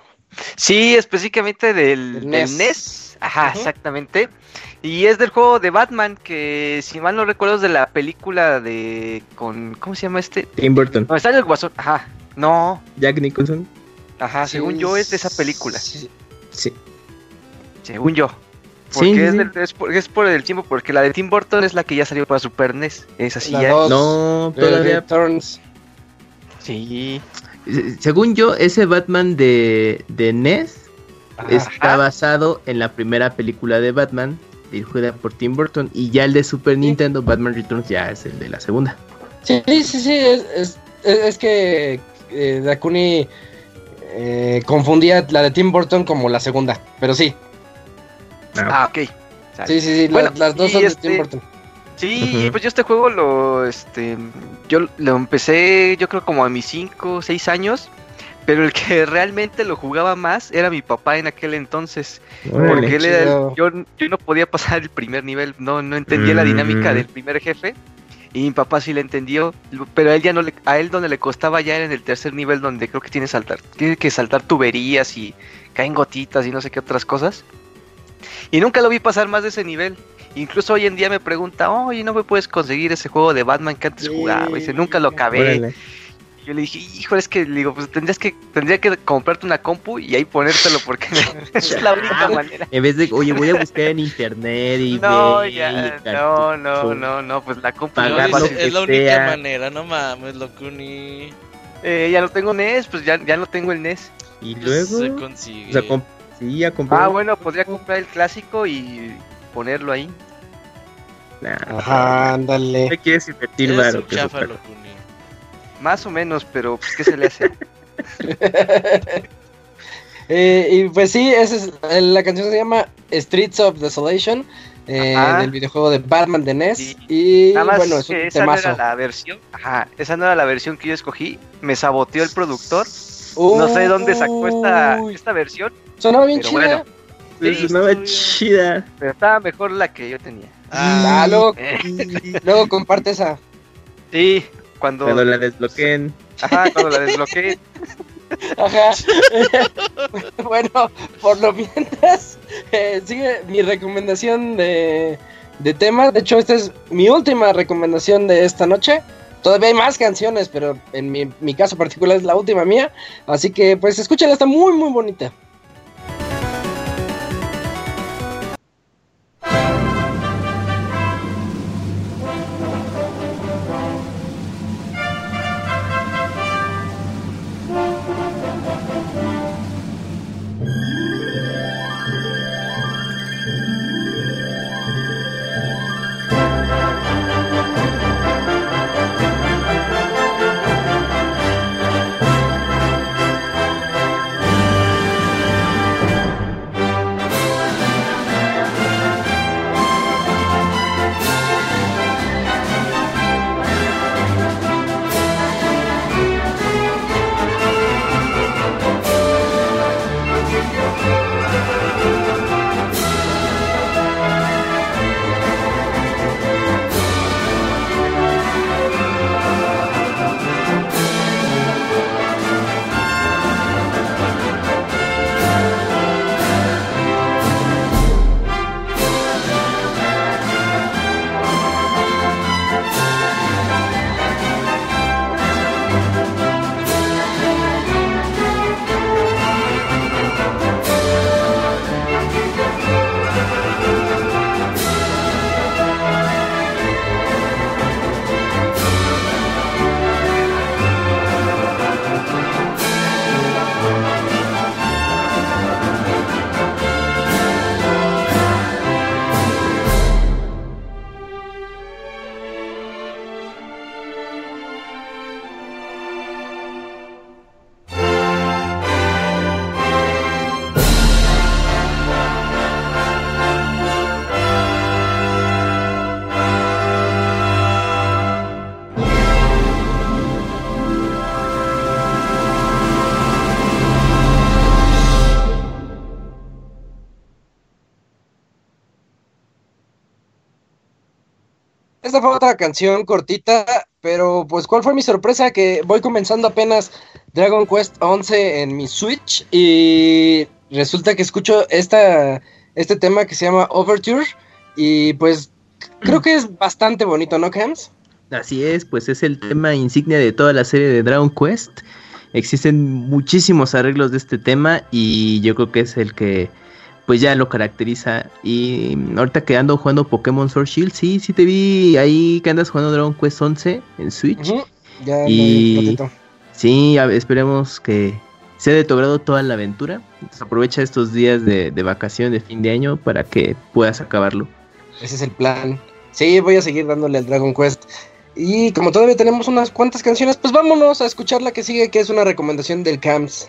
[SPEAKER 6] Sí, específicamente del,
[SPEAKER 2] Del
[SPEAKER 6] del
[SPEAKER 2] NES.
[SPEAKER 6] NES. Ajá, exactamente. Y es del juego de Batman, que si mal no recuerdo es de la película de... con ¿Cómo se llama este?
[SPEAKER 4] Tim Burton,
[SPEAKER 6] No, está en el Guasón. Ajá, no.
[SPEAKER 4] Jack Nicholson.
[SPEAKER 6] Ajá, según yo es de esa película.
[SPEAKER 2] Sí.
[SPEAKER 4] Sí.
[SPEAKER 6] Según yo. Porque
[SPEAKER 4] sí,
[SPEAKER 6] es,
[SPEAKER 4] sí.
[SPEAKER 6] del- es por, es por el tiempo, porque la de Tim Burton es la que ya salió para Super NES. Es así
[SPEAKER 2] La
[SPEAKER 6] ya.
[SPEAKER 2] dos.
[SPEAKER 4] No,
[SPEAKER 2] Eh,
[SPEAKER 4] todavía.
[SPEAKER 2] Returns.
[SPEAKER 6] Sí.
[SPEAKER 4] Se- Según yo, ese Batman de, de NES está basado en la primera película de Batman, dirigida por Tim Burton, y ya el de Super Nintendo, Batman Returns, ya es el de la segunda.
[SPEAKER 2] Sí, sí, sí, es, es, es- es que eh, Dakuni eh, confundía la de Tim Burton como la segunda, pero sí,
[SPEAKER 6] Ah, ok. Sale.
[SPEAKER 2] sí, sí, sí,
[SPEAKER 6] Bueno,
[SPEAKER 2] las dos son de
[SPEAKER 6] este-
[SPEAKER 2] Tim Burton.
[SPEAKER 6] Sí, pues yo este juego lo, este, yo lo empecé, yo creo como a mis 5 o 6 años, pero el que realmente lo jugaba más era mi papá en aquel entonces, porque él era yo, yo no podía pasar el primer nivel, no, no entendía la dinámica del primer jefe, y mi papá sí le entendió, pero a él ya no le, a él donde le costaba ya era en el tercer nivel donde creo que tiene saltar, tiene que saltar tuberías y caen gotitas y no sé qué otras cosas. Y nunca lo vi pasar más de ese nivel. Incluso hoy en día me pregunta, oye, ¿no me puedes conseguir ese juego de Batman que antes jugaba? Y dice, nunca lo acabé. Yo le dije, hijo, es que le digo, pues tendrías que, tendría que comprarte una compu y ahí ponértelo porque es la única manera.
[SPEAKER 4] En vez de, oye, voy a buscar en internet y
[SPEAKER 6] No,
[SPEAKER 4] ve,
[SPEAKER 6] ya,
[SPEAKER 4] y
[SPEAKER 6] no, no, no, no, pues la compu
[SPEAKER 3] No,
[SPEAKER 6] es
[SPEAKER 3] la única
[SPEAKER 4] sea.
[SPEAKER 3] manera, no mames, Locuni.
[SPEAKER 6] Eh, ya no tengo NES, pues ya, ya no tengo el NES.
[SPEAKER 4] Y
[SPEAKER 3] Pues se
[SPEAKER 4] luego,
[SPEAKER 3] consigue.
[SPEAKER 4] o sea, comp- sí, ya compré.
[SPEAKER 6] Ah, bueno, podría comprar el clásico y ponerlo ahí.
[SPEAKER 4] Nah,
[SPEAKER 2] Ajá, ándale.
[SPEAKER 4] ¿qué quieres invertir, varo?
[SPEAKER 3] un
[SPEAKER 4] que es
[SPEAKER 3] chafa,
[SPEAKER 4] otra
[SPEAKER 3] Locuni.
[SPEAKER 6] Más o menos, pero pues, ¿qué se le hace?
[SPEAKER 2] Eh, y pues sí, esa es, la canción se llama Streets of Desolation, eh, del videojuego de Batman de NES.
[SPEAKER 6] Sí.
[SPEAKER 2] Y
[SPEAKER 6] Nada más
[SPEAKER 2] bueno, es un
[SPEAKER 6] esa no
[SPEAKER 2] temazo.
[SPEAKER 6] era la versión. Ajá, esa no era la versión que yo escogí. Me saboteó el productor. No sé dónde sacó esta,
[SPEAKER 2] Uy,
[SPEAKER 6] esta versión,
[SPEAKER 2] Sonaba bien chida.
[SPEAKER 6] bueno. Sí,
[SPEAKER 4] sonaba
[SPEAKER 3] bien.
[SPEAKER 4] chida.
[SPEAKER 6] pero estaba mejor la que yo tenía.
[SPEAKER 2] Ah, luego,
[SPEAKER 6] Eh,
[SPEAKER 2] luego comparte esa.
[SPEAKER 6] sí, cuando,
[SPEAKER 4] Cuando la desbloqueen.
[SPEAKER 6] ajá, cuando la desbloqueé.
[SPEAKER 2] Ajá. bueno, por lo mientras, eh, sigue mi recomendación de, de tema. De hecho, esta es mi última recomendación de esta noche. Todavía hay más canciones, pero en mi, mi caso particular es la última mía. Así que, pues, escúchala, está muy, muy bonita. Esta fue otra canción cortita, pero pues ¿cuál fue mi sorpresa? Que voy comenzando apenas Dragon Quest 11 en mi Switch y resulta que escucho esta, este tema que se llama Overture y pues creo que es bastante bonito, ¿no, Cams?
[SPEAKER 4] Así es, pues es el tema insignia de toda la serie de Dragon Quest. Existen muchísimos arreglos de este tema y yo creo que es el que pues ya lo caracteriza. Y ahorita que ando jugando Pokémon Sword Shield, sí, sí te vi ahí que andas jugando Dragon Quest 11 en Switch.
[SPEAKER 2] Ya
[SPEAKER 4] Y-. Sí, esperemos que sea de tu agrado toda la aventura. Entonces aprovecha estos días de, de vacación de fin de año para que puedas acabarlo.
[SPEAKER 2] Ese es el plan. Sí, voy a seguir dándole al Dragon Quest. Y como todavía tenemos unas cuantas canciones, pues vámonos a escuchar la que sigue, que es una recomendación del Cams.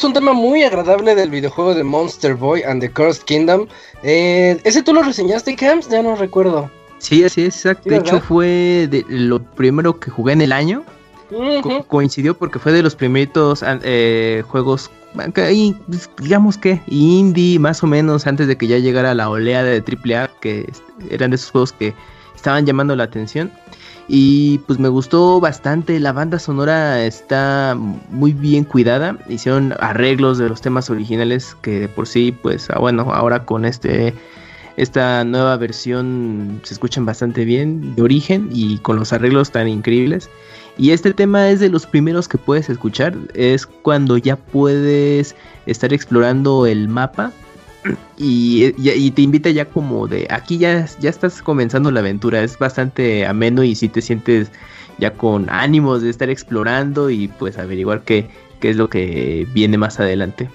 [SPEAKER 2] Es un tema muy agradable del videojuego de Monster Boy and the Cursed Kingdom. Eh, ¿Ese tú lo reseñaste, Camps? Ya no recuerdo.
[SPEAKER 4] Sí, así es, exacto.
[SPEAKER 2] Sí,
[SPEAKER 4] De hecho, fue de lo primero que jugué en el año. Co- coincidió porque fue de los primeritos eh, juegos, pues, digamos que indie, más o menos, antes de que ya llegara la oleada de AAA, que est- eran de esos juegos que estaban llamando la atención. Y pues me gustó bastante, la banda sonora está muy bien cuidada, hicieron arreglos de los temas originales que de por sí, pues ah, bueno, ahora con este esta nueva versión se escuchan bastante bien de origen y con los arreglos tan increíbles. Y este tema es de los primeros que puedes escuchar. Es cuando ya puedes estar explorando el mapa. Y, y- te invita ya como de aquí ya, ya estás comenzando la aventura. Es bastante ameno y si te sientes ya con ánimos de estar explorando y pues averiguar qué, qué es lo que viene más adelante.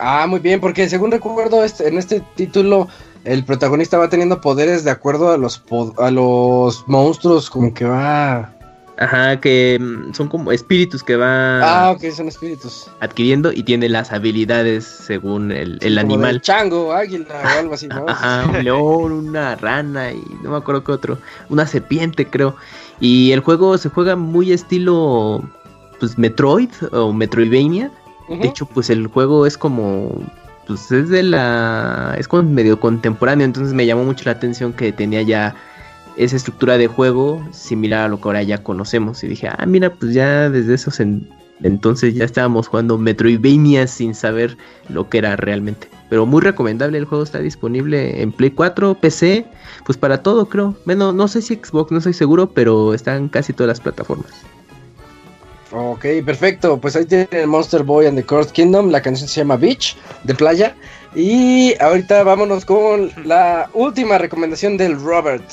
[SPEAKER 2] Ah, muy bien, porque según recuerdo, este, en este título el protagonista va teniendo poderes de acuerdo a los, a los monstruos, como que va
[SPEAKER 4] Ajá, que mm, son como espíritus que va
[SPEAKER 2] Ah, ok, son espíritus.
[SPEAKER 4] adquiriendo y tiene las habilidades según el, el
[SPEAKER 2] Como
[SPEAKER 4] animal.
[SPEAKER 2] chango, águila o algo así, ¿no?
[SPEAKER 4] Ajá, un león, una rana y no me acuerdo qué otro, una serpiente creo. Y el juego se juega muy estilo pues Metroid o Metroidvania. De hecho, pues el juego es como pues es de la es como medio contemporáneo, entonces me llamó mucho la atención que tenía ya esa estructura de juego similar a lo que ahora ya conocemos y dije, "Ah, mira, pues ya desde esos en- entonces ya estábamos jugando Metroidvania sin saber lo que era realmente." Pero muy recomendable, el juego está disponible en Play 4, PC, pues para todo creo. Menos, no sé si Xbox, no estoy seguro, pero están casi todas las plataformas.
[SPEAKER 2] Ok, perfecto. Pues ahí tienen Monster Boy and the Cursed Kingdom. La canción se llama Beach, de playa. Y ahorita vámonos con la última recomendación del Robert.「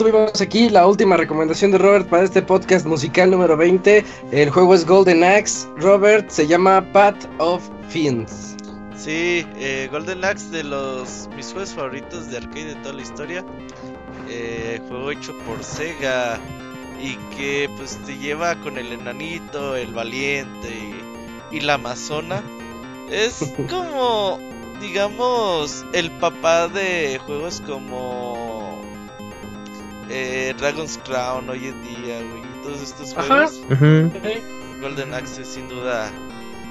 [SPEAKER 2] tuvimos aquí la última recomendación de Robert para este podcast musical número 20. El juego es Golden Axe. Robert se llama Path of Fiends.
[SPEAKER 3] Sí, eh, Golden Axe de los mis juegos favoritos de arcade de toda la historia. Eh, juego hecho por Sega y que pues te lleva con el enanito, el valiente y, y la amazona. Es como, digamos, el papá de juegos como Dragon's Crown hoy en día, güey. y Todos estos
[SPEAKER 2] Ajá.
[SPEAKER 3] juegos.
[SPEAKER 4] Ujú.
[SPEAKER 3] Golden Axe sin duda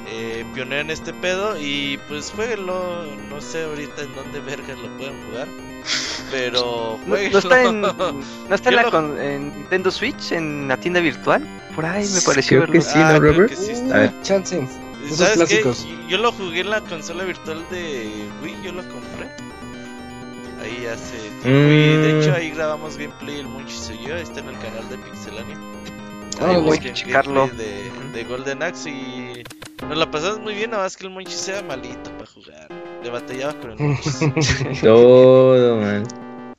[SPEAKER 3] eh, pionero en este pedo y pues jueguenlo, no sé ahorita en dónde vergas lo pueden jugar, pero
[SPEAKER 6] No,
[SPEAKER 3] jueguenlo.
[SPEAKER 6] no está en, no está en, la en Nintendo Switch, en la tienda virtual. Por ahí me pareció
[SPEAKER 4] Creo que sí, ¿no,
[SPEAKER 3] Ah,
[SPEAKER 4] Robert?
[SPEAKER 3] que sí
[SPEAKER 4] A
[SPEAKER 3] está.
[SPEAKER 4] ver.
[SPEAKER 2] Uh, chance. Esos
[SPEAKER 3] ¿Sabes qué?
[SPEAKER 2] clásicos.
[SPEAKER 3] Yo lo jugué en la consola virtual de Wii, yo lo compré. De
[SPEAKER 4] Mm.
[SPEAKER 3] hecho ahí grabamos gameplay el Monchis y yo, está en el canal de Pixelania.
[SPEAKER 2] Ah,
[SPEAKER 3] Ahí
[SPEAKER 2] voy a
[SPEAKER 6] checarlo.
[SPEAKER 3] De, de Golden Axe y nos la pasamos muy bien, nada más que el Monchis era malito para jugar. Le batallaba con el Monchis.
[SPEAKER 4] Todo, man.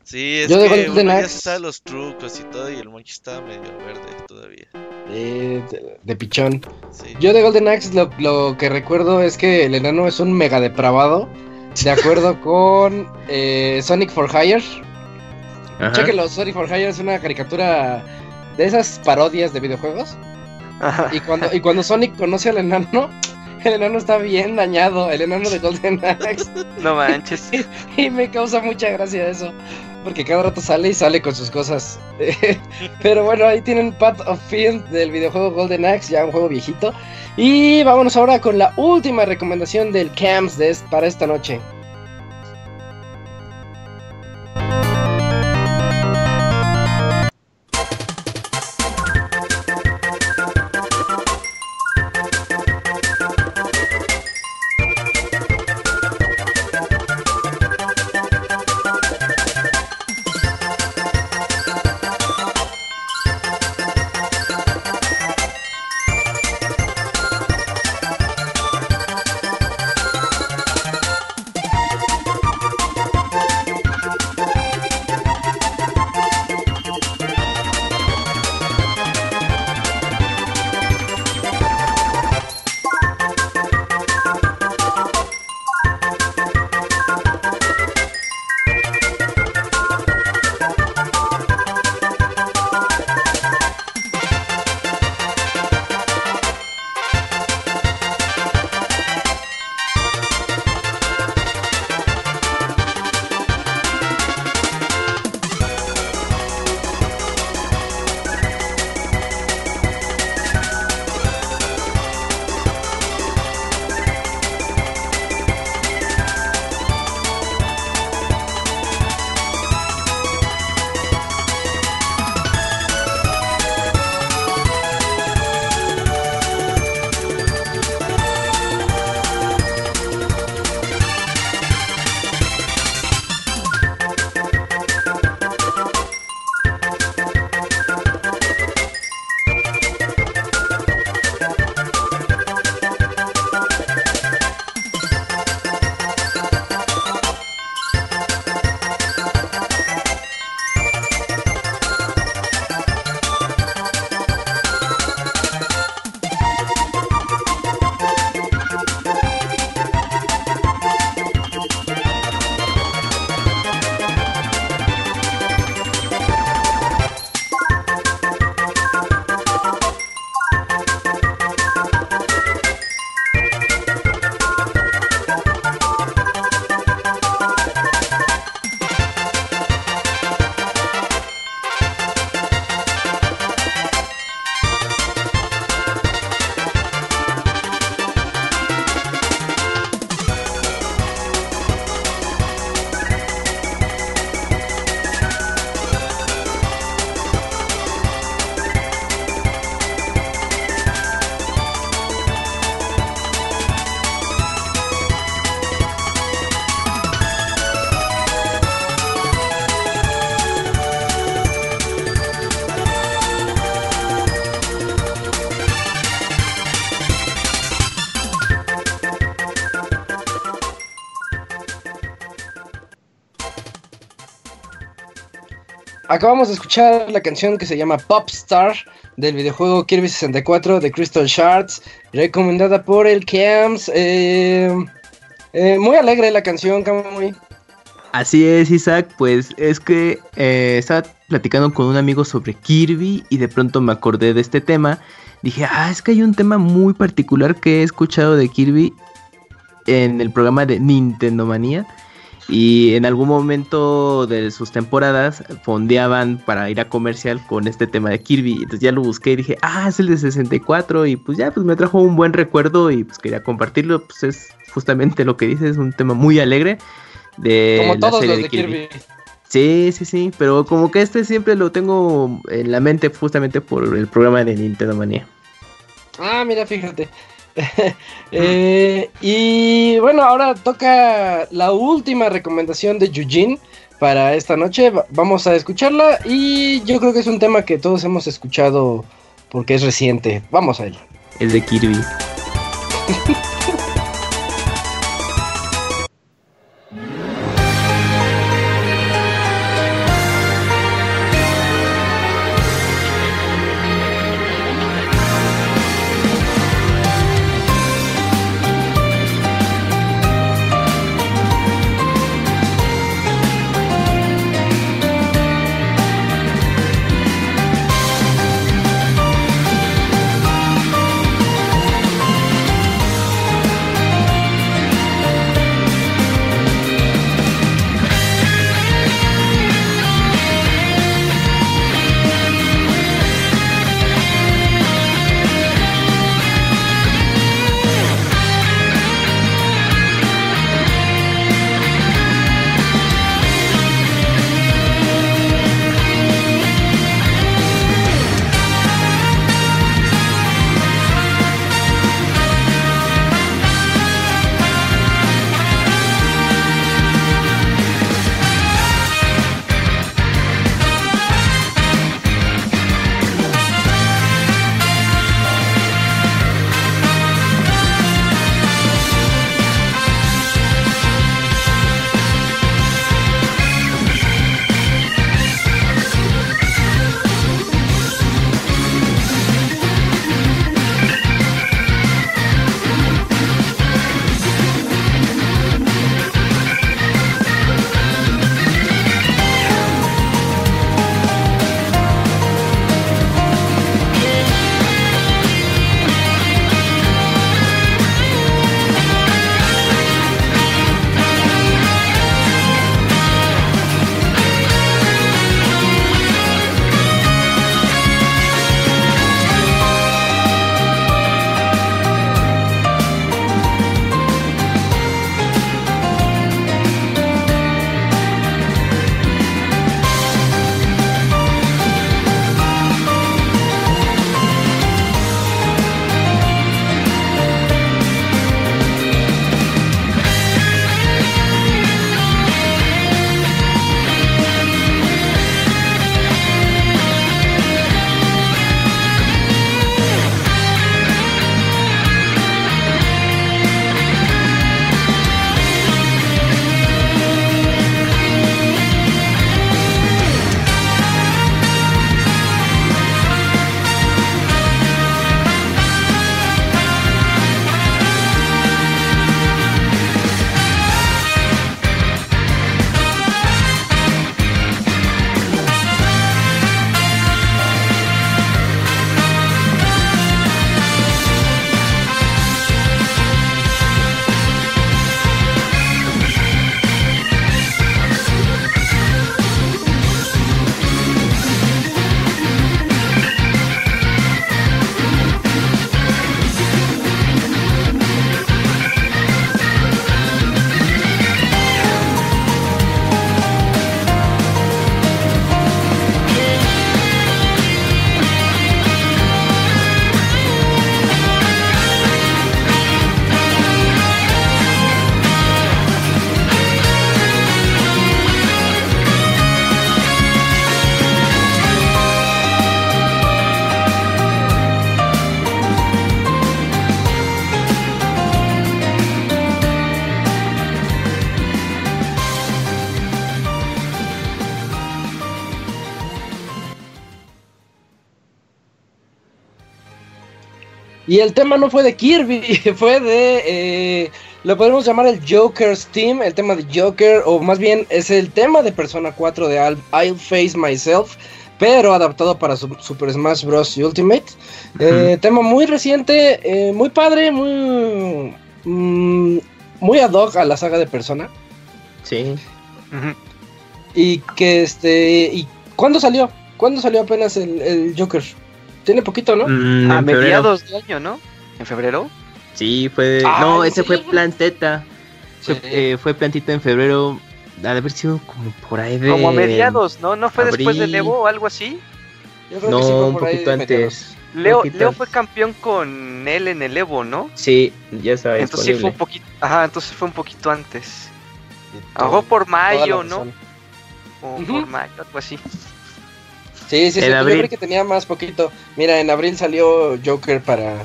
[SPEAKER 3] Sí, es
[SPEAKER 2] Yo de
[SPEAKER 3] que
[SPEAKER 2] Golden
[SPEAKER 3] uno ya
[SPEAKER 2] Axe-
[SPEAKER 3] se sabe los trucos y todo y el Monchis estaba medio verde todavía.
[SPEAKER 2] Eh, de, de pichón.
[SPEAKER 3] Sí.
[SPEAKER 2] Yo de Golden Axe lo, lo que recuerdo es que el enano es un mega depravado. De acuerdo con eh, Sonic for Hire.
[SPEAKER 4] Ajá.
[SPEAKER 2] Chequenlo, Sonic for Hire es una caricatura de esas parodias de videojuegos.
[SPEAKER 6] Ajá.
[SPEAKER 2] Y cuando, y cuando Sonic conoce al enano, el enano está bien dañado, el enano de Golden Axe.
[SPEAKER 6] No manches.
[SPEAKER 2] Y me causa mucha gracia eso. Porque cada rato sale y sale con sus cosas. Pero bueno, ahí tienen Path of Fiend del videojuego Golden Axe, ya un juego viejito. Y vámonos ahora con la última recomendación del est- para esta noche. Acabamos de escuchar la canción que se llama Popstar del videojuego Kirby 64 de Crystal Shards, recomendada por el Cams. Eh, eh, muy alegre la canción, Kamui.
[SPEAKER 4] Así es, Isaac, pues es que eh, estaba platicando con un amigo sobre Kirby y de pronto me acordé de este tema. Dije, ah, es que hay un tema muy particular que he escuchado de Kirby en el programa de Nintendo Manía. Y en algún momento de sus temporadas fondeaban para ir a comercial con este tema de Kirby. Entonces ya lo busqué y dije, ah, es el de 64. Y pues ya, pues me trajo un buen recuerdo y pues quería compartirlo. Pues es justamente lo que dice, es un tema muy alegre de
[SPEAKER 2] Como
[SPEAKER 4] la
[SPEAKER 2] todos
[SPEAKER 4] serie
[SPEAKER 2] los de Kirby.
[SPEAKER 4] Sí, sí, sí, pero como que este siempre lo tengo en la mente justamente por el programa de Nintendo Manía.
[SPEAKER 2] Ah, mira, fíjate. Eh, y bueno, ahora toca la última recomendación de Eugene para esta noche. Va- Vamos a escucharla y yo creo que es un tema que todos hemos escuchado porque es reciente. Vamos a ello.
[SPEAKER 4] El de Kirby.「
[SPEAKER 2] Y el tema no fue de Kirby, fue de. eh, lo podemos llamar el Joker's Team, el tema de Joker, o más bien es el tema de Persona 4 de I'll, I'll Face Myself, pero adaptado para su- Super Smash Bros. Ultimate. Eh, tema muy reciente, eh, muy padre, muy. mm, muy ad hoc a la saga de Persona.
[SPEAKER 4] Sí.
[SPEAKER 2] Y que este. ¿Y cuándo salió? ¿Cuándo salió apenas el, el Joker? Tiene poquito, ¿no?
[SPEAKER 4] Mm,
[SPEAKER 6] A mediados de año, ¿no? ¿En febrero?
[SPEAKER 4] Sí, fue.
[SPEAKER 2] Ah,
[SPEAKER 4] no,
[SPEAKER 2] ¿en
[SPEAKER 4] ese fue
[SPEAKER 2] serio?
[SPEAKER 4] Plan Z. Fue,
[SPEAKER 2] Sí.
[SPEAKER 4] eh, fue plantito en febrero. Ha de haber sido como por ahí de.
[SPEAKER 6] Como a mediados, ¿no? ¿No fue después del
[SPEAKER 4] abril.
[SPEAKER 6] Evo o algo así?
[SPEAKER 2] Yo creo que
[SPEAKER 4] No,
[SPEAKER 2] sí fue
[SPEAKER 4] un poquito
[SPEAKER 2] de
[SPEAKER 4] antes.
[SPEAKER 6] Leo,
[SPEAKER 4] Poquito.
[SPEAKER 6] Leo fue campeón con él en el Evo, ¿no?
[SPEAKER 4] Sí, ya estaba
[SPEAKER 6] Entonces sí fue
[SPEAKER 4] disponible.
[SPEAKER 6] un poquito, ajá, entonces fue un poquito antes. A lo mejor por mayo, ¿no? O por mayo, algo así.
[SPEAKER 2] Sí, sí, sí. Yo
[SPEAKER 4] abril.
[SPEAKER 2] creí que tenía más poquito. Mira, en abril salió Joker para,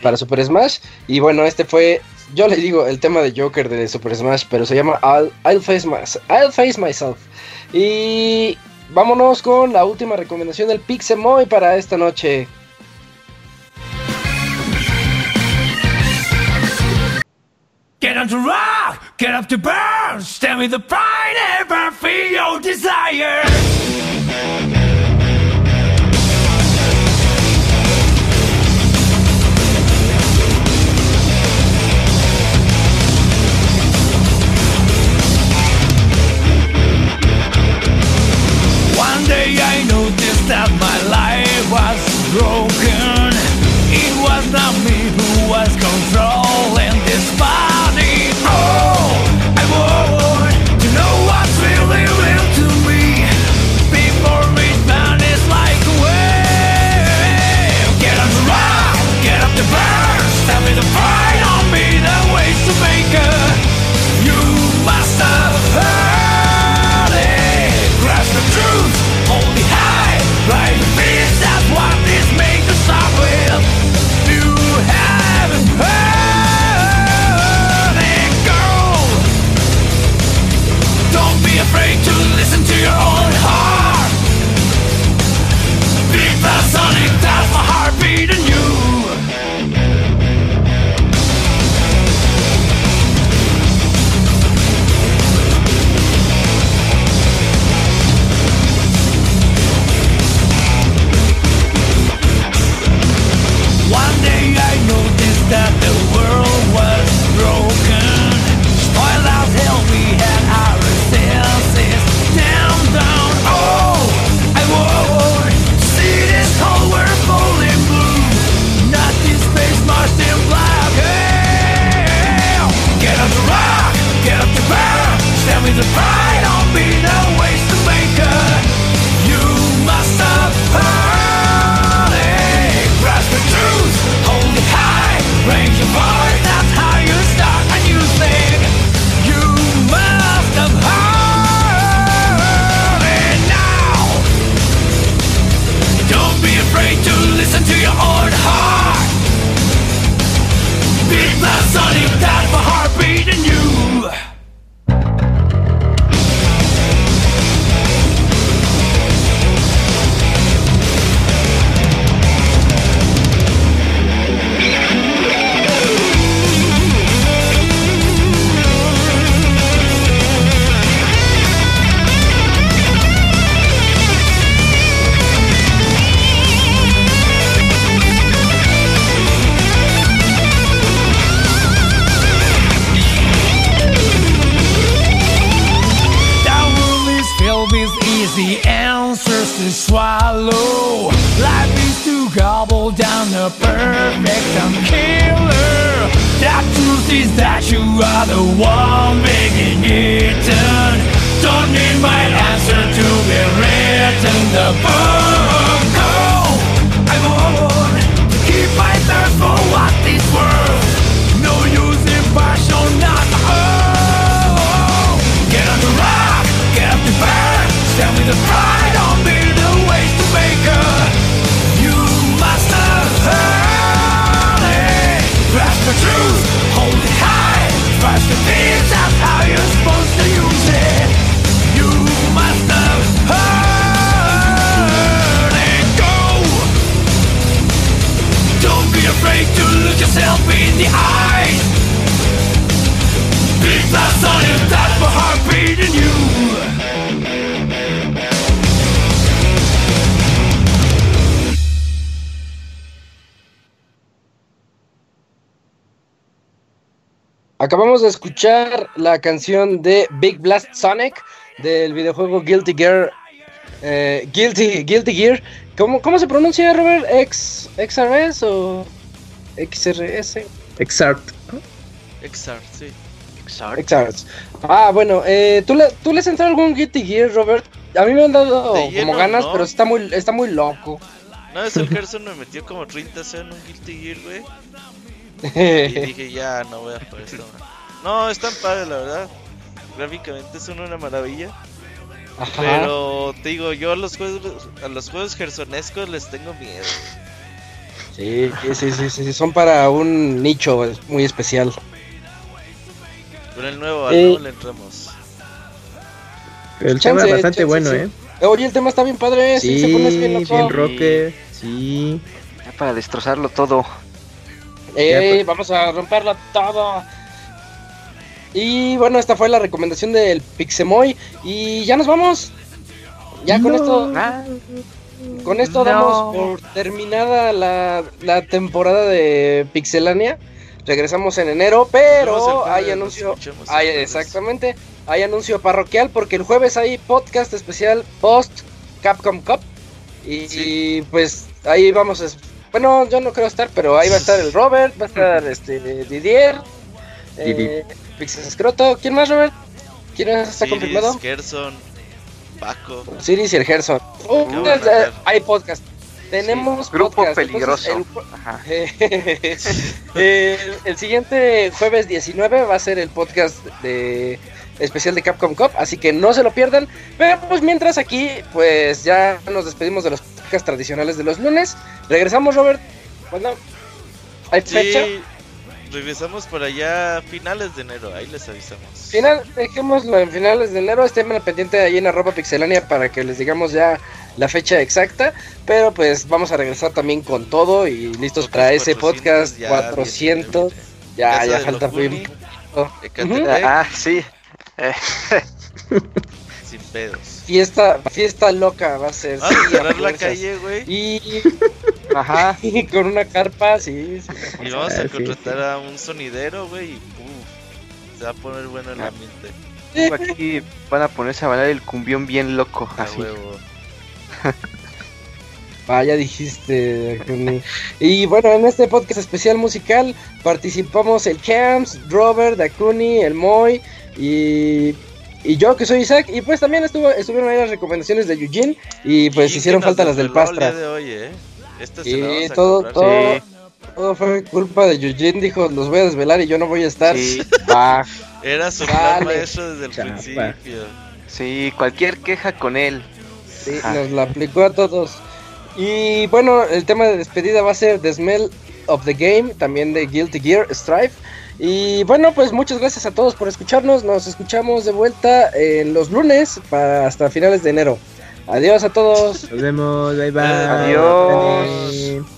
[SPEAKER 2] para Super Smash. Y bueno, este fue, yo le digo, el tema de Joker de Super Smash, pero se llama I'll, I'll face, my- I'll face Myself. Y vámonos con la última recomendación del Pixemoy para esta noche.
[SPEAKER 8] Get on to rock, get up to burn, stand with the pride and feel your desire. Day I noticed that my life was broken. It was not me who was controlling this body. Oh,
[SPEAKER 2] Escuchar la canción de Big Blast Sonic del videojuego Guilty Gear. eh, Guilty, Guilty Gear. ¿Cómo, ¿Cómo se pronuncia, Robert? ¿X, ¿XRS o XRS?
[SPEAKER 8] Exart.
[SPEAKER 3] Exart, sí.
[SPEAKER 2] XRS. Ah, bueno, eh, ¿tú, le, ¿tú le has entrado algún Guilty Gear, Robert? A mí me han dado
[SPEAKER 3] lleno,
[SPEAKER 2] como ganas,
[SPEAKER 3] ¿no?
[SPEAKER 2] pero está muy, está muy loco.
[SPEAKER 3] Una vez el Gerson me metió como 30 C en un Guilty Gear, güey. Y dije, ya, no voy a jugar esto. man. No, es tan padre, la verdad. Gráficamente son una maravilla.
[SPEAKER 2] Ajá.
[SPEAKER 3] Pero te digo, yo a los juegos, a los juegos gersonescos les tengo miedo.
[SPEAKER 2] Sí, sí, sí, sí, sí, son para un nicho muy especial.
[SPEAKER 3] Con el nuevo, al
[SPEAKER 2] Eh.
[SPEAKER 3] nuevo le entramos.
[SPEAKER 8] El
[SPEAKER 2] Chance,
[SPEAKER 8] tema es bastante
[SPEAKER 2] chance,
[SPEAKER 8] bueno,
[SPEAKER 2] sí.
[SPEAKER 8] ¿eh?
[SPEAKER 2] Oye, el tema está bien padre, sí, se pone bien loco.
[SPEAKER 8] bien rocker. Sí.
[SPEAKER 6] Ya para destrozarlo todo.
[SPEAKER 2] Ey,
[SPEAKER 8] Ya,
[SPEAKER 2] vamos a romperlo todo. Y bueno, esta fue la recomendación del Pixemoy. Y ya nos vamos. Ya con
[SPEAKER 8] No.
[SPEAKER 2] esto,
[SPEAKER 6] Ah,
[SPEAKER 2] con esto
[SPEAKER 6] No.
[SPEAKER 2] damos por terminada la, la temporada de Pixelania. Regresamos en enero, pero hay anuncio. Hay, exactamente. Hay anuncio parroquial porque el jueves hay podcast especial post Capcom Cup. Y,
[SPEAKER 3] Sí.
[SPEAKER 2] y, pues ahí vamos a. Bueno, yo no creo estar, pero ahí va a estar el Robert, va a estar este Didier, eh, Pixel Escroto. ¿Quién más, Robert? ¿Quién más está
[SPEAKER 3] Siris,
[SPEAKER 2] confirmado?
[SPEAKER 3] Gerson, Paco.
[SPEAKER 2] Siris y el Gerson. Hay podcast. Tenemos
[SPEAKER 6] grupo
[SPEAKER 2] podcast.
[SPEAKER 6] peligroso.
[SPEAKER 2] Entonces, el-
[SPEAKER 6] Ajá.
[SPEAKER 2] el, el siguiente jueves 19 va a ser el podcast de especial de Capcom Cup, así que no se lo pierdan. Pero pues mientras aquí, pues ya nos despedimos de los podcasts tradicionales de los lunes. Regresamos, Robert. ¿Cuándo? ¿Hay fecha?
[SPEAKER 3] Sí, regresamos por allá a finales de enero, ahí les avisamos.
[SPEAKER 2] Final, dejémoslo en finales de enero. Estén al pendiente ahí en arroba pixelania para que les digamos ya la fecha exacta. Pero pues vamos a regresar también con todo y listos para ese
[SPEAKER 3] 400
[SPEAKER 2] podcast
[SPEAKER 3] ya
[SPEAKER 2] 400.
[SPEAKER 3] viene, viene.
[SPEAKER 2] Ya, ya
[SPEAKER 3] de
[SPEAKER 2] falta muy poco.
[SPEAKER 3] Ecatepec,
[SPEAKER 6] Ah, sí. Eh,
[SPEAKER 3] sin pedos.
[SPEAKER 2] Fiesta, fiesta loca va a ser.
[SPEAKER 3] A
[SPEAKER 2] sí, a
[SPEAKER 3] cerrar la calle, güey.
[SPEAKER 2] Y,
[SPEAKER 6] Ajá.
[SPEAKER 2] y con una carpa, sí. sí.
[SPEAKER 3] Y vamos
[SPEAKER 8] Ah,
[SPEAKER 3] a
[SPEAKER 8] sí,
[SPEAKER 3] contratar a un sonidero, güey. Y uf, se va a poner bueno el ambiente.
[SPEAKER 6] Aquí van a ponerse a bailar el cumbión bien loco.
[SPEAKER 3] A
[SPEAKER 6] Así.
[SPEAKER 3] huevo.
[SPEAKER 2] Vaya dijiste, Dakuni. Y bueno, en este podcast especial musical participamos el Camps, Robert, Dakuni, el Moy y, y yo que soy Isaac. Y pues también estuvo, estuvieron ahí las recomendaciones de Eugene y pues
[SPEAKER 3] Y
[SPEAKER 2] hicieron falta las del Pastra.
[SPEAKER 3] de hoy, ¿eh? Esta se
[SPEAKER 2] Sí,
[SPEAKER 3] la vamos a
[SPEAKER 2] todo,
[SPEAKER 3] comprar.
[SPEAKER 2] todo,
[SPEAKER 6] Sí.
[SPEAKER 2] todo fue culpa de Eugene. Dijo, los voy a desvelar y yo no voy a estar.
[SPEAKER 6] Sí.
[SPEAKER 3] Era su plan maestro desde el
[SPEAKER 8] Chapa.
[SPEAKER 3] principio.
[SPEAKER 6] Sí, cualquier queja con él.
[SPEAKER 2] Sí,
[SPEAKER 6] Ah.
[SPEAKER 2] nos la aplicó a todos. Y bueno, el tema de despedida va a ser The Smell of the Game, también de Guilty Gear Strife. Y bueno, pues muchas gracias a todos por escucharnos. Nos escuchamos de vuelta en los lunes para hasta finales de enero. Adiós a todos.
[SPEAKER 8] Nos vemos. Bye bye.
[SPEAKER 6] Adiós.
[SPEAKER 8] Bye.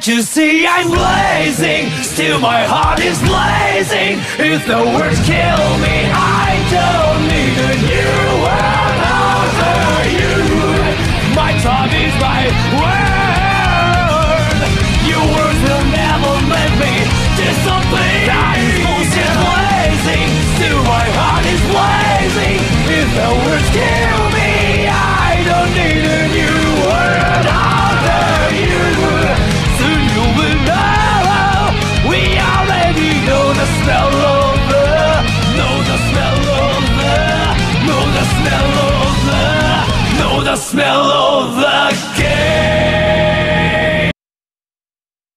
[SPEAKER 9] Can't you see I'm blazing? Still my heart is blazing. If the words kill me, I don't need a new
[SPEAKER 8] world for you. My time is my word. Your words will never let me disobey. That bullshit blazing. Still my heart is blazing. If the words kill the smell of the